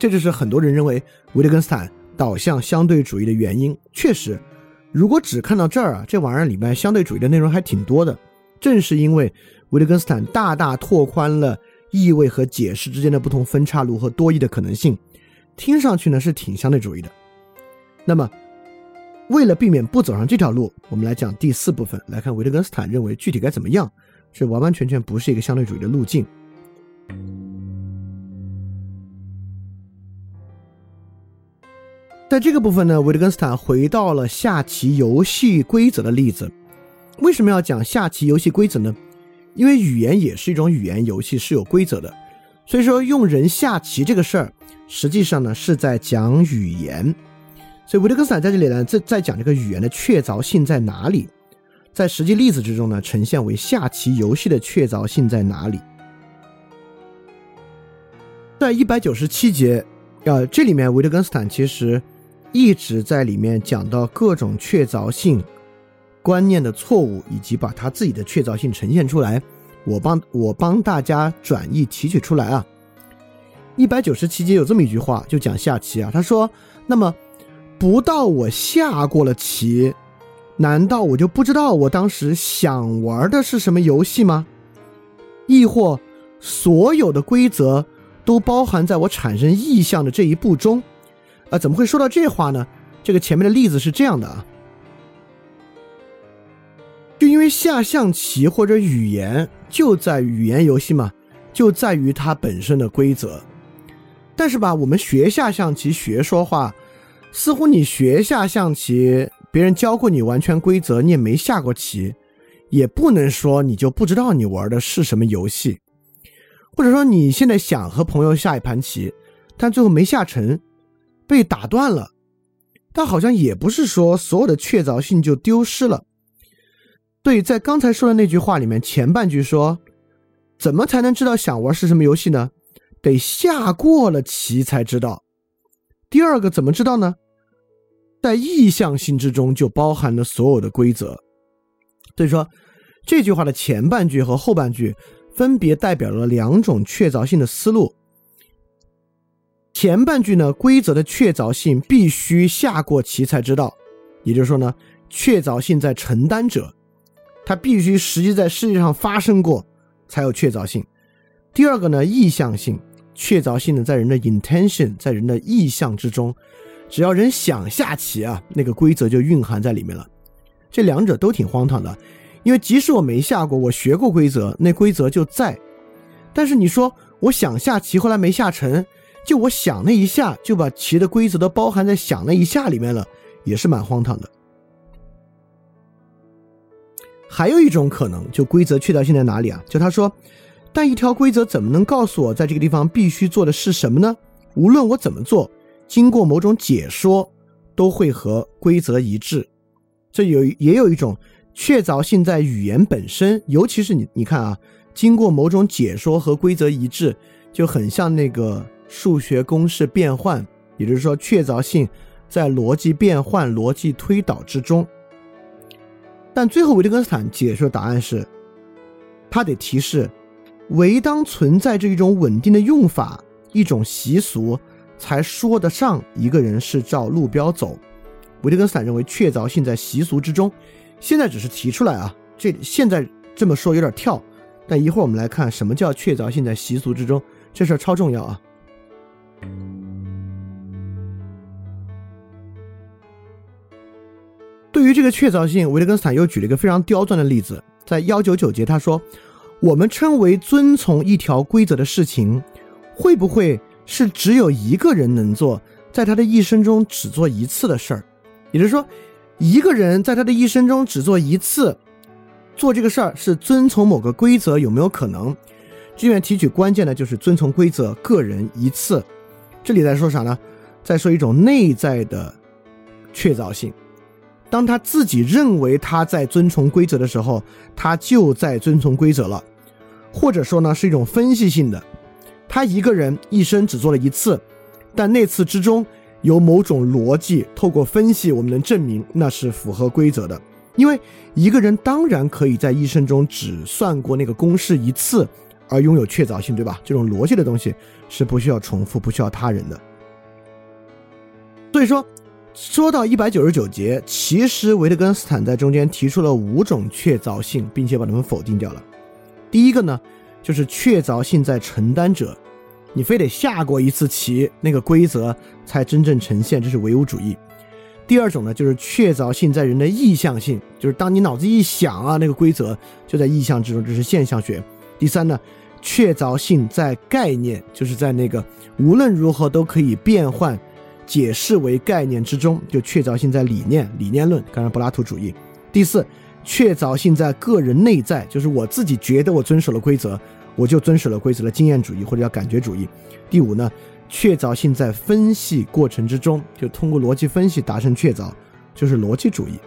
这就是很多人认为维特根斯坦导向相对主义的原因。确实，如果只看到这儿啊，这玩意儿里面相对主义的内容还挺多的。正是因为维特根斯坦大大拓宽了意味和解释之间的不同分岔路和多义的可能性，听上去呢是挺相对主义的。那么，为了避免不走上这条路，我们来讲第四部分，来看维特根斯坦认为具体该怎么样，这完完全全不是一个相对主义的路径。在这个部分呢，维特根斯坦回到了下棋游戏规则的例子。为什么要讲下棋游戏规则呢？因为语言也是一种语言游戏，是有规则的。所以说，用人下棋这个事儿，实际上呢是在讲语言。所以维特根斯坦在这里呢，在在讲这个语言的确凿性在哪里？在实际例子之中呢，呈现为下棋游戏的确凿性在哪里？在一百九十七节，呃，这里面维特根斯坦其实。一直在里面讲到各种确凿性观念的错误，以及把他自己的确凿性呈现出来。我帮我帮大家转译提取出来啊。一百九十七节有这么一句话，就讲下棋啊。他说：“那么不到我下过了棋，难道我就不知道我当时想玩的是什么游戏吗？亦或所有的规则都包含在我产生意向的这一步中？”啊，怎么会说到这话呢？这个前面的例子是这样的啊，就因为下象棋或者语言就在语言游戏嘛，就在于它本身的规则。但是吧，我们学下象棋、学说话，似乎你学下象棋，别人教过你完全规则，你也没下过棋，也不能说你就不知道你玩的是什么游戏，或者说你现在想和朋友下一盘棋，但最后没下成。被打断了，但好像也不是说所有的确凿性就丢失了。对，在刚才说的那句话里面，前半句说，怎么才能知道想玩是什么游戏呢？得下过了棋才知道。第二个怎么知道呢？在意向性之中就包含了所有的规则。所以说，这句话的前半句和后半句分别代表了两种确凿性的思路。前半句呢，规则的确凿性必须下过棋才知道，也就是说呢，确凿性在承担者，它必须实际在世界上发生过才有确凿性。第二个呢，意向性，确凿性呢在人的 intention，在人的意向之中，只要人想下棋啊，那个规则就蕴含在里面了。这两者都挺荒唐的，因为即使我没下过，我学过规则，那规则就在。但是你说我想下棋，后来没下成，就我想那一下就把棋的规则都包含在想那一下里面了，也是蛮荒唐的。还有一种可能，就规则确凿性在哪里啊？就他说，但一条规则怎么能告诉我在这个地方必须做的是什么呢？无论我怎么做，经过某种解说，都会和规则一致。这有也有一种确凿性在语言本身，尤其是你你看啊，经过某种解说和规则一致，就很像那个数学公式变换，也就是说确凿性在逻辑变换、逻辑推导之中。但最后维特根斯坦解释的答案是，他得提示，唯当存在着一种稳定的用法、一种习俗，才说得上一个人是照路标走。维特根斯坦认为确凿性在习俗之中，现在只是提出来啊，这现在这么说有点跳，但一会儿我们来看什么叫确凿性在习俗之中，这事儿超重要啊。对于这个确凿性，维特根斯坦又举了一个非常刁钻的例子，在幺九九节他说：“我们称为遵从一条规则的事情，会不会是只有一个人能做，在他的一生中只做一次的事儿？也就是说，一个人在他的一生中只做一次，做这个事儿是遵从某个规则，有没有可能？这边提取关键的就是遵从规则，个人一次。这里在说啥呢？在说一种内在的确凿性。”当他自己认为他在遵从规则的时候，他就在遵从规则了，或者说呢是一种分析性的，他一个人一生只做了一次，但那次之中有某种逻辑，透过分析我们能证明那是符合规则的。因为一个人当然可以在一生中只算过那个公式一次，而拥有确凿性，对吧？这种逻辑的东西是不需要重复、不需要他人的。所以说。说到一百九十九节，其实维特根斯坦在中间提出了五种确凿性，并且把它们否定掉了。第一个呢，就是确凿性在承担者，你非得下过一次棋，那个规则才真正呈现，这是唯物主义。第二种呢，就是确凿性在人的意向性，就是当你脑子一想啊，那个规则就在意向之中，这是现象学。第三呢，确凿性在概念，就是在那个无论如何都可以变换。解释为概念之中，就确凿性在理念，理念论，刚才柏拉图主义。第四，确凿性在个人内在，就是我自己觉得我遵守了规则，我就遵守了规则的经验主义或者叫感觉主义。第五呢，确凿性在分析过程之中，就通过逻辑分析达成确凿，就是逻辑主义。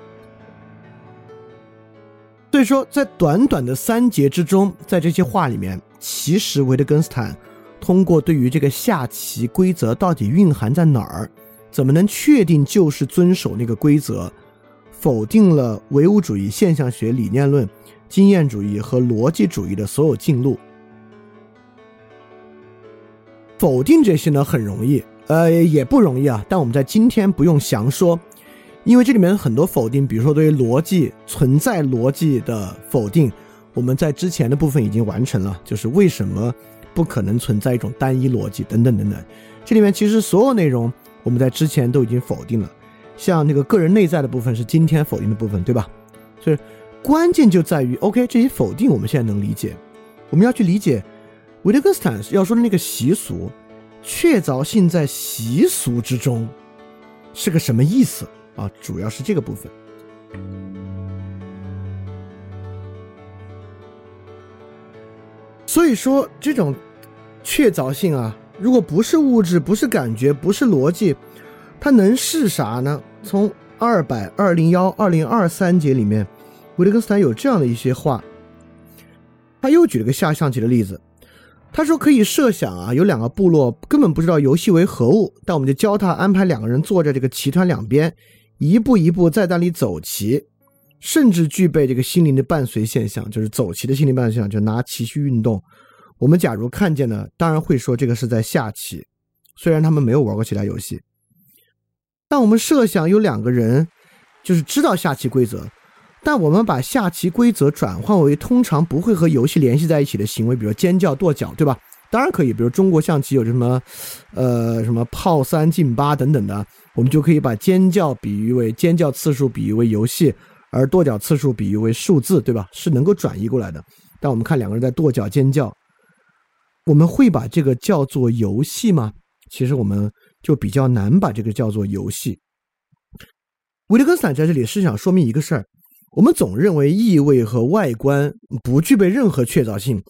所以说，在短短的三节之中，在这些话里面，其实维特根斯坦。通过对于这个下棋规则到底蕴含在哪儿，怎么能确定就是遵守那个规则，否定了唯物主义、现象学、理念论、经验主义和逻辑主义的所有进路。否定这些呢很容易，呃也不容易啊。但我们在今天不用详说，因为这里面很多否定，比如说对于逻辑存在逻辑的否定，我们在之前的部分已经完成了，就是为什么。不可能存在一种单一逻辑，等等等等。这里面其实所有内容我们在之前都已经否定了，像那个个人内在的部分是今天否定的部分，对吧？所以关键就在于，OK，这些否定我们现在能理解，我们要去理解维特根斯坦要说的那个习俗，确凿性在习俗之中是个什么意思啊？主要是这个部分。所以说，这种确凿性啊，如果不是物质，不是感觉，不是逻辑，它能是啥呢？从二百二零幺二零二三节里面，维特根斯坦有这样的一些话。他又举了个下象棋的例子，他说可以设想啊，有两个部落根本不知道游戏为何物，但我们就教他安排两个人坐在这个棋团两边，一步一步在那里走棋。甚至具备这个心灵的伴随现象，就是走棋的心灵伴随现象，就拿棋去运动。我们假如看见呢，当然会说这个是在下棋，虽然他们没有玩过其他游戏。但我们设想有两个人，就是知道下棋规则，但我们把下棋规则转换为通常不会和游戏联系在一起的行为，比如尖叫、跺脚，对吧？当然可以，比如中国象棋有什么，呃，什么炮三进八等等的，我们就可以把尖叫比喻为尖叫次数比喻为游戏。而跺脚次数比喻为数字，对吧？是能够转移过来的。但我们看两个人在跺脚尖叫，我们会把这个叫做游戏吗？其实我们就比较难把这个叫做游戏。维特根斯坦在这里是想说明一个事儿：我们总认为意味和外观不具备任何确凿性，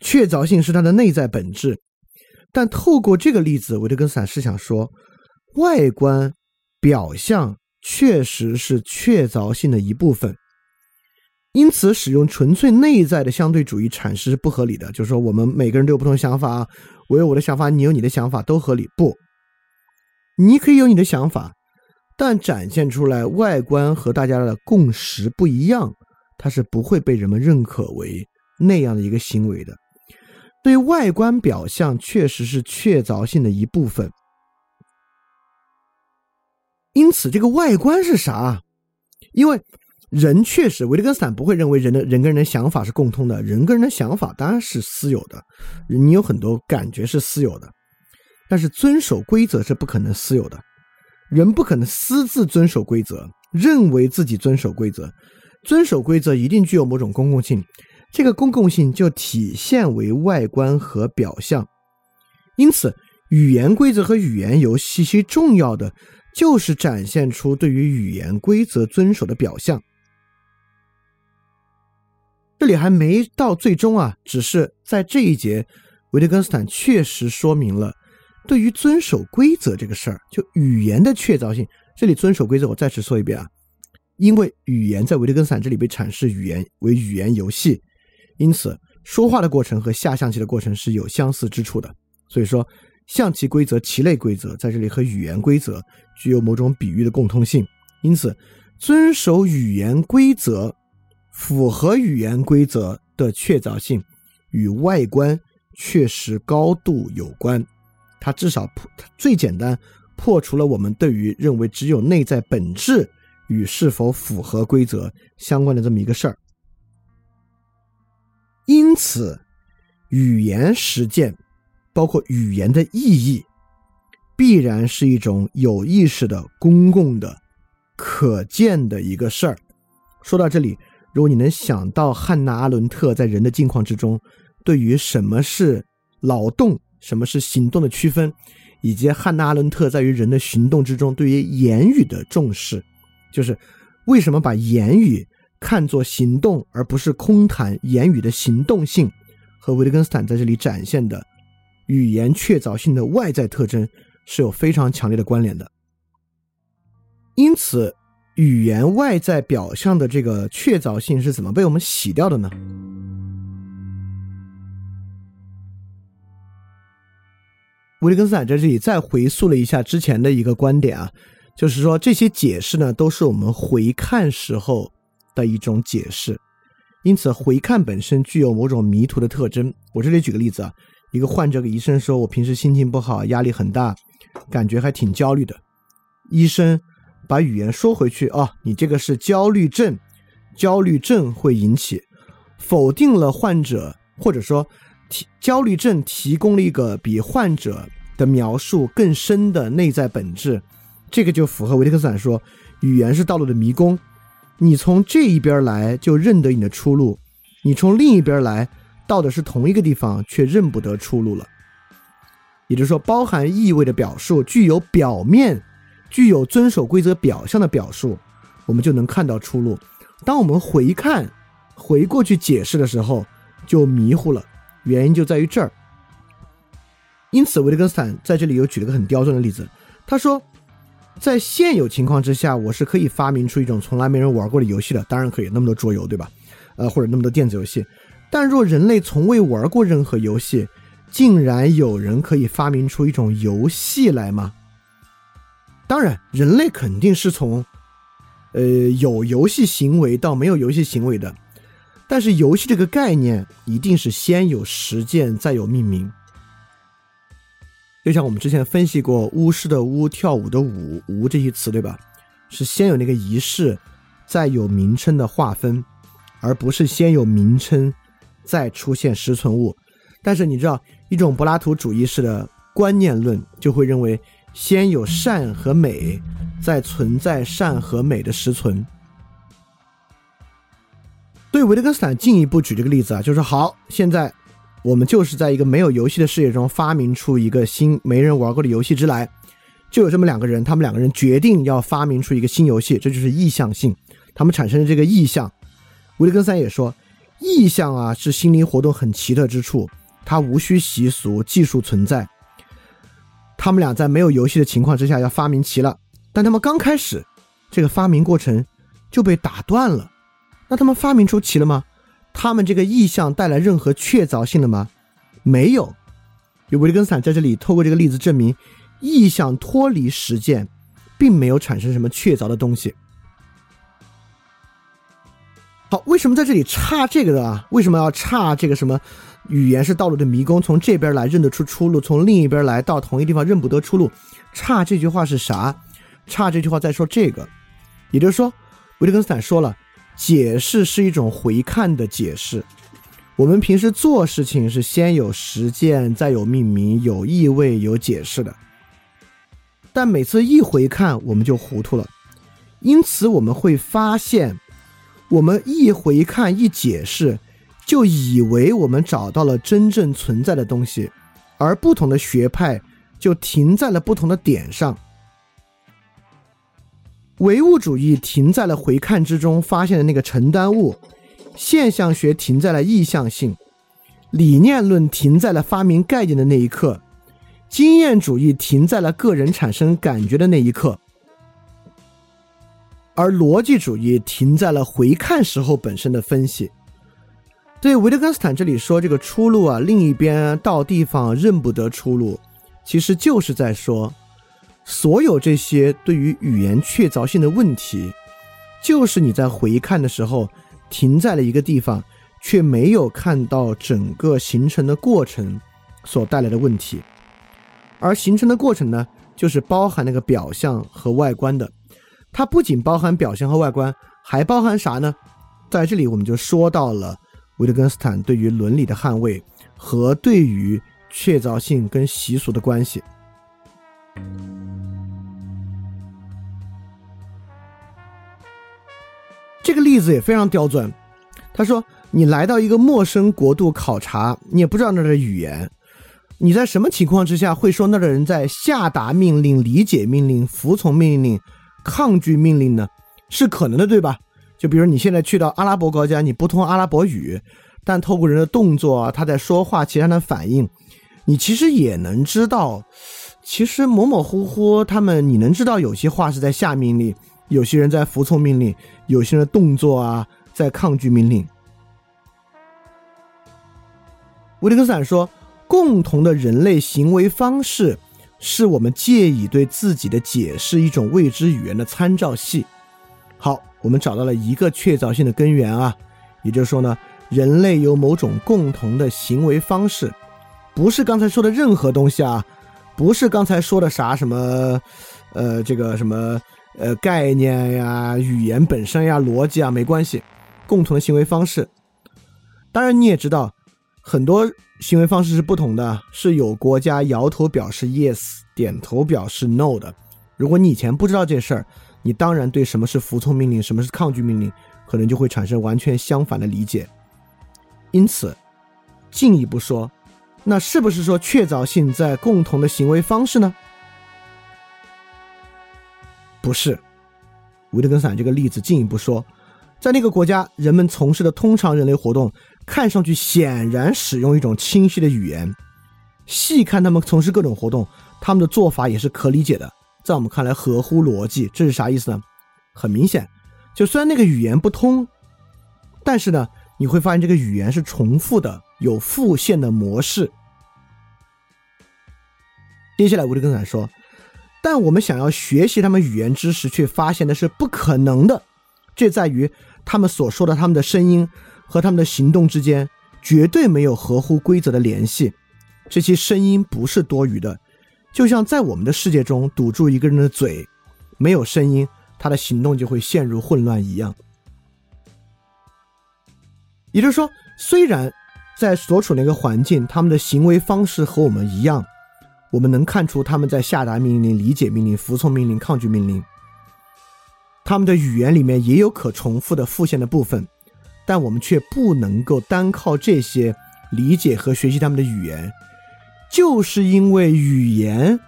确凿性是它的内在本质。但透过这个例子，维特根斯坦是想说，外观表象确实是确凿性的一部分。因此，使用纯粹内在的相对主义阐释是不合理的。就是说，我们每个人都有不同想法啊，我有我的想法，你有你的想法，都合理。不，你可以有你的想法，但展现出来外观和大家的共识不一样，它是不会被人们认可为那样的一个行为的。对外观表象确实是确凿性的一部分。因此，这个外观是啥？因为。人确实，维特根斯坦不会认为人的人跟人的想法是共通的，人跟人的想法当然是私有的，你有很多感觉是私有的，但是遵守规则是不可能私有的，人不可能私自遵守规则，认为自己遵守规则，遵守规则一定具有某种公共性，这个公共性就体现为外观和表象，因此语言规则和语言游戏其重要的就是展现出对于语言规则遵守的表象。这里还没到最终啊，只是在这一节，维特根斯坦确实说明了对于遵守规则这个事儿，就语言的确凿性。这里遵守规则，我再次说一遍啊，因为语言在维特根斯坦这里被阐释语言为语言游戏，因此说话的过程和下象棋的过程是有相似之处的。所以说，象棋规则、棋类规则在这里和语言规则具有某种比喻的共通性，因此遵守语言规则。符合语言规则的确凿性与外观确实高度有关，它至少破最简单破除了我们对于认为只有内在本质与是否符合规则相关的这么一个事儿。因此，语言实践包括语言的意义，必然是一种有意识的、公共的、可见的一个事儿。说到这里。如果你能想到汉娜·阿伦特在人的境况之中，对于什么是劳动、什么是行动的区分，以及汉娜·阿伦特在于人的行动之中对于言语的重视，就是为什么把言语看作行动而不是空谈言语的行动性，和维特根斯坦在这里展现的语言确凿性的外在特征是有非常强烈的关联的。因此。语言外在表象的这个确凿性是怎么被我们洗掉的呢？维特根斯坦在这里再回溯了一下之前的一个观点啊，就是说这些解释呢都是我们回看时候的一种解释，因此回看本身具有某种迷途的特征。我这里举个例子啊，一个患者给医生说：“我平时心情不好，压力很大，感觉还挺焦虑的。”医生。把语言说回去啊，你这个是焦虑症，焦虑症会引起否定了患者，或者说提焦虑症提供了一个比患者的描述更深的内在本质，这个就符合维特根斯坦说语言是道路的迷宫，你从这一边来就认得你的出路，你从另一边来到的是同一个地方却认不得出路了，也就是说，包含意味的表述具有表面。具有遵守规则表象的表述，我们就能看到出路。当我们回看、回过去解释的时候，就迷糊了。原因就在于这儿。因此，维特根斯坦在这里又举了个很刁钻的例子。他说，在现有情况之下，我是可以发明出一种从来没人玩过的游戏的。当然可以，那么多桌游，对吧？呃，或者那么多电子游戏。但若人类从未玩过任何游戏，竟然有人可以发明出一种游戏来吗？当然，人类肯定是从，呃，有游戏行为到没有游戏行为的，但是游戏这个概念一定是先有实践再有命名。就像我们之前分析过“巫师”的“巫”、跳舞的“舞”、“舞”这些词，对吧？是先有那个仪式，再有名称的划分，而不是先有名称再出现实存物。但是你知道，一种柏拉图主义式的观念论就会认为。先有善和美，再存在善和美的实存。对维特根斯坦进一步举这个例子啊，就是好，现在我们就是在一个没有游戏的世界中发明出一个新没人玩过的游戏之来。就有这么两个人，他们两个人决定要发明出一个新游戏，这就是意向性。他们产生的这个意向，维特根斯坦也说，意向啊是心灵活动很奇特之处，它无需习俗技术存在。他们俩在没有游戏的情况之下要发明棋了，但他们刚开始，这个发明过程就被打断了。那他们发明出棋了吗？他们这个意向带来任何确凿性了吗？没有。有维根斯坦在这里透过这个例子证明。意象脱离实践，并没有产生什么确凿的东西。好，为什么在这里差这个的啊？为什么要差这个什么？语言是道路的迷宫，从这边来认得出出路，从另一边来到同一地方认不得出路。差这句话是啥？差这句话在说这个，也就是说，维特根斯坦说了，解释是一种回看的解释。我们平时做事情是先有实践，再有命名，有意味，有解释的。但每次一回看，我们就糊涂了，因此我们会发现，我们一回看一解释，就以为我们找到了真正存在的东西，而不同的学派就停在了不同的点上。唯物主义停在了回看之中发现的那个承担物，现象学停在了意向性，理念论停在了发明概念的那一刻。经验主义停在了个人产生感觉的那一刻，而逻辑主义停在了回看时候本身的分析。对维特根斯坦这里说这个出路啊，另一边到地方认不得出路，其实就是在说，所有这些对于语言确凿性的问题，就是你在回看的时候停在了一个地方，却没有看到整个形成的过程所带来的问题。而形成的过程呢，就是包含那个表象和外观的。它不仅包含表现和外观，还包含啥呢？在这里我们就说到了维特根斯坦对于伦理的捍卫和对于确凿性跟习俗的关系。这个例子也非常刁钻。他说：“你来到一个陌生国度考察，你也不知道那的语言。”你在什么情况之下会说那个人在下达命令、理解命令、服从命令、抗拒命令呢？是可能的，对吧？就比如你现在去到阿拉伯国家，你不通阿拉伯语，但透过人的动作啊，他在说话，其他的反应，你其实也能知道。其实模模糊糊，他们你能知道有些话是在下命令，有些人在服从命令，有些人的动作啊在抗拒命令。维特根斯坦说。共同的人类行为方式，是我们借以对自己的解释一种未知语言的参照系。好，我们找到了一个确凿性的根源啊，也就是说呢，人类有某种共同的行为方式，不是刚才说的任何东西啊，不是刚才说的啥什么，呃，这个什么呃概念呀、语言本身呀、逻辑啊，没关系，共同的行为方式。当然，你也知道很多。行为方式是不同的，是有国家摇头表示 yes，点头表示 no 的。如果你以前不知道这事儿，你当然对什么是服从命令，什么是抗拒命令，可能就会产生完全相反的理解。因此，进一步说，那是不是说确凿性在共同的行为方式呢？不是。维特根斯坦这个例子进一步说，在那个国家，人们从事的通常人类活动。看上去显然使用一种清晰的语言，细看他们从事各种活动，他们的做法也是可理解的，在我们看来合乎逻辑。这是啥意思呢？很明显，就虽然那个语言不通，但是呢，你会发现这个语言是重复的，有复现的模式。接下来，维特根斯坦说，但我们想要学习他们语言知识，却发现的是不可能的。这在于他们所说的他们的声音。和他们的行动之间绝对没有合乎规则的联系，这些声音不是多余的，就像在我们的世界中堵住一个人的嘴，没有声音，他的行动就会陷入混乱一样。也就是说，虽然在所处那个环境，他们的行为方式和我们一样，我们能看出他们在下达命令、理解命令、服从命令、抗拒命令，他们的语言里面也有可重复的复现的部分。但我们却不能够单靠这些理解和学习他们的语言，就是因为语言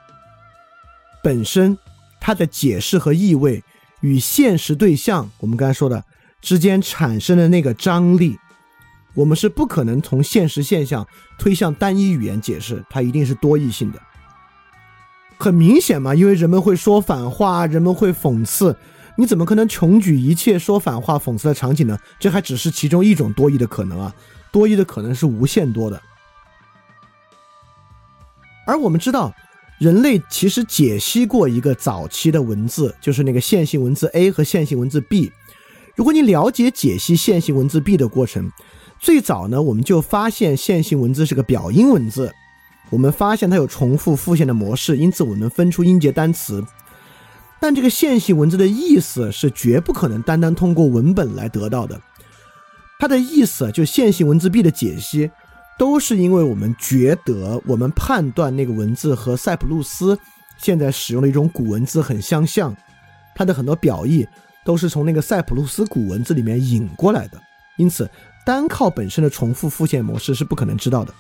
本身它的解释和意味与现实对象我们刚才说的之间产生的那个张力，我们是不可能从现实现象推向单一语言解释，它一定是多义性的。很明显嘛，因为人们会说反话，人们会讽刺，你怎么可能穷举一切说反话、讽刺的场景呢？这还只是其中一种多义的可能啊，多义的可能是无限多的。而我们知道，人类其实解析过一个早期的文字，就是那个线性文字 A 和线性文字 B。如果你了解解析线性文字 B 的过程，最早呢，我们就发现线性文字是个表音文字。我们发现它有重复复现的模式，因此我们能分出音节单词。但这个线性文字的意思是绝不可能单单通过文本来得到的。它的意思就线性文字 B 的解析，都是因为我们觉得我们判断那个文字和塞浦路斯现在使用的一种古文字很相像，它的很多表意都是从那个塞浦路斯古文字里面引过来的。因此，单靠本身的重复复现模式是不可能知道的。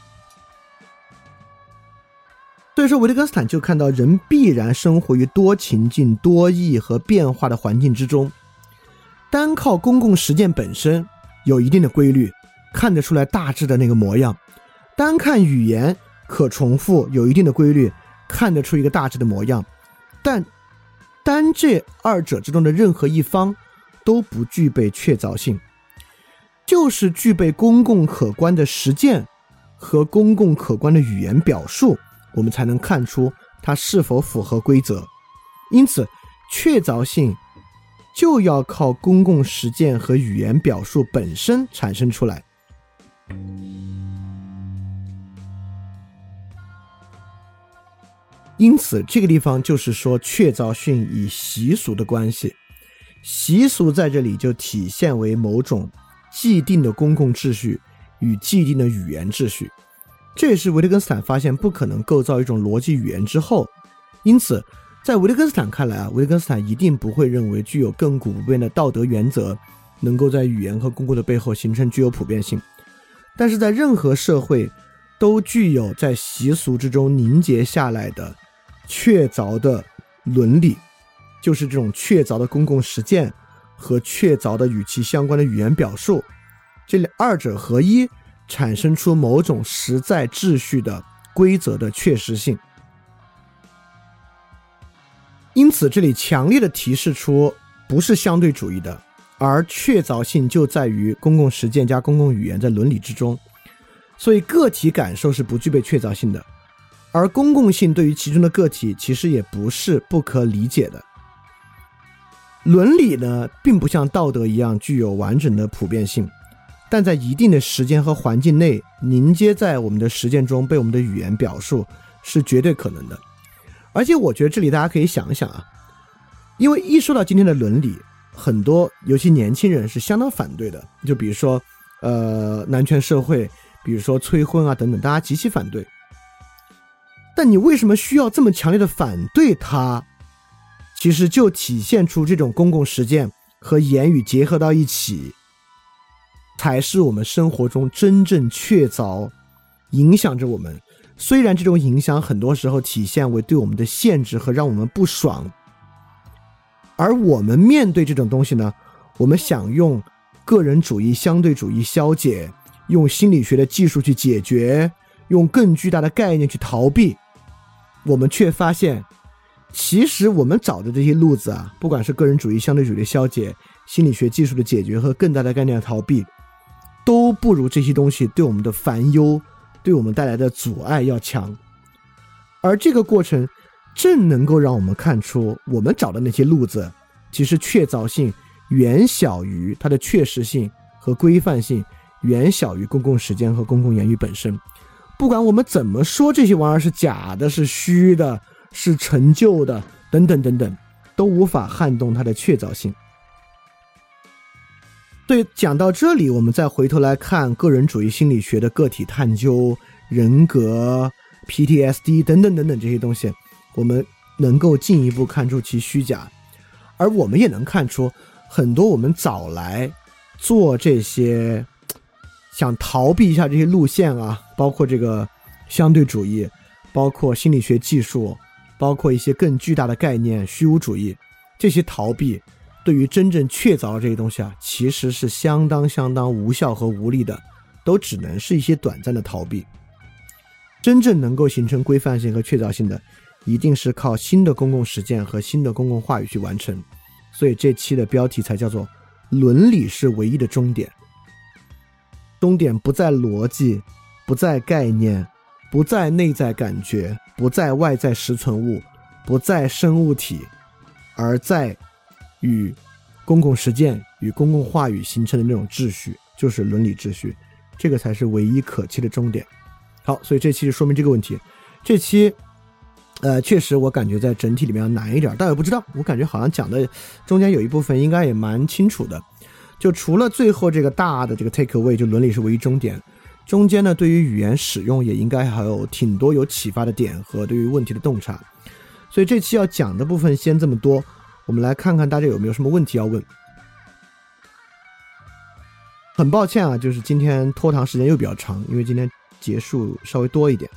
所以说，维特根斯坦就看到人必然生活于多情境、多义和变化的环境之中。单靠公共实践本身有一定的规律，看得出来大致的那个模样；单看语言可重复，有一定的规律，看得出一个大致的模样。但单这二者之中的任何一方都不具备确凿性，就是具备公共可观的实践和公共可观的语言表述。我们才能看出它是否符合规则，因此确凿性就要靠公共实践和语言表述本身产生出来。因此，这个地方就是说确凿性与习俗的关系，习俗在这里就体现为某种既定的公共秩序与既定的语言秩序。这也是维特根斯坦发现不可能构造一种逻辑语言之后，因此，在维特根斯坦看来啊，维特根斯坦一定不会认为具有亘古不变的道德原则能够在语言和公共的背后形成具有普遍性，但是在任何社会都具有在习俗之中凝结下来的确凿的伦理，就是这种确凿的公共实践和确凿的与其相关的语言表述，这两二者合一。产生出某种实在秩序的规则的确实性，因此这里强烈的提示出不是相对主义的，而确凿性就在于公共实践加公共语言在伦理之中，所以个体感受是不具备确凿性的，而公共性对于其中的个体其实也不是不可理解的。伦理呢，并不像道德一样具有完整的普遍性。但在一定的时间和环境内凝结在我们的实践中，被我们的语言表述是绝对可能的。而且，我觉得这里大家可以想一想啊，因为一说到今天的伦理，很多尤其年轻人是相当反对的。就比如说，呃，男权社会，比如说催婚啊等等，大家极其反对。但你为什么需要这么强烈的反对它？其实就体现出这种公共实践和言语结合到一起。才是我们生活中真正确凿影响着我们。虽然这种影响很多时候体现为对我们的限制和让我们不爽，而我们面对这种东西呢，我们想用个人主义、相对主义消解，用心理学的技术去解决，用更巨大的概念去逃避，我们却发现，其实我们找的这些路子啊，不管是个人主义、相对主义的消解、心理学技术的解决和更大的概念的逃避。都不如这些东西对我们的烦忧，对我们带来的阻碍要强，而这个过程正能够让我们看出，我们找的那些路子，其实确凿性远小于它的确实性和规范性，远小于公共时间和公共言语本身。不管我们怎么说这些玩意儿是假的、是虚的、是陈旧的等等等等，都无法撼动它的确凿性。对，讲到这里，我们再回头来看个人主义心理学的个体探究、人格、PTSD 等等等等这些东西，我们能够进一步看出其虚假，而我们也能看出很多我们早来做这些想逃避一下这些路线啊，包括这个相对主义，包括心理学技术，包括一些更巨大的概念虚无主义，这些逃避对于真正确凿的这些东西啊，其实是相当相当无效和无力的，都只能是一些短暂的逃避。真正能够形成规范性和确凿性的，一定是靠新的公共实践和新的公共话语去完成。所以这期的标题才叫做“伦理是唯一的终点”。终点不在逻辑，不在概念，不在内在感觉，不在外在实存物，不在生物体，而在与公共实践与公共话语形成的那种秩序，就是伦理秩序。这个才是唯一可期的终点。好，所以这期就说明这个问题。这期，呃，确实我感觉在整体里面要难一点，但我不知道，我感觉好像讲的中间有一部分应该也蛮清楚的。就除了最后这个大的这个 take away，就伦理是唯一终点，中间呢，对于语言使用也应该还有挺多有启发的点和对于问题的洞察。所以这期要讲的部分先这么多，我们来看看大家有没有什么问题要问。很抱歉啊，就是今天拖堂时间又比较长，因为今天。结束稍微多一点。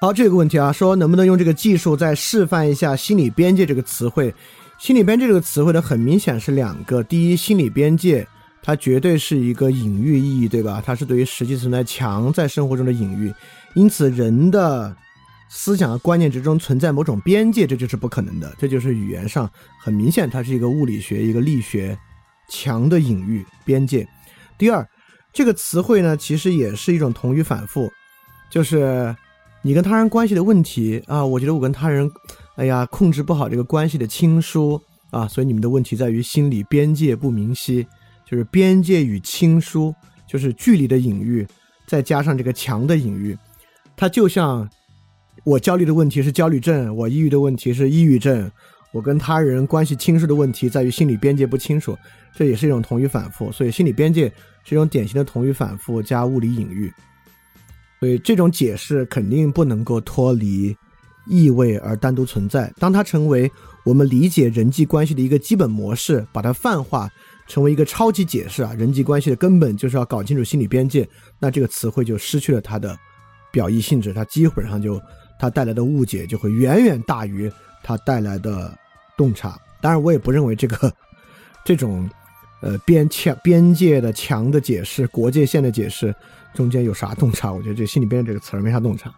好，这个问题啊，说能不能用这个技术再示范一下“心理边界”这个词汇？“心理边界”这个词汇呢，很明显是两个。第一，“心理边界”它绝对是一个隐喻意义，对吧？它是对于实际存在强在生活中的隐喻，因此人的思想和观念之中存在某种边界，这就是不可能的。这就是语言上很明显，它是一个物理学、一个力学。强的隐喻边界。第二，这个词汇呢，其实也是一种同语反复，就是你跟他人关系的问题啊。我觉得我跟他人，哎呀，控制不好这个关系的亲疏啊，所以你们的问题在于心理边界不明晰，就是边界与亲疏，就是距离的隐喻，再加上这个强的隐喻，它就像我焦虑的问题是焦虑症，我抑郁的问题是抑郁症。我跟他人关系亲疏的问题在于心理边界不清楚，这也是一种同语反复。所以心理边界是一种典型的同语反复加物理隐喻。所以这种解释肯定不能够脱离意味而单独存在。当它成为我们理解人际关系的一个基本模式，把它泛化成为一个超级解释啊，人际关系的根本就是要搞清楚心理边界，那这个词汇就失去了它的表意性质，它基本上就它带来的误解就会远远大于它带来的。洞察，当然我也不认为这个这种呃边墙边界的墙的解释、国界线的解释中间有啥洞察？我觉得这心里边这个词没啥洞察。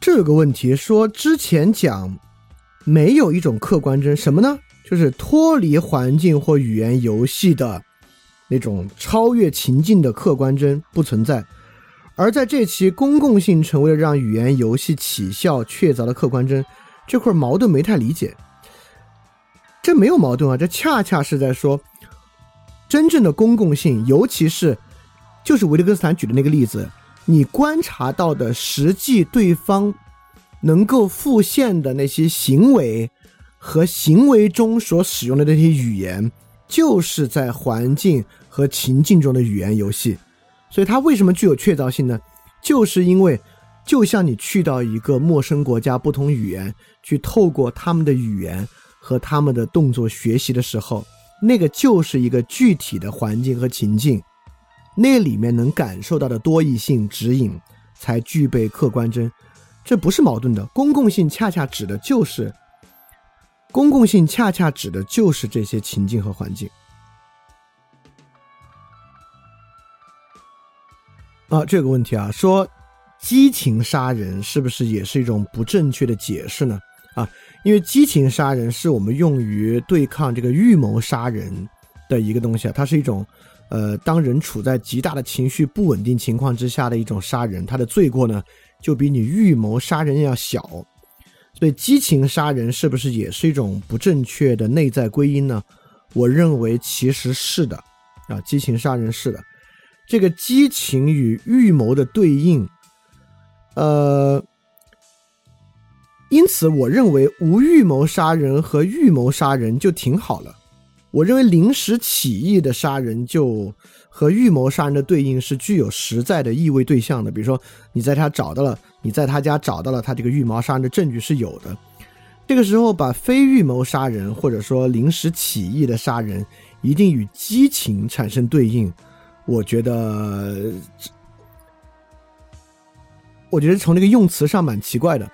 这个问题说之前讲没有一种客观真什么呢？就是脱离环境或语言游戏的那种超越情境的客观真不存在。而在这期公共性成为了让语言游戏起效确凿的客观真，这块矛盾没太理解。这没有矛盾啊，这恰恰是在说，真正的公共性，尤其是就是维特根斯坦举的那个例子，你观察到的实际对方能够复现的那些行为和行为中所使用的那些语言，就是在环境和情境中的语言游戏。所以它为什么具有确凿性呢？就是因为，就像你去到一个陌生国家，不同语言，去透过他们的语言和他们的动作学习的时候，那个就是一个具体的环境和情境，那里面能感受到的多义性指引，才具备客观真，这不是矛盾的。公共性恰恰指的就是，公共性恰恰指的就是这些情境和环境。啊，这个问题啊，说激情杀人是不是也是一种不正确的解释呢？啊，因为激情杀人是我们用于对抗这个预谋杀人的一个东西啊，它是一种，呃，当人处在极大的情绪不稳定情况之下的一种杀人，它的罪过呢就比你预谋杀人要小，所以激情杀人是不是也是一种不正确的内在归因呢？我认为其实是的，啊，激情杀人是的。这个激情与预谋的对应，呃，因此我认为无预谋杀人和预谋杀人就挺好了。我认为临时起意的杀人就和预谋杀人的对应是具有实在的意味对象的。比如说，你在他找到了，你在他家找到了他这个预谋杀人的证据是有的。这个时候把非预谋杀人或者说临时起意的杀人一定与激情产生对应，我觉得，我觉得从这个用词上蛮奇怪的。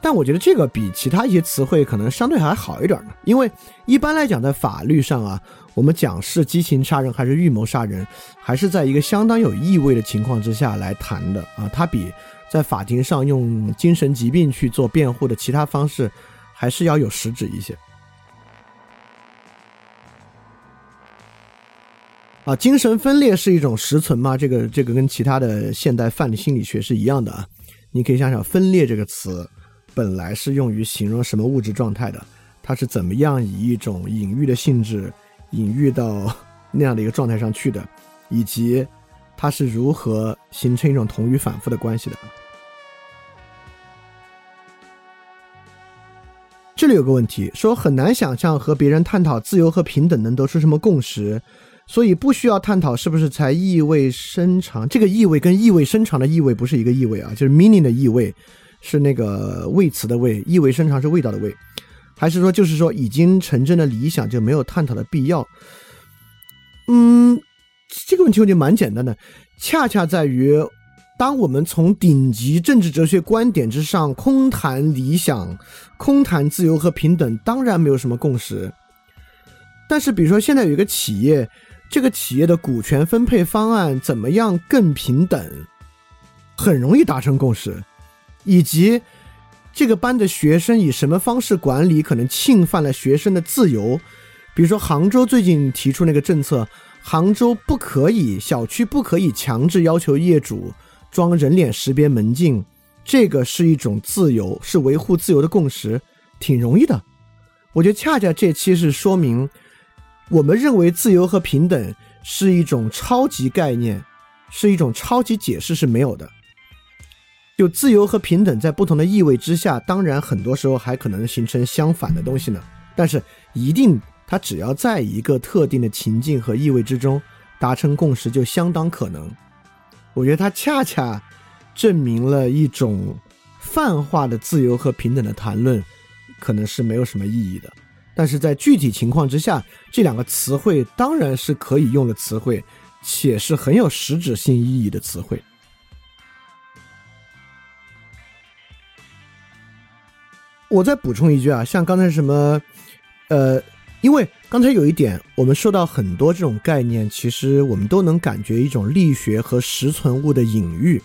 但我觉得这个比其他一些词汇可能相对还好一点呢，因为一般来讲在法律上啊，我们讲是激情杀人还是预谋杀人，还是在一个相当有意味的情况之下来谈的啊，它比在法庭上用精神疾病去做辩护的其他方式还是要有实质一些。啊，精神分裂是一种实存吗？这个这个跟其他的现代犯的心理学是一样的啊，你可以想想“分裂”这个词。本来是用于形容什么物质状态的，它是怎么样以一种隐喻的性质隐喻到那样的一个状态上去的，以及它是如何形成一种同语反复的关系的。这里有个问题，说很难想象和别人探讨自由和平等能得出什么共识，所以不需要探讨是不是才意味深长。这个意味跟意味深长的意味不是一个意味啊，就是 meaning 的意味。是那个谓词的谓，意味深长是味道的味，还是说就是说已经成真的理想就没有探讨的必要？嗯，这个问题我觉得蛮简单的，恰恰在于当我们从顶级政治哲学观点之上空谈理想、空谈自由和平等，当然没有什么共识。但是比如说现在有一个企业，这个企业的股权分配方案怎么样更平等，很容易达成共识。以及这个班的学生以什么方式管理，可能侵犯了学生的自由。比如说，杭州最近提出那个政策，杭州不可以小区不可以强制要求业主装人脸识别门禁，这个是一种自由，是维护自由的共识，挺容易的。我觉得恰恰这期是说明，我们认为自由和平等是一种超级概念，是一种超级解释是没有的。就自由和平等在不同的意味之下，当然很多时候还可能形成相反的东西呢。但是一定，它只要在一个特定的情境和意味之中达成共识，就相当可能。我觉得它恰恰证明了一种泛化的自由和平等的谈论可能是没有什么意义的。但是在具体情况之下，这两个词汇当然是可以用的词汇，且是很有实质性意义的词汇。我再补充一句啊，像刚才什么，呃，因为刚才有一点，我们说到很多这种概念，其实我们都能感觉一种力学和实存物的隐喻。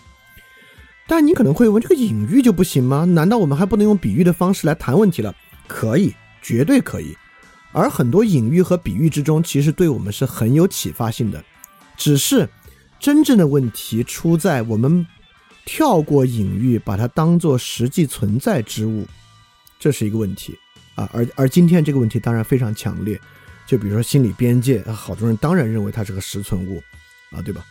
但你可能会问，这个隐喻就不行吗？难道我们还不能用比喻的方式来谈问题了？可以，绝对可以。而很多隐喻和比喻之中，其实对我们是很有启发性的。只是真正的问题出在我们跳过隐喻，把它当做实际存在之物。这是一个问题啊，而而今天这个问题当然非常强烈，就比如说心理边界，好多人当然认为它是个实存物，啊，对吧？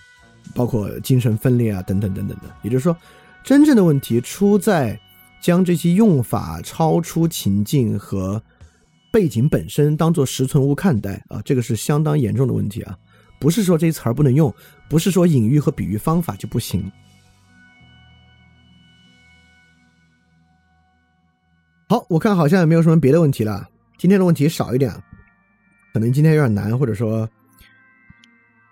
包括精神分裂啊，等等等等的。也就是说，真正的问题出在将这些用法超出情境和背景本身当做实存物看待啊，这个是相当严重的问题啊，不是说这些词儿不能用，不是说隐喻和比喻方法就不行。好，我看好像也没有什么别的问题了。今天的问题少一点，可能今天有点难，或者说，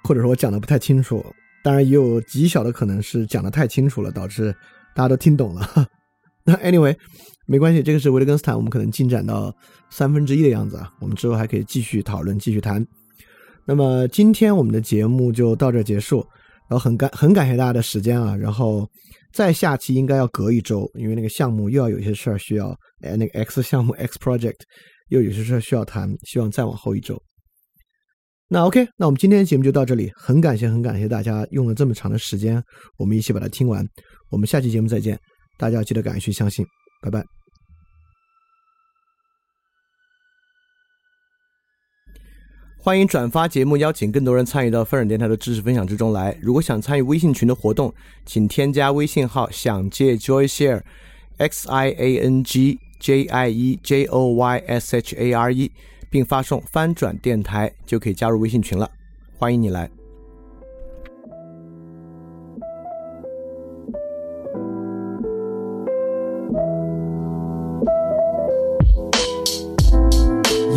或者说我讲的不太清楚。当然，也有极小的可能是讲的太清楚了，导致大家都听懂了。那 anyway，没关系，这个是维特根斯坦，我们可能进展到三分之一的样子啊。我们之后还可以继续讨论，继续谈。那么今天我们的节目就到这结束，然后很感很感谢大家的时间啊，然后。再下期应该要隔一周，因为那个项目又要有些事儿需要，哎，那个 X 项目 X project 又有些事儿需要谈，希望再往后一周。那 OK，那我们今天的节目就到这里，很感谢很感谢大家用了这么长的时间，我们一起把它听完。我们下期节目再见，大家记得敢于去相信，拜拜。欢迎转发节目，邀请更多人参与到分享电台的知识分享之中来。如果想参与微信群的活动，请添加微信号“想借 Joy Share”，X I A N G J I E J O Y S H A R E，并发送“翻转电台”就可以加入微信群了。欢迎你来。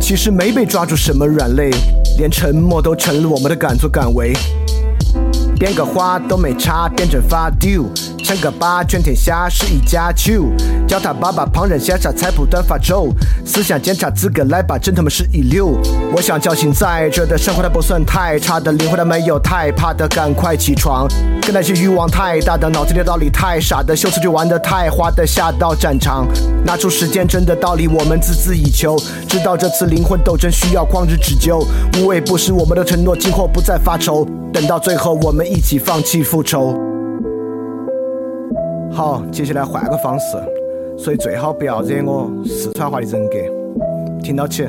其实没被抓住什么软肋，连沉默都成了我们的敢作敢为。编个花都没差，变成发丢。称个八，全天下是一家球。叫他爸爸，旁人羡煞，菜谱短发愁。思想检查资格来吧，真他妈是一流。我想叫醒在这的生活，它不算太差的灵魂，它没有太怕的，赶快起床。跟那些欲望太大的，脑子里道理太傻的，秀词就玩的太花的，下到战场，拿出时间真的道理，我们孜孜以求。知道这次灵魂斗争需要旷日持久，无畏不食我们的承诺，今后不再发愁。等到最后，我们一起放弃复仇。好，接下来换个方式，所以最好不要惹我四川话的人格，听到起。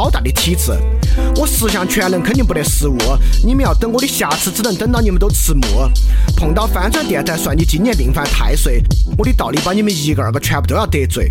好大的体质。我十项全能肯定不得失误，你们要等我的瑕疵，只能等到你们都迟暮。碰到翻转电台，算你今年命犯太岁。我的道理把你们一个二个全部都要得罪。